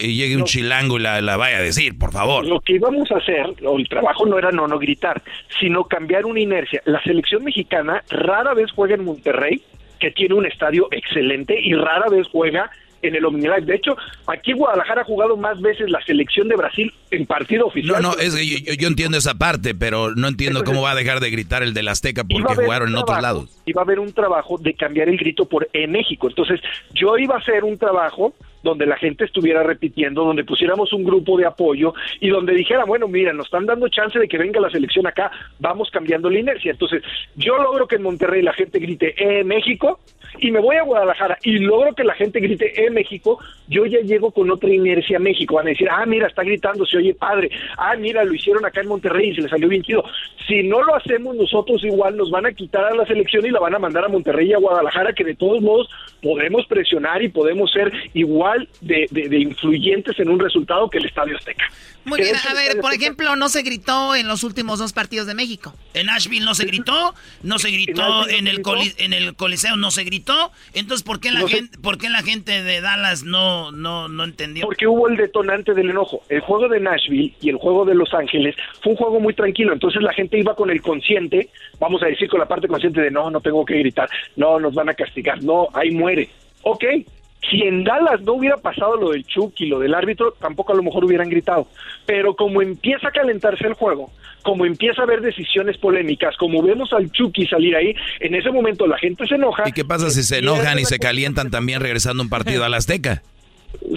y llegue un chilango y la, vaya a decir, por favor. Lo que íbamos a hacer, el trabajo no era no no gritar, sino cambiar una inercia. La selección mexicana rara vez juega en Monterrey, que tiene un estadio excelente, y rara vez juega en el Omnilife. De hecho, aquí en Guadalajara ha jugado más veces la selección de Brasil en partido oficial. No, no, es que yo, entiendo esa parte, pero no entiendo cómo va a dejar de gritar el del Azteca porque jugaron en otros lados. Iba a haber un trabajo de cambiar el grito por en México. Entonces, yo iba a hacer un trabajo donde la gente estuviera repitiendo, donde pusiéramos un grupo de apoyo y donde dijera, bueno, mira, nos están dando chance de que venga la selección acá, vamos cambiando la inercia. Entonces, yo logro que en Monterrey la gente grite, eh, México, y me voy a Guadalajara y logro que la gente grite, eh, México, yo ya llego con otra inercia a México. Van a decir, ah, mira, está gritando, se oye padre. Ah, mira, lo hicieron acá en Monterrey y se le salió bien chido. Si no lo hacemos nosotros igual, nos van a quitar a la selección y la van a mandar a Monterrey y a Guadalajara, que de todos modos podemos presionar y podemos ser igual de, de, influyentes en un resultado que el Estadio Azteca. Muy bien, a ver, por ejemplo, no se gritó en los últimos dos partidos de México. En Asheville no se gritó, no se gritó en, el, en el Coliseo, no se gritó. Entonces, ¿por qué la, gente, ¿por qué la gente de Dallas no, no, no entendió? Porque hubo el detonante del enojo. El juego de Nashville y el juego de Los Ángeles fue un juego muy tranquilo. Entonces la gente iba con el consciente, vamos a decir con la parte consciente de no, no tengo que gritar, no, nos van a castigar, no, ahí muere. Ok, si en Dallas no hubiera pasado lo del Chucky, lo del árbitro, tampoco a lo mejor hubieran gritado. Pero como empieza a calentarse el juego, como empieza a haber decisiones polémicas, como vemos al Chucky salir ahí, en ese momento la gente se enoja. ¿Y qué pasa si se enojan y se calientan también regresando un partido a la Azteca?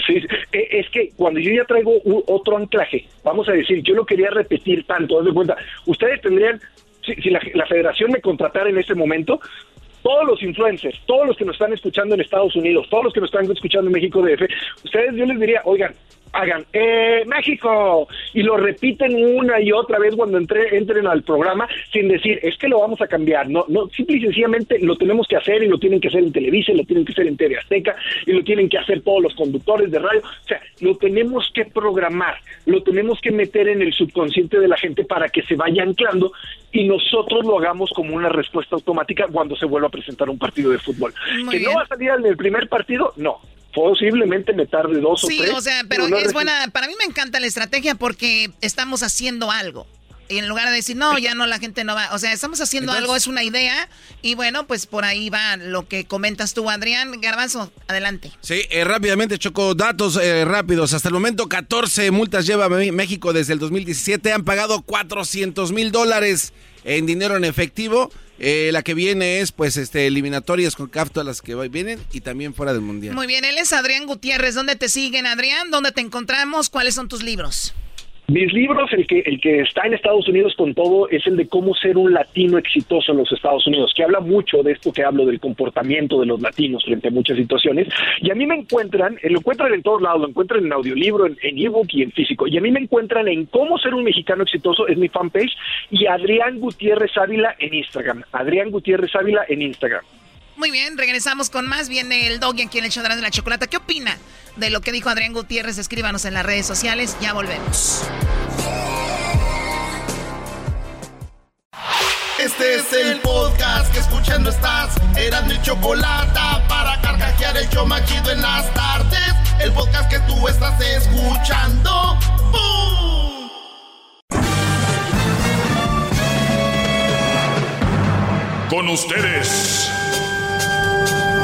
Sí, e, es que cuando yo ya traigo otro anclaje, vamos a decir, yo no quería repetir tanto, haz de cuenta, ustedes tendrían, si, la, la, federación me contratara en ese momento, todos los influencers, todos los que nos están escuchando en Estados Unidos, todos los que nos están escuchando en México DF, ustedes yo les diría, oigan, hagan eh, México y lo repiten una y otra vez cuando entre, entren al programa sin decir es que lo vamos a cambiar. No, no, simple y sencillamente lo tenemos que hacer y lo tienen que hacer en Televisa, y lo tienen que hacer en TV Azteca y lo tienen que hacer todos los conductores de radio. O sea, lo tenemos que programar, lo tenemos que meter en el subconsciente de la gente para que se vaya anclando y nosotros lo hagamos como una respuesta automática cuando se vuelva a presentar un partido de fútbol. Muy que no va a salir en el primer partido, no. Posiblemente me tarde dos o Sí, tres. o sea, pero no es buena. Para mí me encanta la estrategia porque estamos haciendo algo. Y en lugar de decir, no, ya no, la gente no va. O sea, estamos haciendo Entonces- algo, es una idea. Y bueno, pues por ahí va lo que comentas tú, Adrián. Garbanzo, adelante. Sí, eh, rápidamente, Choco, datos eh, rápidos. Hasta el momento, 14 multas lleva México desde el 2017. Han pagado 400 mil dólares en dinero en efectivo. Eh, la que viene es, pues, este, eliminatorias con CAF, todas las que vienen y también fuera del Mundial. Muy bien, él es Adrián Gutiérrez. ¿Dónde te siguen, Adrián? ¿Dónde te encontramos? ¿Cuáles son tus libros? Mis libros, el que, el que está en Estados Unidos con todo, es el de cómo ser un latino exitoso en los Estados Unidos, que habla mucho de esto que hablo del comportamiento de los latinos frente a muchas situaciones. Y a mí me encuentran, eh, lo encuentran en todos lados, lo encuentran en audiolibro, en en ebook y en físico. Y a mí me encuentran en cómo ser un mexicano exitoso, es mi fanpage, y Adrián Gutiérrez Ávila en Instagram. Adrián Gutiérrez Ávila en Instagram. Muy bien, regresamos con más. Viene el doggy aquí en el show de la chocolata. ¿Qué opina de lo que dijo Adrián Gutiérrez? Escríbanos en las redes sociales. Ya volvemos. Este es el podcast que escuchando estás. Eran mi chocolate para carcajear el show más chido en las tardes. El podcast que tú estás escuchando. ¡Bum! Con ustedes.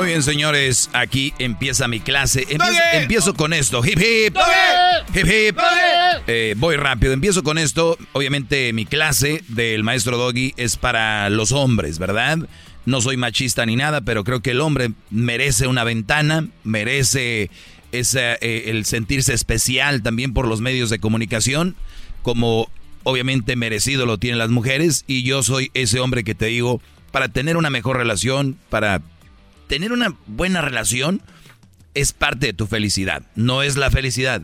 Muy bien, señores, aquí empieza mi clase. Empiezo, empiezo con esto. Hip hip. Hip hip. Eh, voy rápido. Empiezo con esto. Obviamente mi clase del maestro Doggy es para los hombres, ¿verdad? No soy machista ni nada, pero creo que el hombre merece una ventana, merece esa, eh, el sentirse especial también por los medios de comunicación, como obviamente merecido lo tienen las mujeres. Y yo soy ese hombre que te digo, para tener una mejor relación, para tener una buena relación es parte de tu felicidad, no es la felicidad.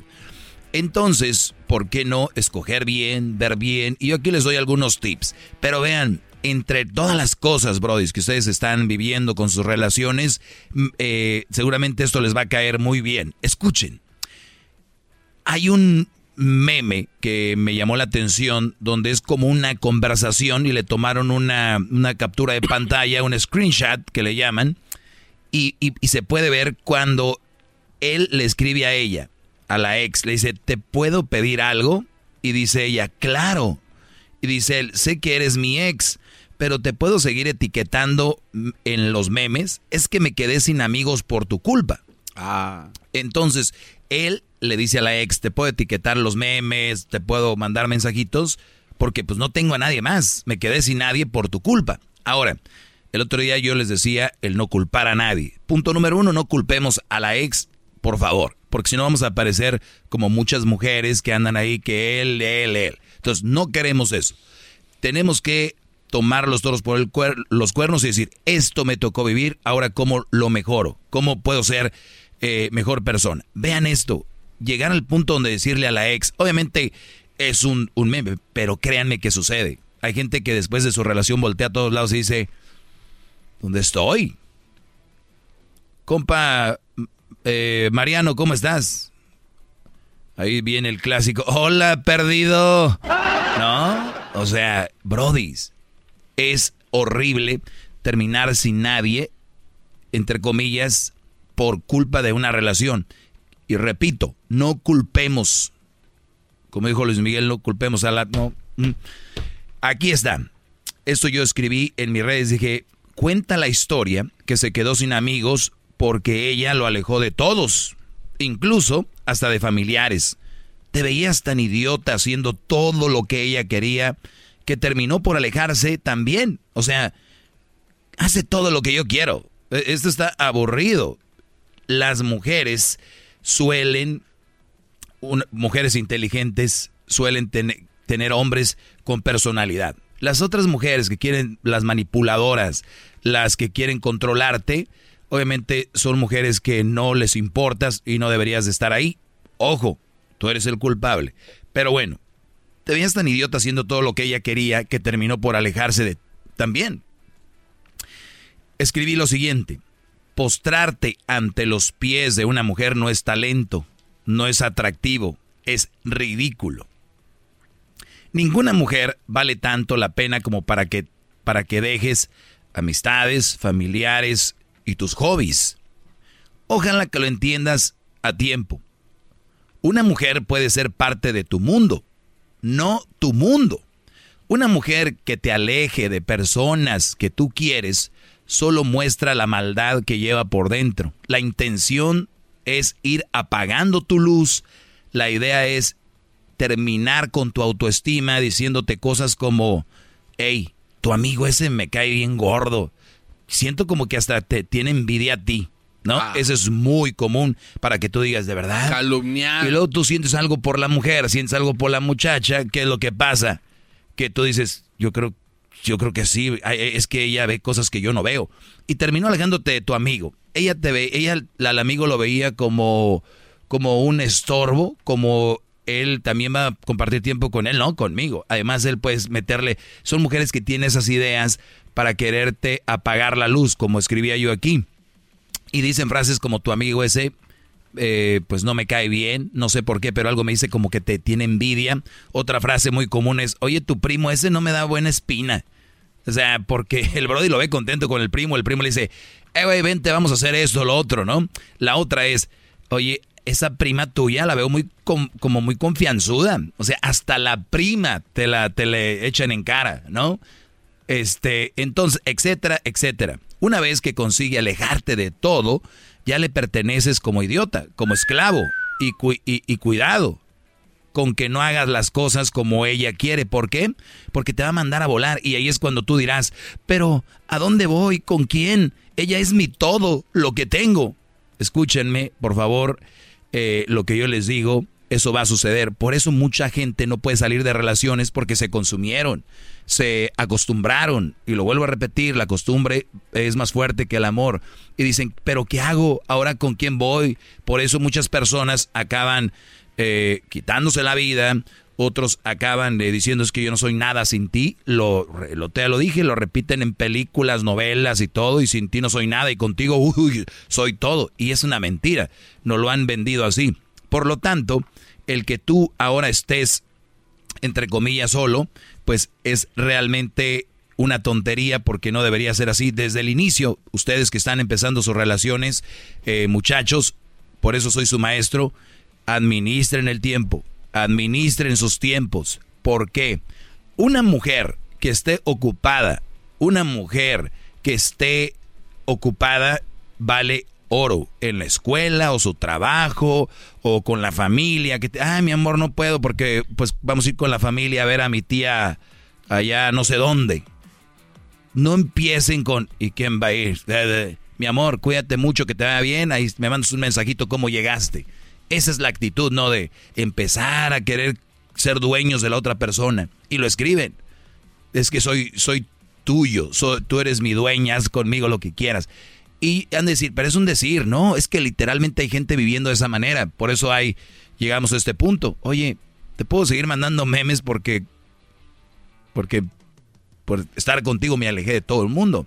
Entonces, ¿por qué no escoger bien, ver bien? Y yo aquí les doy algunos tips. Pero vean, entre todas las cosas, brodis, que ustedes están viviendo con sus relaciones, mm, eh, seguramente esto les va a caer muy bien. Escuchen. Hay un meme que me llamó la atención donde es como una conversación y le tomaron una, una captura de pantalla, un screenshot que le llaman, y, y- y se puede ver cuando él le escribe a ella, a la ex, le dice, ¿te puedo pedir algo? Y dice ella, claro. Y dice él, sé que eres mi ex, pero te puedo seguir etiquetando en los memes. Es que me quedé sin amigos por tu culpa. Ah. Entonces, él le dice a la ex, te puedo etiquetar los memes, te puedo mandar mensajitos, porque pues no tengo a nadie más. Me quedé sin nadie por tu culpa. Ahora, el otro día yo les decía el no culpar a nadie. Punto número uno, no culpemos a la ex, por favor. Porque si no vamos a parecer como muchas mujeres que andan ahí, que él, él, él. Entonces, no queremos eso. Tenemos que tomar los toros por el cuer- los cuernos y decir, esto me tocó vivir, ahora cómo lo mejoro, cómo puedo ser eh, mejor persona. Vean esto, llegar al punto donde decirle a la ex, obviamente es un, un meme, pero créanme que sucede. Hay gente que después de su relación voltea a todos lados y dice, ¿dónde estoy? Compa, eh, Mariano, ¿cómo estás? Ahí viene el clásico, hola, perdido. ¿No? O sea, brodis, es horrible terminar sin nadie, entre comillas, por culpa de una relación. Y repito, no culpemos, como dijo Luis Miguel, no culpemos a la... No. mm. Aquí está. Esto yo escribí en mis redes, dije, cuenta la historia que se quedó sin amigos porque ella lo alejó de todos, incluso hasta de familiares. Te veías tan idiota haciendo todo lo que ella quería que terminó por alejarse también. O sea, hace todo lo que yo quiero. E, esto está aburrido. Las mujeres suelen, mujeres inteligentes, suelen tener hombres con personalidad. Las otras mujeres que quieren, las manipuladoras, las que quieren controlarte, obviamente son mujeres que no les importas y no deberías de estar ahí. Ojo, tú eres el culpable. Pero bueno, te veías tan idiota haciendo todo lo que ella quería que terminó por alejarse de también. Escribí lo siguiente, postrarte ante los pies de una mujer no es talento, no es atractivo, es ridículo. Ninguna mujer vale tanto la pena como para que, para que dejes amistades, familiares y tus hobbies. Ojalá que lo entiendas a tiempo. Una mujer puede ser parte de tu mundo, no tu mundo. Una mujer que te aleje de personas que tú quieres solo muestra la maldad que lleva por dentro. La intención es ir apagando tu luz. La idea es terminar con tu autoestima diciéndote cosas como, hey, tu amigo ese me cae bien gordo. Siento como que hasta te tiene envidia a ti. ¿No? Ah. Eso es muy común para que tú digas de verdad. Calumniar. Y luego tú sientes algo por la mujer, sientes algo por la muchacha. ¿Qué es lo que pasa? Que tú dices, yo creo, yo creo que sí, es que ella ve cosas que yo no veo. Y terminó alejándote de tu amigo. Ella te ve, ella, al amigo lo veía como, como un estorbo, como él también va a compartir tiempo con él, no conmigo. Además, él puede meterle. Son mujeres que tienen esas ideas para quererte apagar la luz, como escribía yo aquí. Y dicen frases como tu amigo ese, eh, pues no me cae bien, no sé por qué, pero algo me dice como que te tiene envidia. Otra frase muy común es, oye, tu primo ese no me da buena espina. O sea, porque el Brody lo ve contento con el primo, el primo le dice, eh, güey, vente, vamos a hacer esto, lo otro, ¿no? La otra es, oye, esa prima tuya la veo muy como muy confianzuda. O sea, hasta la prima te la te le echan en cara, ¿no? Este, entonces, etcétera, etcétera. Una vez que consigue alejarte de todo, ya le perteneces como idiota, como esclavo. Y, y, cuidado con que no hagas las cosas como ella quiere. ¿Por qué? Porque te va a mandar a volar. Y ahí es cuando tú dirás, pero ¿a dónde voy? ¿Con quién? Ella es mi todo, lo que tengo. Escúchenme, por favor eh, lo que yo les digo, eso va a suceder. Por eso mucha gente no puede salir de relaciones porque se consumieron, se acostumbraron. Y lo vuelvo a repetir, la costumbre es más fuerte que el amor. Y dicen, pero ¿qué hago? ¿Ahora con quién voy? Por eso muchas personas acaban eh, quitándose la vida. Otros acaban de diciendo es que yo no soy nada sin ti. Lo, lo, te lo dije, lo repiten en películas, novelas y todo. Y sin ti no soy nada y contigo uy, soy todo. Y es una mentira. No lo han vendido así. Por lo tanto, el que tú ahora estés, entre comillas, solo, pues es realmente una tontería porque no debería ser así desde el inicio. Ustedes que están empezando sus relaciones, eh, muchachos, por eso soy su maestro, administren el tiempo administren sus tiempos. ¿Por qué? Una mujer que esté ocupada, una mujer que esté ocupada vale oro en la escuela o su trabajo o con la familia que te, ay mi amor no puedo porque pues vamos a ir con la familia a ver a mi tía allá no sé dónde no empiecen con y quién va a ir mi amor cuídate mucho que te vaya bien ahí me mandas un mensajito cómo llegaste esa es la actitud, no de empezar a querer ser dueños de la otra persona. Y lo escriben. Es que soy, soy tuyo, tú eres mi dueña, haz conmigo lo que quieras. Y han de decir, pero es un decir, no, es que literalmente hay gente viviendo de esa manera. Por eso hay, llegamos a este punto. Oye, te puedo seguir mandando memes porque, porque por estar contigo me alejé de todo el mundo.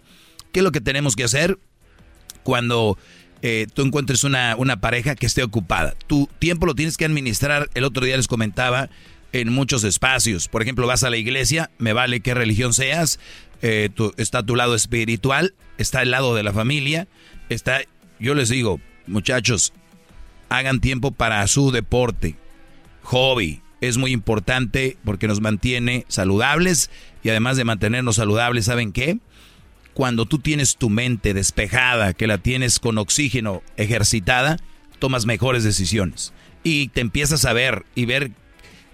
¿Qué es lo que tenemos que hacer cuando eh, tú encuentres una, una pareja que esté ocupada. Tu tiempo lo tienes que administrar, el otro día les comentaba, en muchos espacios. Por ejemplo, vas a la iglesia, me vale qué religión seas, eh, está tu lado espiritual, está al lado de la familia, está, yo les digo, muchachos, hagan tiempo para su deporte, hobby. Es muy importante porque nos mantiene saludables y además de mantenernos saludables, ¿saben qué? Cuando tú tienes tu mente despejada, que la tienes con oxígeno ejercitada, tomas mejores decisiones. Y te empiezas a ver y ver,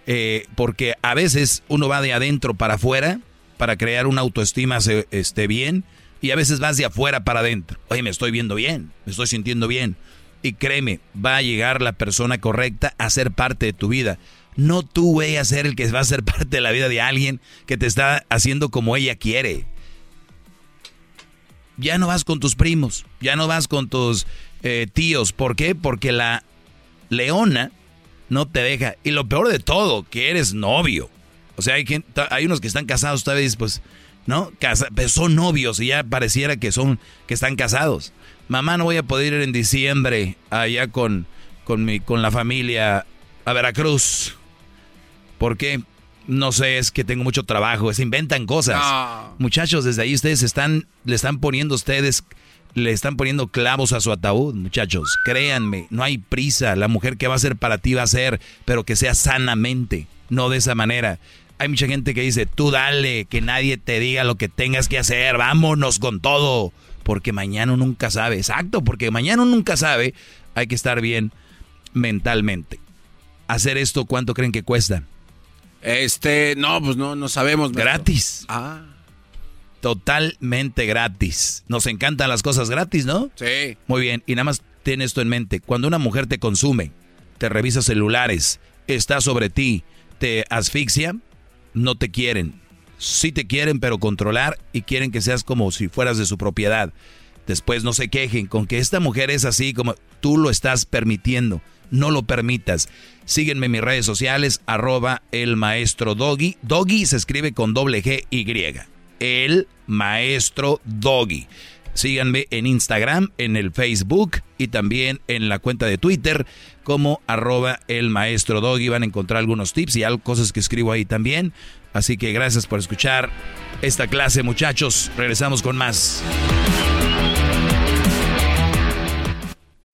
eh, porque a veces uno va de adentro para afuera para crear una autoestima este, bien Y a veces vas de afuera para adentro. Oye, me estoy viendo bien, me estoy sintiendo bien. Y créeme, va a llegar la persona correcta a ser parte de tu vida. No tú, güey, a ser el que va a ser parte de la vida de alguien que te está haciendo como ella quiere. Ya no vas con tus primos, ya no vas con tus eh, tíos. ¿Por qué? Porque la leona no te deja. Y lo peor de todo, que eres novio. O sea, hay, hay unos que están casados todavía, pues, ¿no? Casa, pero son novios y ya pareciera que son, que están casados. Mamá, no voy a poder ir en diciembre allá con, con, mi, con la familia a Veracruz. ¿Por qué? No sé, es que tengo mucho trabajo, se inventan cosas. Muchachos, desde ahí ustedes están, le están poniendo ustedes, le están poniendo clavos a su ataúd, muchachos. Créanme, no hay prisa. La mujer que va a ser para ti va a ser, pero que sea sanamente, no de esa manera. Hay mucha gente que dice, tú dale, que nadie te diga lo que tengas que hacer, vámonos con todo, porque mañana nunca sabe. Exacto, porque mañana nunca sabe, hay que estar bien mentalmente. Hacer esto, ¿cuánto creen que cuesta? Este, no, pues no, no sabemos. Gratis. Ah. Totalmente gratis. Nos encantan las cosas gratis, ¿no? Sí. Muy bien, y nada más ten esto en mente. Cuando una mujer te consume, te revisa celulares, está sobre ti, te asfixia, no te quieren. Sí te quieren, pero controlar y quieren que seas como si fueras de su propiedad. Después no se quejen con que esta mujer es así como tú lo estás permitiendo. No lo permitas. Síguenme en mis redes sociales, arroba el maestro Doggy. Doggy se escribe con doble G Y. El maestro Doggy. Síganme en Instagram, en el Facebook y también en la cuenta de Twitter como arroba el maestro Doggy. Van a encontrar algunos tips y algo, cosas que escribo ahí también. Así que gracias por escuchar esta clase muchachos. Regresamos con más.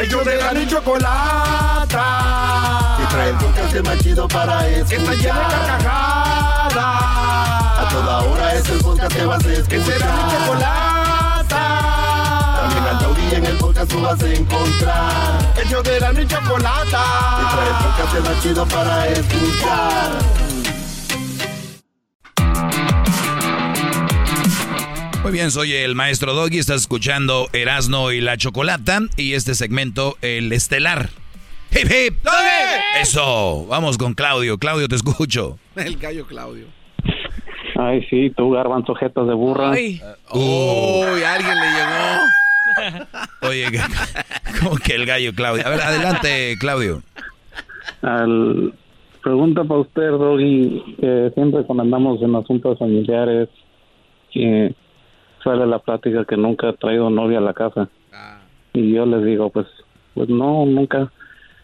Ellos de la ni chocolata. Que trae el podcast más chido para escuchar. Que está llena de carcajadas. A toda hora es el podcast que vas a escuchar. Que será mi chocolata. También al taurí en el podcast tú vas a encontrar. Ellos de la ni chocolata. Que trae el podcast más chido para escuchar. Muy bien, soy el maestro Doggy, estás escuchando Erasno y la Chocolata y este segmento, el estelar. ¡Hip, hip! ¡Doggy! Eso, vamos con Claudio. Claudio, te escucho. El gallo Claudio. Ay, sí, tú, garbanzo, jetas de burra. Ay. Uy, alguien le llegó. Oye, ¿cómo que el gallo Claudio? A ver, adelante, Claudio. Al, pregunta para usted, Doggy, que siempre cuando andamos en asuntos familiares, que sale la plática que nunca ha traído novia a la casa. Y yo les digo, pues, pues no, nunca.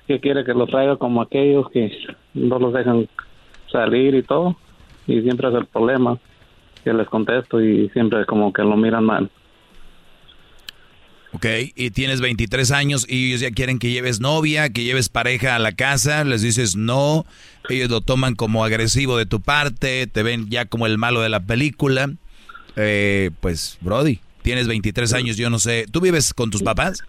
Que quiere que lo traiga como aquellos que no los dejan salir y todo. Y siempre es el problema que les contesto y siempre como que lo miran mal. Ok, y tienes 23 años y ellos ya quieren que lleves novia, que lleves pareja a la casa, les dices no, ellos lo toman como agresivo de tu parte, te ven ya como el malo de la película. Eh, pues, Brody, tienes 23 años, yo no sé, ¿tú vives con tus papás?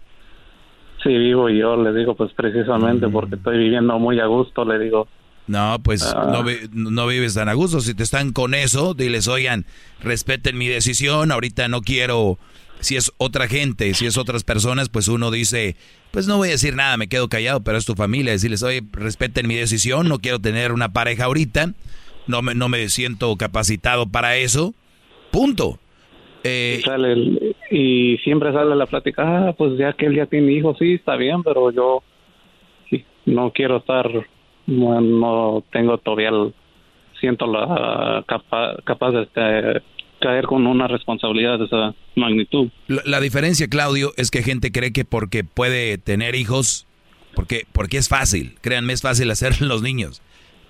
Sí, vivo y yo le digo, pues precisamente porque estoy viviendo muy a gusto, le digo. No, pues Ah. no, vi- no vives tan a gusto. Si te están con eso, diles, oigan, respeten mi decisión, ahorita no quiero, si es otra gente, si es otras personas, pues uno dice, pues no voy a decir nada, me quedo callado, pero es tu familia, decirles, oye, respeten mi decisión, no quiero tener una pareja ahorita, no me, no me siento capacitado para eso, punto. Eh, Sale el- y siempre sale la plática, ah, pues ya que él ya tiene hijos, sí, está bien, pero yo sí, no quiero estar, no, no tengo todavía, el- siento la capa- capaz de este, caer con una responsabilidad de esa magnitud. La, la diferencia, Claudio, es que gente cree que porque puede tener hijos, porque, porque es fácil, créanme, es fácil hacer los niños.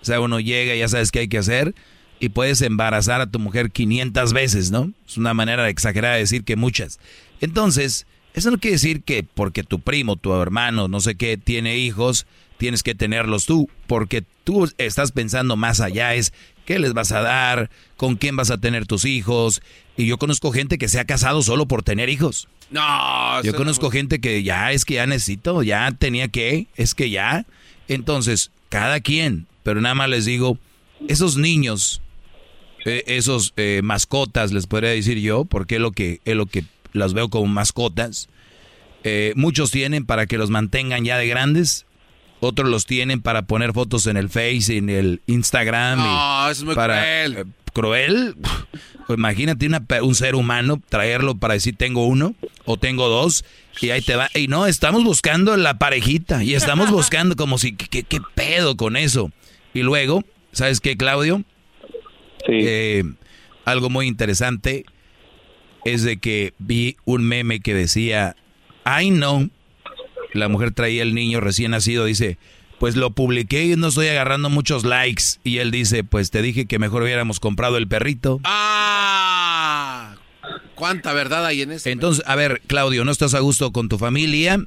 O sea, uno llega y ya sabes qué hay que hacer, y puedes embarazar a tu mujer 500 veces, ¿no? Es una manera exagerada de decir que muchas. Entonces, eso no quiere decir que porque tu primo, tu hermano, no sé qué, tiene hijos, tienes que tenerlos tú, porque tú estás pensando más allá, es qué les vas a dar, con quién vas a tener tus hijos. Y yo conozco gente que se ha casado solo por tener hijos. No, Yo conozco gente que ya es que ya necesito, ya tenía que, es que ya. Entonces, cada quien, pero nada más les digo, esos niños, eh, esos eh, mascotas, les podría decir yo, porque es lo que, es lo que las veo como mascotas. Eh, muchos tienen para que los mantengan ya de grandes, otros los tienen para poner fotos en el Face, en el Instagram. No, y eso es muy para, cruel. eh, ¿Cruel? Pues imagínate una un ser humano traerlo para decir tengo uno o tengo dos y ahí te va. Y no, estamos buscando la parejita y estamos buscando como si, ¿qué, qué pedo con eso? Y luego, ¿sabes qué, Claudio? Eh, algo muy interesante es de que vi un meme que decía, I know, la mujer traía el niño recién nacido, dice, pues lo publiqué y no estoy agarrando muchos likes. Y él dice, pues te dije que mejor hubiéramos comprado el perrito. ¡Ah! ¿Cuánta verdad hay en eso? Entonces, a ver, Claudio, ¿no estás a gusto con tu familia?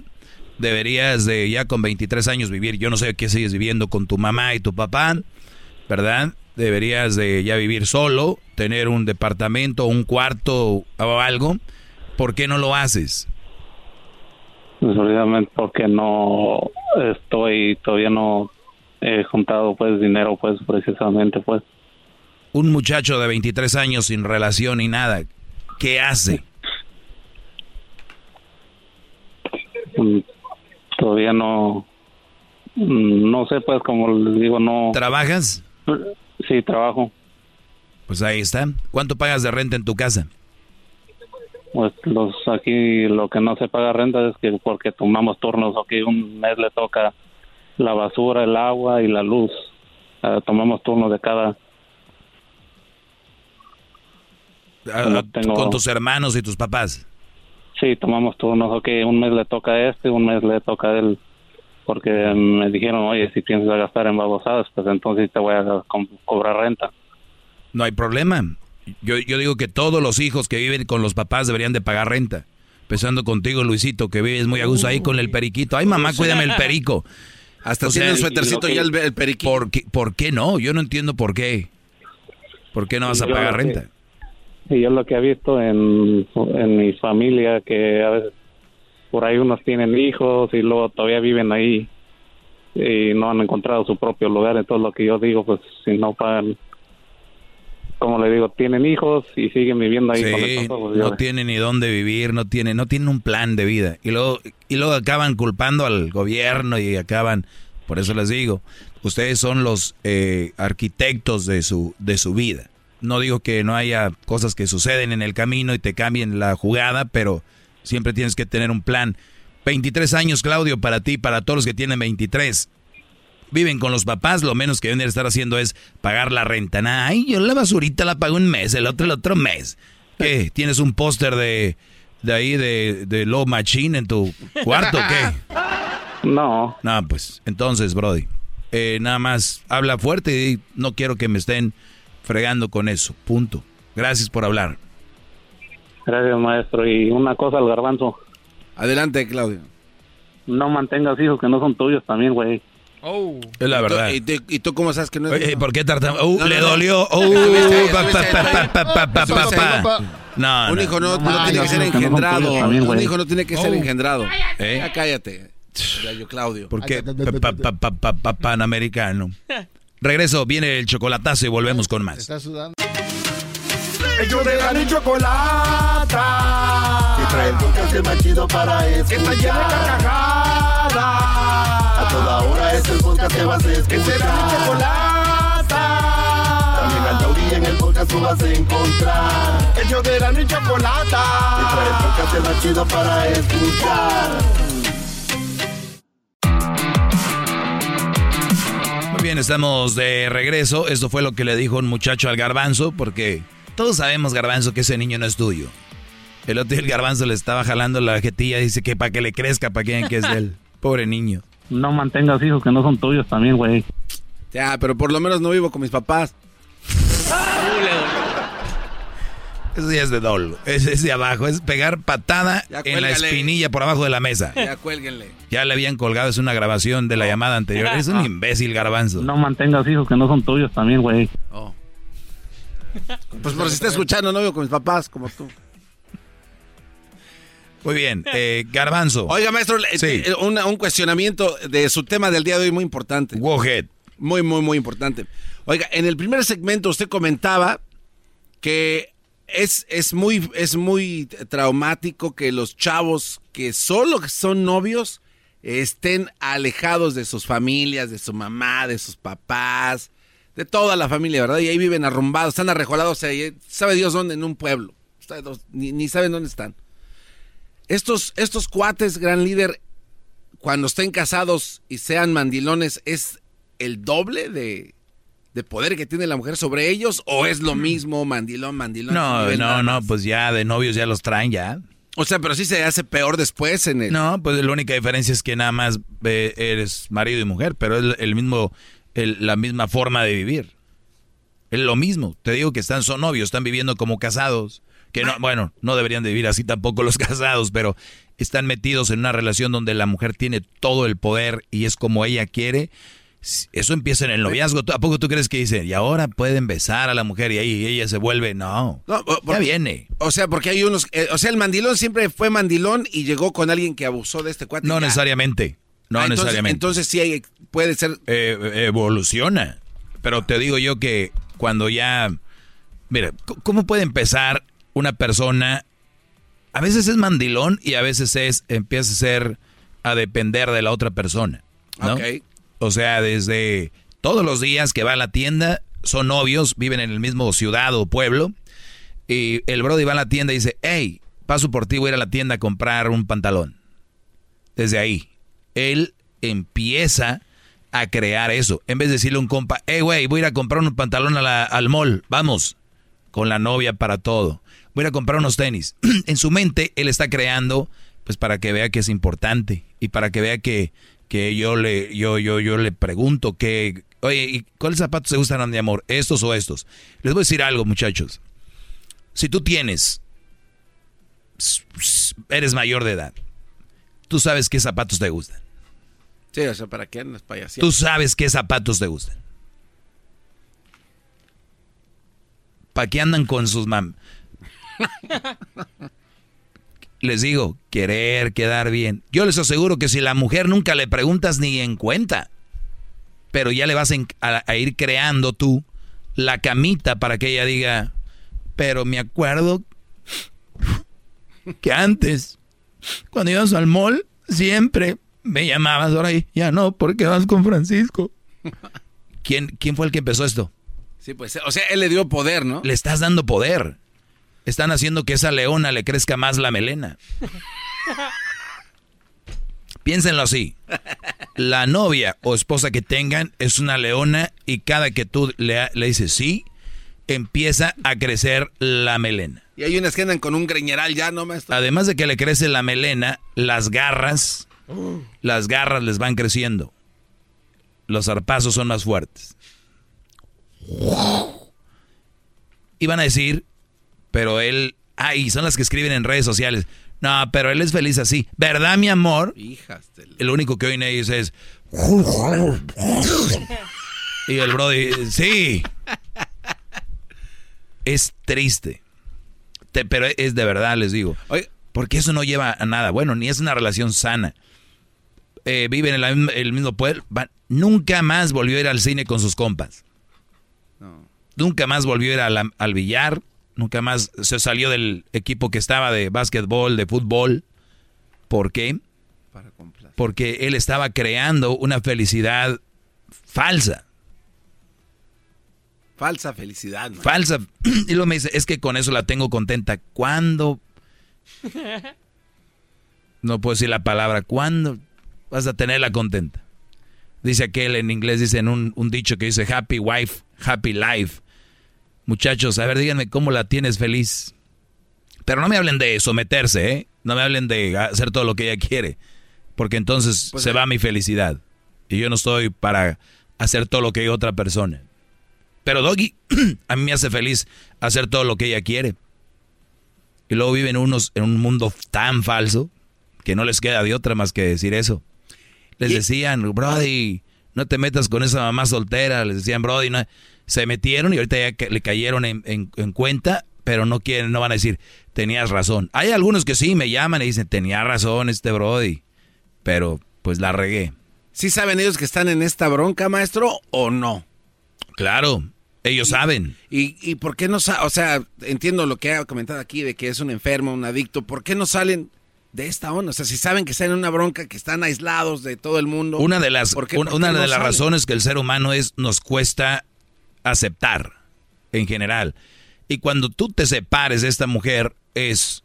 Deberías de ya con 23 años vivir, yo no sé qué sigues viviendo con tu mamá y tu papá, ¿verdad? Deberías de ya vivir solo, tener un departamento, un cuarto o algo. ¿Por qué no lo haces? Desgraciadamente porque no estoy, todavía no he juntado pues dinero pues precisamente pues. Un muchacho de 23 años sin relación y nada, ¿qué hace? Mm, Todavía no, mm, no sé pues como les digo no. ¿Trabajas? Sí, trabajo. Pues ahí está. ¿Cuánto pagas de renta en tu casa? Pues los aquí lo que no se paga renta es que porque tomamos turnos aquí un mes le toca la basura, el agua y la luz. Ah, tomamos turnos de cada Ah, ah, tengo- Con tus hermanos y tus papás. Sí, tomamos turnos. Ok, un mes le toca a este, un mes le toca a él. Porque me dijeron, oye, si piensas gastar en babosadas, pues entonces te voy a co- cobrar renta. No hay problema. Yo, yo digo que todos los hijos que viven con los papás deberían de pagar renta. Empezando contigo, Luisito, que vives muy a gusto ahí con el periquito. Ay, mamá, cuídame el perico. Hasta tiene un suétercito ya el, el periquito. ¿por qué, ¿Por qué no? Yo no entiendo por qué. ¿Por qué no vas a pagar que- renta? Y yo lo que he visto en, en mi familia, que a veces por ahí unos tienen hijos y luego todavía viven ahí y no han encontrado su propio lugar. Entonces lo que yo digo, pues si no pagan, como le digo, tienen hijos y siguen viviendo ahí con yo- no tienen ni dónde vivir, no tienen, no tienen un plan de vida. Y luego, y luego acaban culpando al gobierno y acaban, por eso les digo, ustedes son los eh, arquitectos de su, de su vida. No digo que no haya cosas que suceden en el camino y te cambien la jugada, pero siempre tienes que tener un plan. 23 años, Claudio, para ti, para todos los que tienen 23. Viven con los papás, lo menos que deben de estar haciendo es pagar la renta. Nah, Ay, yo la basurita la pago un mes, el otro el otro mes. ¿Qué? ¿Tienes un póster de, de ahí de, de Low Machine en tu cuarto o qué? No. No, pues, entonces, Brody, eh, nada más habla fuerte y no quiero que me estén fregando con eso. Punto. Gracias por hablar. Gracias, maestro. Y una cosa al garbanzo. Adelante, Claudio. No mantengas hijos que no son tuyos también, güey. Es la verdad. ¿Y, tú- y tú cómo sabes que no es Oye? ¿por qué tartam- Uh, No, le no, no. dolió. No, Un no. hijo no, tiene que ser engendrado. también, Un hijo no tiene que ser Oh. engendrado. ¿Eh? Ya cállate. Gallo Claudio. ¿Por qué? Pa, pa, pa, pa, pa, panamericano. Regreso, viene el chocolatazo y volvemos con más. Está sudando. Ellos de la ni chocolata. Que trae el podcast más chido para escuchar. Que está llena de carcajadas. A toda hora es el podcast que vas a escuchar. Que será mi chocolata. También al taurí en el podcast tú vas a encontrar. Ellos de la ni chocolata. Que trae el podcast más chido para escuchar. Muy bien, estamos de regreso. Esto fue lo que le dijo un muchacho al garbanzo, porque todos sabemos, garbanzo, que ese niño no es tuyo. El otro día el garbanzo le estaba jalando la jetilla y dice que para que le crezca, para que que es de él. Pobre niño. No mantengas hijos que no son tuyos también, güey. Ya, pero por lo menos no vivo con mis papás. Eso ya es de dolo. Ese es de abajo. Es pegar patada en la espinilla por abajo de la mesa. Ya cuélguenle. Ya le habían colgado, es una grabación de la llamada anterior. Es un imbécil, garbanzo. No mantengas hijos que no son tuyos también, güey. Pues por si está escuchando, novio con mis papás, como tú. Muy bien, eh, garbanzo. Oiga, maestro, eh, Sí. eh, una- un cuestionamiento de su tema del día de hoy muy importante. Go ahead. Muy, muy, muy importante. Oiga, en el primer segmento usted comentaba que es, es, muy, es muy traumático que los chavos que solo son novios estén alejados de sus familias, de su mamá, de sus papás, de toda la familia, ¿verdad? Y ahí viven arrumbados, están arrejolados, ahí, sabe Dios dónde, en un pueblo. Ni, ni saben dónde están. Estos, estos cuates, gran líder, cuando estén casados y sean mandilones, ¿es el doble de, de poder que tiene la mujer sobre ellos? ¿O es lo mismo, mandilón, mandilón? No, no, no, pues ya de novios ya los traen ya. O sea, pero sí se hace peor después en el... No, pues la única diferencia es que nada más eh, eres marido y mujer, pero es el mismo, el- la misma forma de vivir. Es lo mismo. Te digo que están, son novios, están viviendo como casados. Que no, bueno, no deberían de vivir así tampoco los casados, pero están metidos en una relación donde la mujer tiene todo el poder y es como ella quiere. Eso empieza en el noviazgo. ¿A poco tú crees que dicen, y ahora pueden besar a la mujer y ahí ella se vuelve? No. No, ya viene. O sea, porque hay unos... eh, o sea, el mandilón siempre fue mandilón y llegó con alguien que abusó de este cuate. No necesariamente. No Ah, entonces- necesariamente. Entonces sí hay, puede ser... eh, evoluciona. Pero te digo yo que cuando ya... Mira, ¿cómo puede empezar una persona? A veces es mandilón y a veces es empieza a ser a depender de la otra persona. O sea, desde todos los días que va a la tienda, son novios, viven en el mismo ciudad o pueblo, y el brody va a la tienda y dice, hey, paso por ti, voy a ir a la tienda a comprar un pantalón. Desde ahí, él empieza a crear eso. En vez de decirle a un compa, hey, güey, voy a ir a comprar un pantalón al mall, vamos, con la novia para todo. Voy a ir a comprar unos tenis. en su mente, él está creando, pues para que vea que es importante y para que vea que, que yo, le, yo, yo, yo le pregunto que, oye, ¿y cuáles zapatos te gustan, amor? ¿Estos o estos? Les voy a decir algo, muchachos. Si tú tienes, eres mayor de edad, tú sabes qué zapatos te gustan. Sí, o sea, ¿para qué andas payaseando? Tú sabes qué zapatos te gustan. ¿Para qué andan con sus mam? Les digo, querer quedar bien. Yo les aseguro que si la mujer nunca le preguntas ni en cuenta, pero ya le vas a ir creando tú la camita para que ella diga, pero me acuerdo que antes, cuando ibas al mall, siempre me llamabas, ahora ya no, porque vas con Francisco. ¿Quién, ¿Quién fue el que empezó esto? Sí, pues, o sea, él le dio poder, ¿no? Le estás dando poder. Están haciendo que esa leona le crezca más la melena. Piénsenlo así. La novia o esposa que tengan es una leona y cada que tú le, le dices sí, empieza a crecer la melena. Y hay unas que andan con un greñeral ya, ¿no, maestro? Además de que le crece la melena, las garras, las garras les van creciendo. Los zarpazos son más fuertes. Y van a decir, pero él, ay, son las que escriben en redes sociales. No, pero él es feliz así. ¿Verdad, mi amor? Hijas del- El único que oyen ellos es... Y el brody, sí. Es triste. Te- pero es de verdad, les digo. Porque eso no lleva a nada. Bueno, ni es una relación sana. Eh, viven en el mismo pueblo. Nunca más volvió a ir al cine con sus compas. Nunca más volvió a ir a la- al billar. Nunca más se salió del equipo que estaba de básquetbol, de fútbol. ¿Por qué? Porque él estaba creando una felicidad falsa. Falsa felicidad, ¿no? Falsa. Y luego me dice, es que con eso la tengo contenta. ¿Cuándo? No puedo decir la palabra. ¿Cuándo vas a tenerla contenta? Dice aquel en inglés, dicen un, un dicho que dice happy wife, happy life. Muchachos, a ver, díganme cómo la tienes feliz. Pero no me hablen de someterse, ¿eh? No me hablen de hacer todo lo que ella quiere. Porque entonces Pues se sí. va mi felicidad. Y yo no estoy para hacer todo lo que otra persona. Pero Doggy, a mí me hace feliz hacer todo lo que ella quiere. Y luego viven unos en un mundo tan falso que no les queda de otra más que decir eso. Les decían, Brody, no te metas con esa mamá soltera. Les decían, Brody, no. se metieron y ahorita ya le cayeron en, en- en cuenta, pero no quieren, no van a decir, tenías razón. Hay algunos que sí me llaman y dicen, tenía razón este Brody, pero pues la regué. ¿Sí saben ellos que están en esta bronca, maestro, o no? Claro, ellos saben. ¿Y, y por qué no O sea, entiendo lo que ha comentado aquí de que es un enfermo, un adicto. ¿Por qué no salen de esta onda? O sea, si saben que están en una bronca, que están aislados de todo el mundo. Una de las, ¿por qué- un- por qué una no de las salen? razones que el ser humano es, nos cuesta aceptar en general. Y cuando tú te separes de esta mujer, es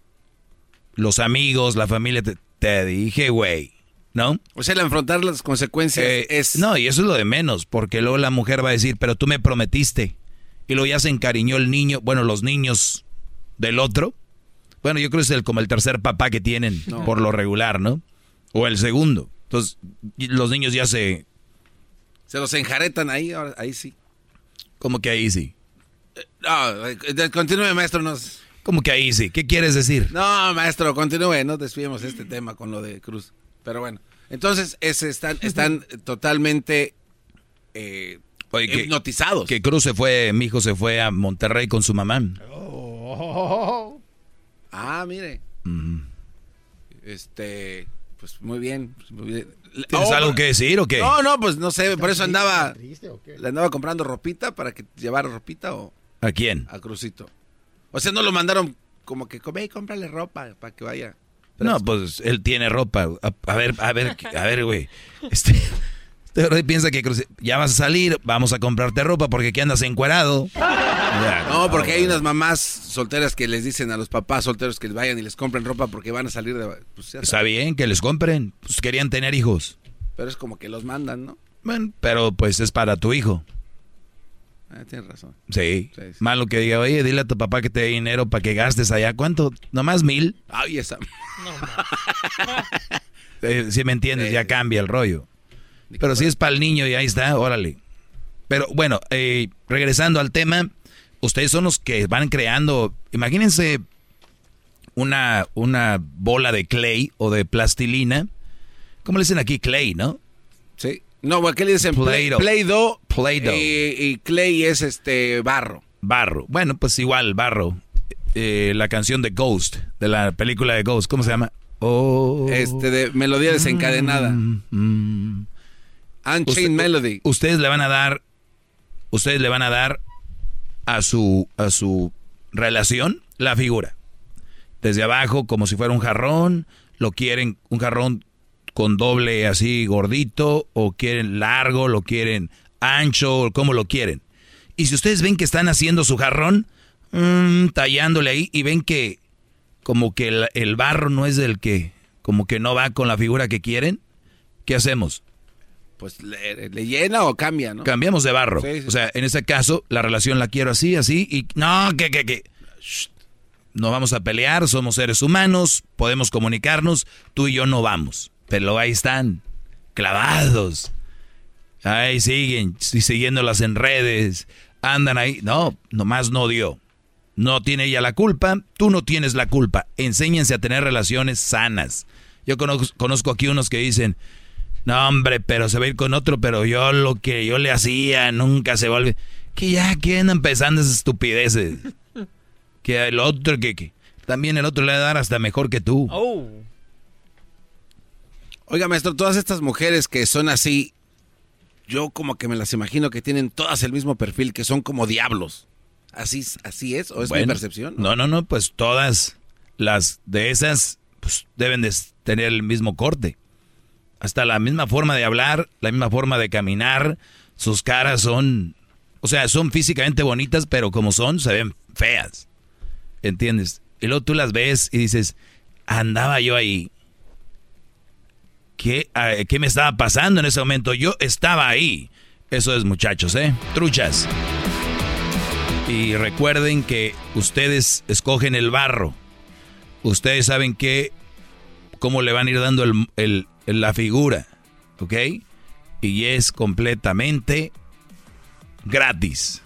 los amigos, la familia, te, te dije, güey, ¿no? O sea, el afrontar las consecuencias Eh, es... No, y eso es lo de menos, porque luego la mujer va a decir, pero tú me prometiste. Y luego ya se encariñó el niño, bueno, los niños del otro. Bueno, yo creo que es el, como el tercer papá que tienen No. por lo regular, ¿no? O el segundo. Entonces, los niños ya se... Se los enjaretan ahí, ahora- ahí sí. Como que ahí sí. No, eh, continúe, maestro. Nos... Como que ahí sí. ¿Qué quieres decir? No, maestro, continúe. No desviemos este tema con lo de Cruz. Pero bueno, entonces ese están, están totalmente eh, Oye, que- hipnotizados. Que Cruz se fue, mi hijo se fue a Monterrey con su mamá. Ah, mire. Este, pues muy bien. pues, muy bien. ¿Tienes Oh, algo que decir o qué? No, no, pues no sé, por eso andaba. ¿Le andaba comprando ropita para que llevara ropita o ¿A quién? a Crucito? O sea, no lo mandaron como que come y cómprale ropa para que vaya. No, pues él tiene ropa. A, a ver, a ver, a ver, güey. Este, este piensa que ya vas a salir, vamos a comprarte ropa porque aquí andas encuerado. Ya, No, porque hay unas mamás solteras que les dicen a los papás solteros que vayan y les compren ropa porque van a salir de... pues, Está bien que les compren. Pues querían tener hijos. Pero es como que los mandan, ¿no? Bueno, pero pues es para tu hijo. Ah, tienes razón. Sí. Sí, sí. Malo que diga, oye, dile a tu papá que te dé dinero para que gastes allá. ¿Cuánto? Nomás mil. Ay, esa... Eh, si me entiendes, ya cambia el rollo. Pero si es para el niño y ahí está, órale. Pero bueno, eh, regresando al tema, ustedes son los que van creando, imagínense una, una bola de clay o de plastilina. ¿Cómo le dicen aquí? Clay, ¿no? Sí. No, ¿qué le dicen? Play-Doh. Play-Doh. Play-Doh. Y, y clay es este barro. Barro. Bueno, pues igual, barro. Eh, la canción de Ghost, de la película de Ghost, ¿cómo se llama? Oh. Este de melodía desencadenada. Mm. Unchained Usted- Melody. Ustedes le van a dar, ustedes le van a dar a su, a su relación la figura. Desde abajo, como si fuera un jarrón, lo quieren un jarrón con doble así gordito, o quieren largo, lo quieren ancho, como lo quieren. Y si ustedes ven que están haciendo su jarrón, mm, tallándole ahí, y ven que como que el, el barro no es del que, como que no va con la figura que quieren, ¿qué hacemos? Pues le, le llena o cambia, ¿no? Cambiamos de barro. Sí, sí. O sea, en ese caso, la relación la quiero así, así, y no, que, que, que. Shh. No vamos a pelear, somos seres humanos, podemos comunicarnos, tú y yo no vamos. Pero ahí están, clavados. Ahí siguen, siguiéndolas en redes, andan ahí. No, nomás no dio. No tiene ella la culpa, tú no tienes la culpa. Enséñense a tener relaciones sanas. Yo conozco, aquí unos que dicen, no, hombre, pero se va a ir con otro, pero yo lo que yo le hacía nunca se vuelve. Que ya, andan empezando esas estupideces? Que el otro, que, que también el otro le va a dar hasta mejor que tú. Oiga, maestro, todas estas mujeres que son así, yo como que me las imagino que tienen todas el mismo perfil, que son como diablos. ¿Así, así es? ¿O es mi percepción? No, no, no, pues todas las de esas pues, deben de tener el mismo corte. Hasta la misma forma de hablar, la misma forma de caminar, sus caras son, o sea, son físicamente bonitas, pero como son, se ven feas. ¿Entiendes? Y luego tú las ves y dices, andaba yo ahí. ¿Qué, ah, ¿Qué me estaba pasando en ese momento? Yo estaba ahí. Eso es, muchachos, ¿eh? Truchas. Y recuerden que ustedes escogen el barro. Ustedes saben que cómo le van a ir dando el- el- la figura. ¿Ok? Y es completamente gratis.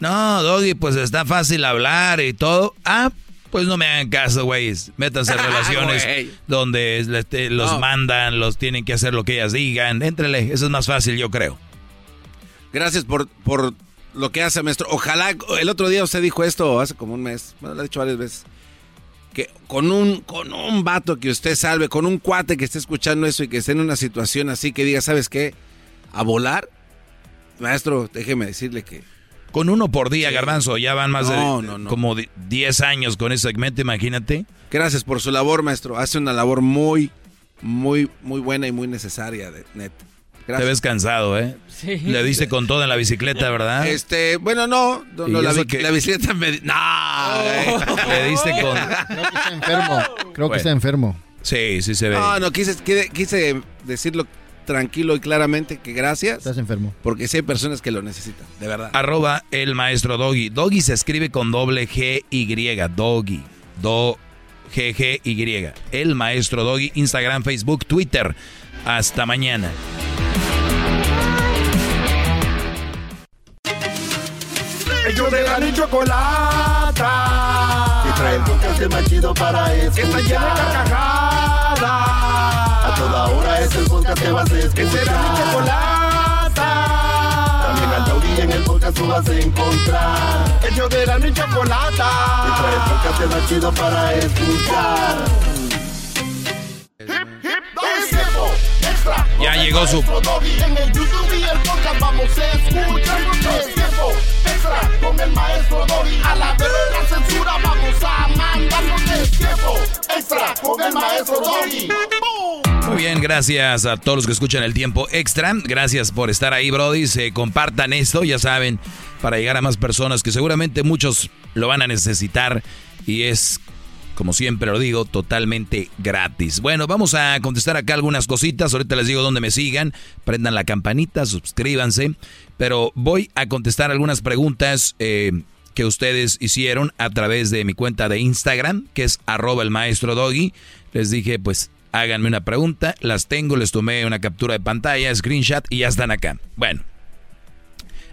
No, Doggy, pues está fácil hablar y todo. Ah, Pues no me hagan caso, güeyes. Métanse en relaciones Güey. donde los No. mandan, los tienen que hacer lo que ellas digan. Éntrele, eso es más fácil, yo creo. Gracias por, por lo que hace, maestro. Ojalá, el otro día usted dijo esto hace como un mes, bueno, lo ha dicho varias veces, que con un, con un vato que usted salve, con un cuate que esté escuchando eso y que esté en una situación así que diga, ¿sabes qué? A volar, maestro, déjeme decirle que... Con uno por día, Garbanzo, ya van más No, de no, no. como di- 10 años con ese segmento, imagínate. Gracias por su labor, maestro. Hace una labor muy, muy, muy buena y muy necesaria, de, net. Te ves cansado, ¿eh? Sí. Le diste con todo en la bicicleta, ¿verdad? Este, bueno, no, no, ¿Y no, la, bicicleta me... ¡No! Le diste con... Creo que está enfermo. Creo que está enfermo. Sí, sí se ve. No, no, quise, quise, quise decirlo tranquilo y claramente que gracias. Estás enfermo. Porque sí hay personas que lo necesitan, de verdad. Arroba el maestro Doggy. Doggy se escribe con doble G Y. Doggy. Do G G Y. El maestro Doggy. Instagram, Facebook, Twitter. Hasta mañana. Ellos de la ni chocolata. Que trae el podcast más chido para escuchar. Que está llena de carcajadas. Toda hora es el podcast que vas a escuchar. Que será mi chocolata. También al taurí en el podcast tú vas a encontrar. Ellos de la ni chocolata. Que trae el podcast más chido para escuchar. Es tiempo extra. Ya llegó su-. En el YouTube y el podcast vamos a escuchar. Es tiempo extra con el maestro Doggy. A la verga censura vamos a mandar. Es tiempo extra con el maestro Doggy. Muy bien, gracias a todos los que escuchan el tiempo extra. Gracias por estar ahí, Brody. Se compartan esto, ya saben, para llegar a más personas que seguramente muchos lo van a necesitar. Y es, como siempre lo digo, totalmente gratis. Bueno, vamos a contestar acá algunas cositas. Ahorita les digo dónde me sigan. Prendan la campanita, suscríbanse. Pero voy a contestar algunas preguntas. eh, que ustedes hicieron a través de mi cuenta de Instagram, que es arroba el maestro Doggy. Les dije, pues háganme una pregunta, las tengo, les tomé una captura de pantalla, screenshot y ya están acá. Bueno,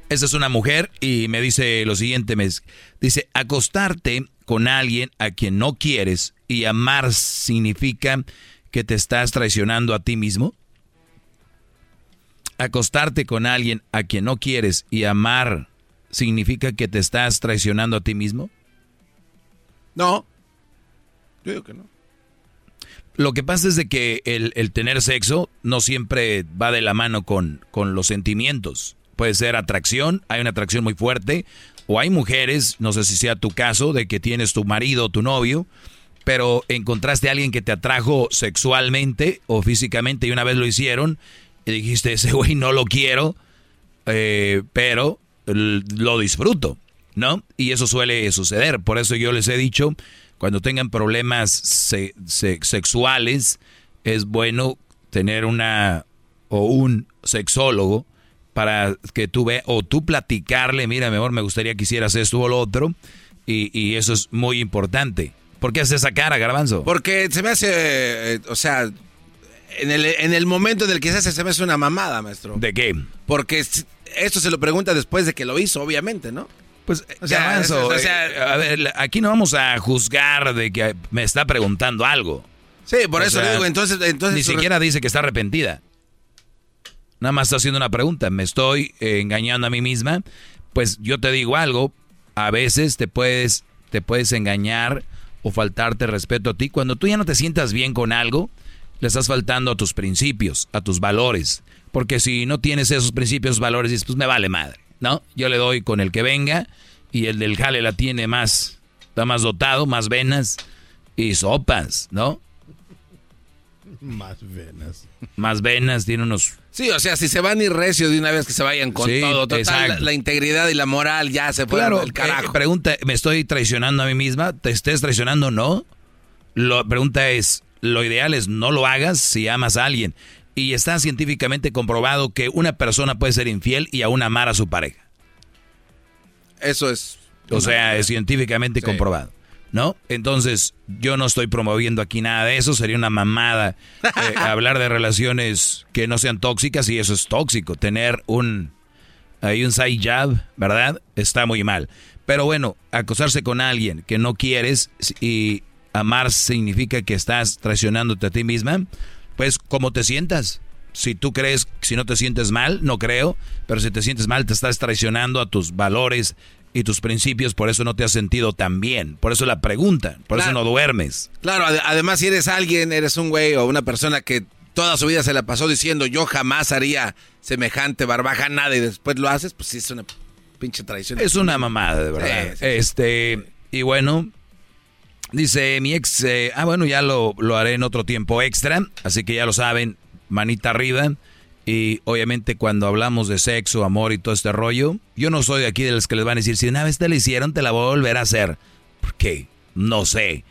esta es una mujer y me dice lo siguiente, me dice, acostarte con alguien a quien no quieres y amar significa que te estás traicionando a ti mismo. Acostarte con alguien a quien no quieres y amar significa que te estás traicionando a ti mismo. No. Yo digo que no. Lo que pasa es de que el, el tener sexo no siempre va de la mano con, con los sentimientos. Puede ser atracción, hay una atracción muy fuerte, o hay mujeres, no sé si sea tu caso, de que tienes tu marido o tu novio, pero encontraste a alguien que te atrajo sexualmente o físicamente y una vez lo hicieron y dijiste, ese güey no lo quiero, eh, pero lo disfruto, ¿no? Y eso suele suceder. Por eso yo les he dicho, cuando tengan problemas se- se- sexuales, es bueno tener una o un sexólogo para que tú veas, o tú platicarle, mira, mejor me gustaría que hicieras esto o lo otro, y, y eso es muy importante. ¿Por qué haces esa cara, garbanzo? Porque se me hace, eh, o sea, en el, en el momento en el que se hace, se me hace una mamada, maestro. ¿De qué? Porque esto se lo pregunta después de que lo hizo, obviamente, ¿no? Pues, o sea, Garbanzo, o sea, eh, a ver, aquí no vamos a juzgar de que me está preguntando algo. Sí, por O eso sea, le digo, entonces, entonces Ni siquiera dice que está arrepentida. Nada más está haciendo una pregunta. ¿Me estoy eh, engañando a mí misma? Pues yo te digo algo. A veces te puedes, te puedes engañar o faltarte respeto a ti. Cuando tú ya no te sientas bien con algo, le estás faltando a tus principios, a tus valores. Porque si no tienes esos principios, valores, dices, pues me vale madre, ¿no? Yo le doy con el que venga y el del jale la tiene más, está más dotado, más venas y sopas, ¿no? Más venas. Más venas, tiene unos... Sí, o sea, si se van y recio de una vez que se vayan con Sí, todo, total, la, la integridad y la moral ya se fueron Claro, al carajo. eh, pregunta, ¿me estoy traicionando a mí misma? ¿Te estés traicionando o no? La pregunta es, lo ideal es no lo hagas si amas a alguien. Y está científicamente comprobado que una persona puede ser infiel y aún amar a su pareja. Eso es... O sea, es científicamente comprobado. ¿No? Entonces, yo no estoy promoviendo aquí nada de eso. Sería una mamada eh, hablar de relaciones que no sean tóxicas y eso es tóxico. Tener un, hay un side job, ¿verdad? Está muy mal. Pero bueno, acosarse con alguien que no quieres y amar significa que estás traicionándote a ti misma, pues como te sientas. Si tú crees, si no te sientes mal, no creo, pero si te sientes mal, te estás traicionando a tus valores y tus principios, por eso no te has sentido tan bien. Por eso la pregunta, por eso no duermes. Claro, además si eres alguien, eres un güey o una persona que toda su vida se la pasó diciendo yo jamás haría semejante barbaja nada y después lo haces, pues sí es una pinche traición. Es una mamada, de verdad. este, y bueno, dice mi ex, eh, ah bueno, ya lo, lo haré en otro tiempo extra, así que ya lo saben, manita arriba. Y obviamente cuando hablamos de sexo, amor y todo este rollo, yo no soy de aquí de los que les van a decir, si una vez te la hicieron, te la voy a volver a hacer. ¿Por qué? No sé.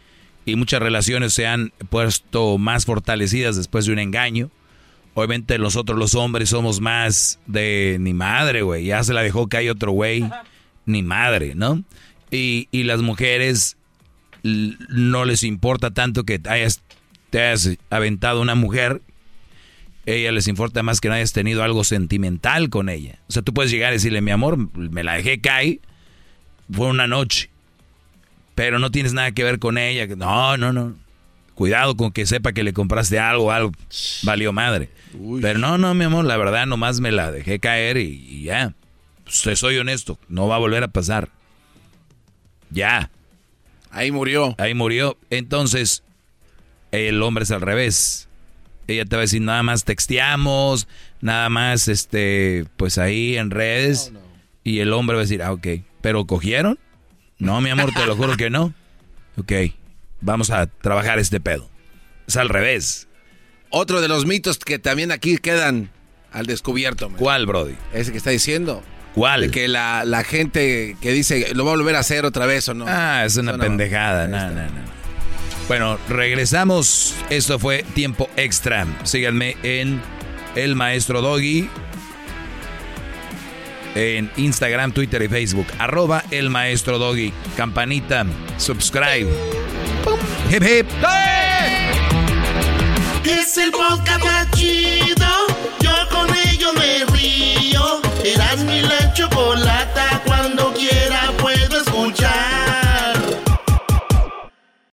Y muchas relaciones se han puesto más fortalecidas después de un engaño. Obviamente nosotros los hombres somos más de ni madre, güey. Ya se la dejó que hay otro güey. Ni madre, ¿no? Y, y las mujeres no les importa tanto que te hayas, te hayas aventado una mujer ella les importa más que no hayas tenido algo sentimental con ella. O sea, tú puedes llegar y decirle, mi amor, me la dejé caer, fue una noche, pero no tienes nada que ver con ella. No, no, no. Cuidado con que sepa que le compraste algo, algo, valió madre. Pero no, no, mi amor, la verdad nomás me la dejé caer y, ya. Pues, soy honesto, no va a volver a pasar. Ya. Ahí murió. Ahí murió. Entonces, el hombre es al revés ella te va a decir nada más texteamos, nada más este, pues ahí en redes. Y el hombre va a decir, ah, ok, ¿pero cogieron? No, mi amor, te lo juro que no. Ok, vamos a trabajar este pedo. Es al revés. Otro de los mitos que también aquí quedan al descubierto. ¿Cuál, Brody? Ese que está diciendo. ¿Cuál? que la, gente que dice, lo va a volver a hacer otra vez o no. Ah, es una pendejada. No, no, no. Bueno, regresamos. Esto fue tiempo extra. Síganme en El Maestro Doggy. En Instagram, Twitter y Facebook. Arroba El Maestro Doggy. Campanita. Subscribe. Hip hip. Es el podcast chido Eras mi la chocolata cuando quieras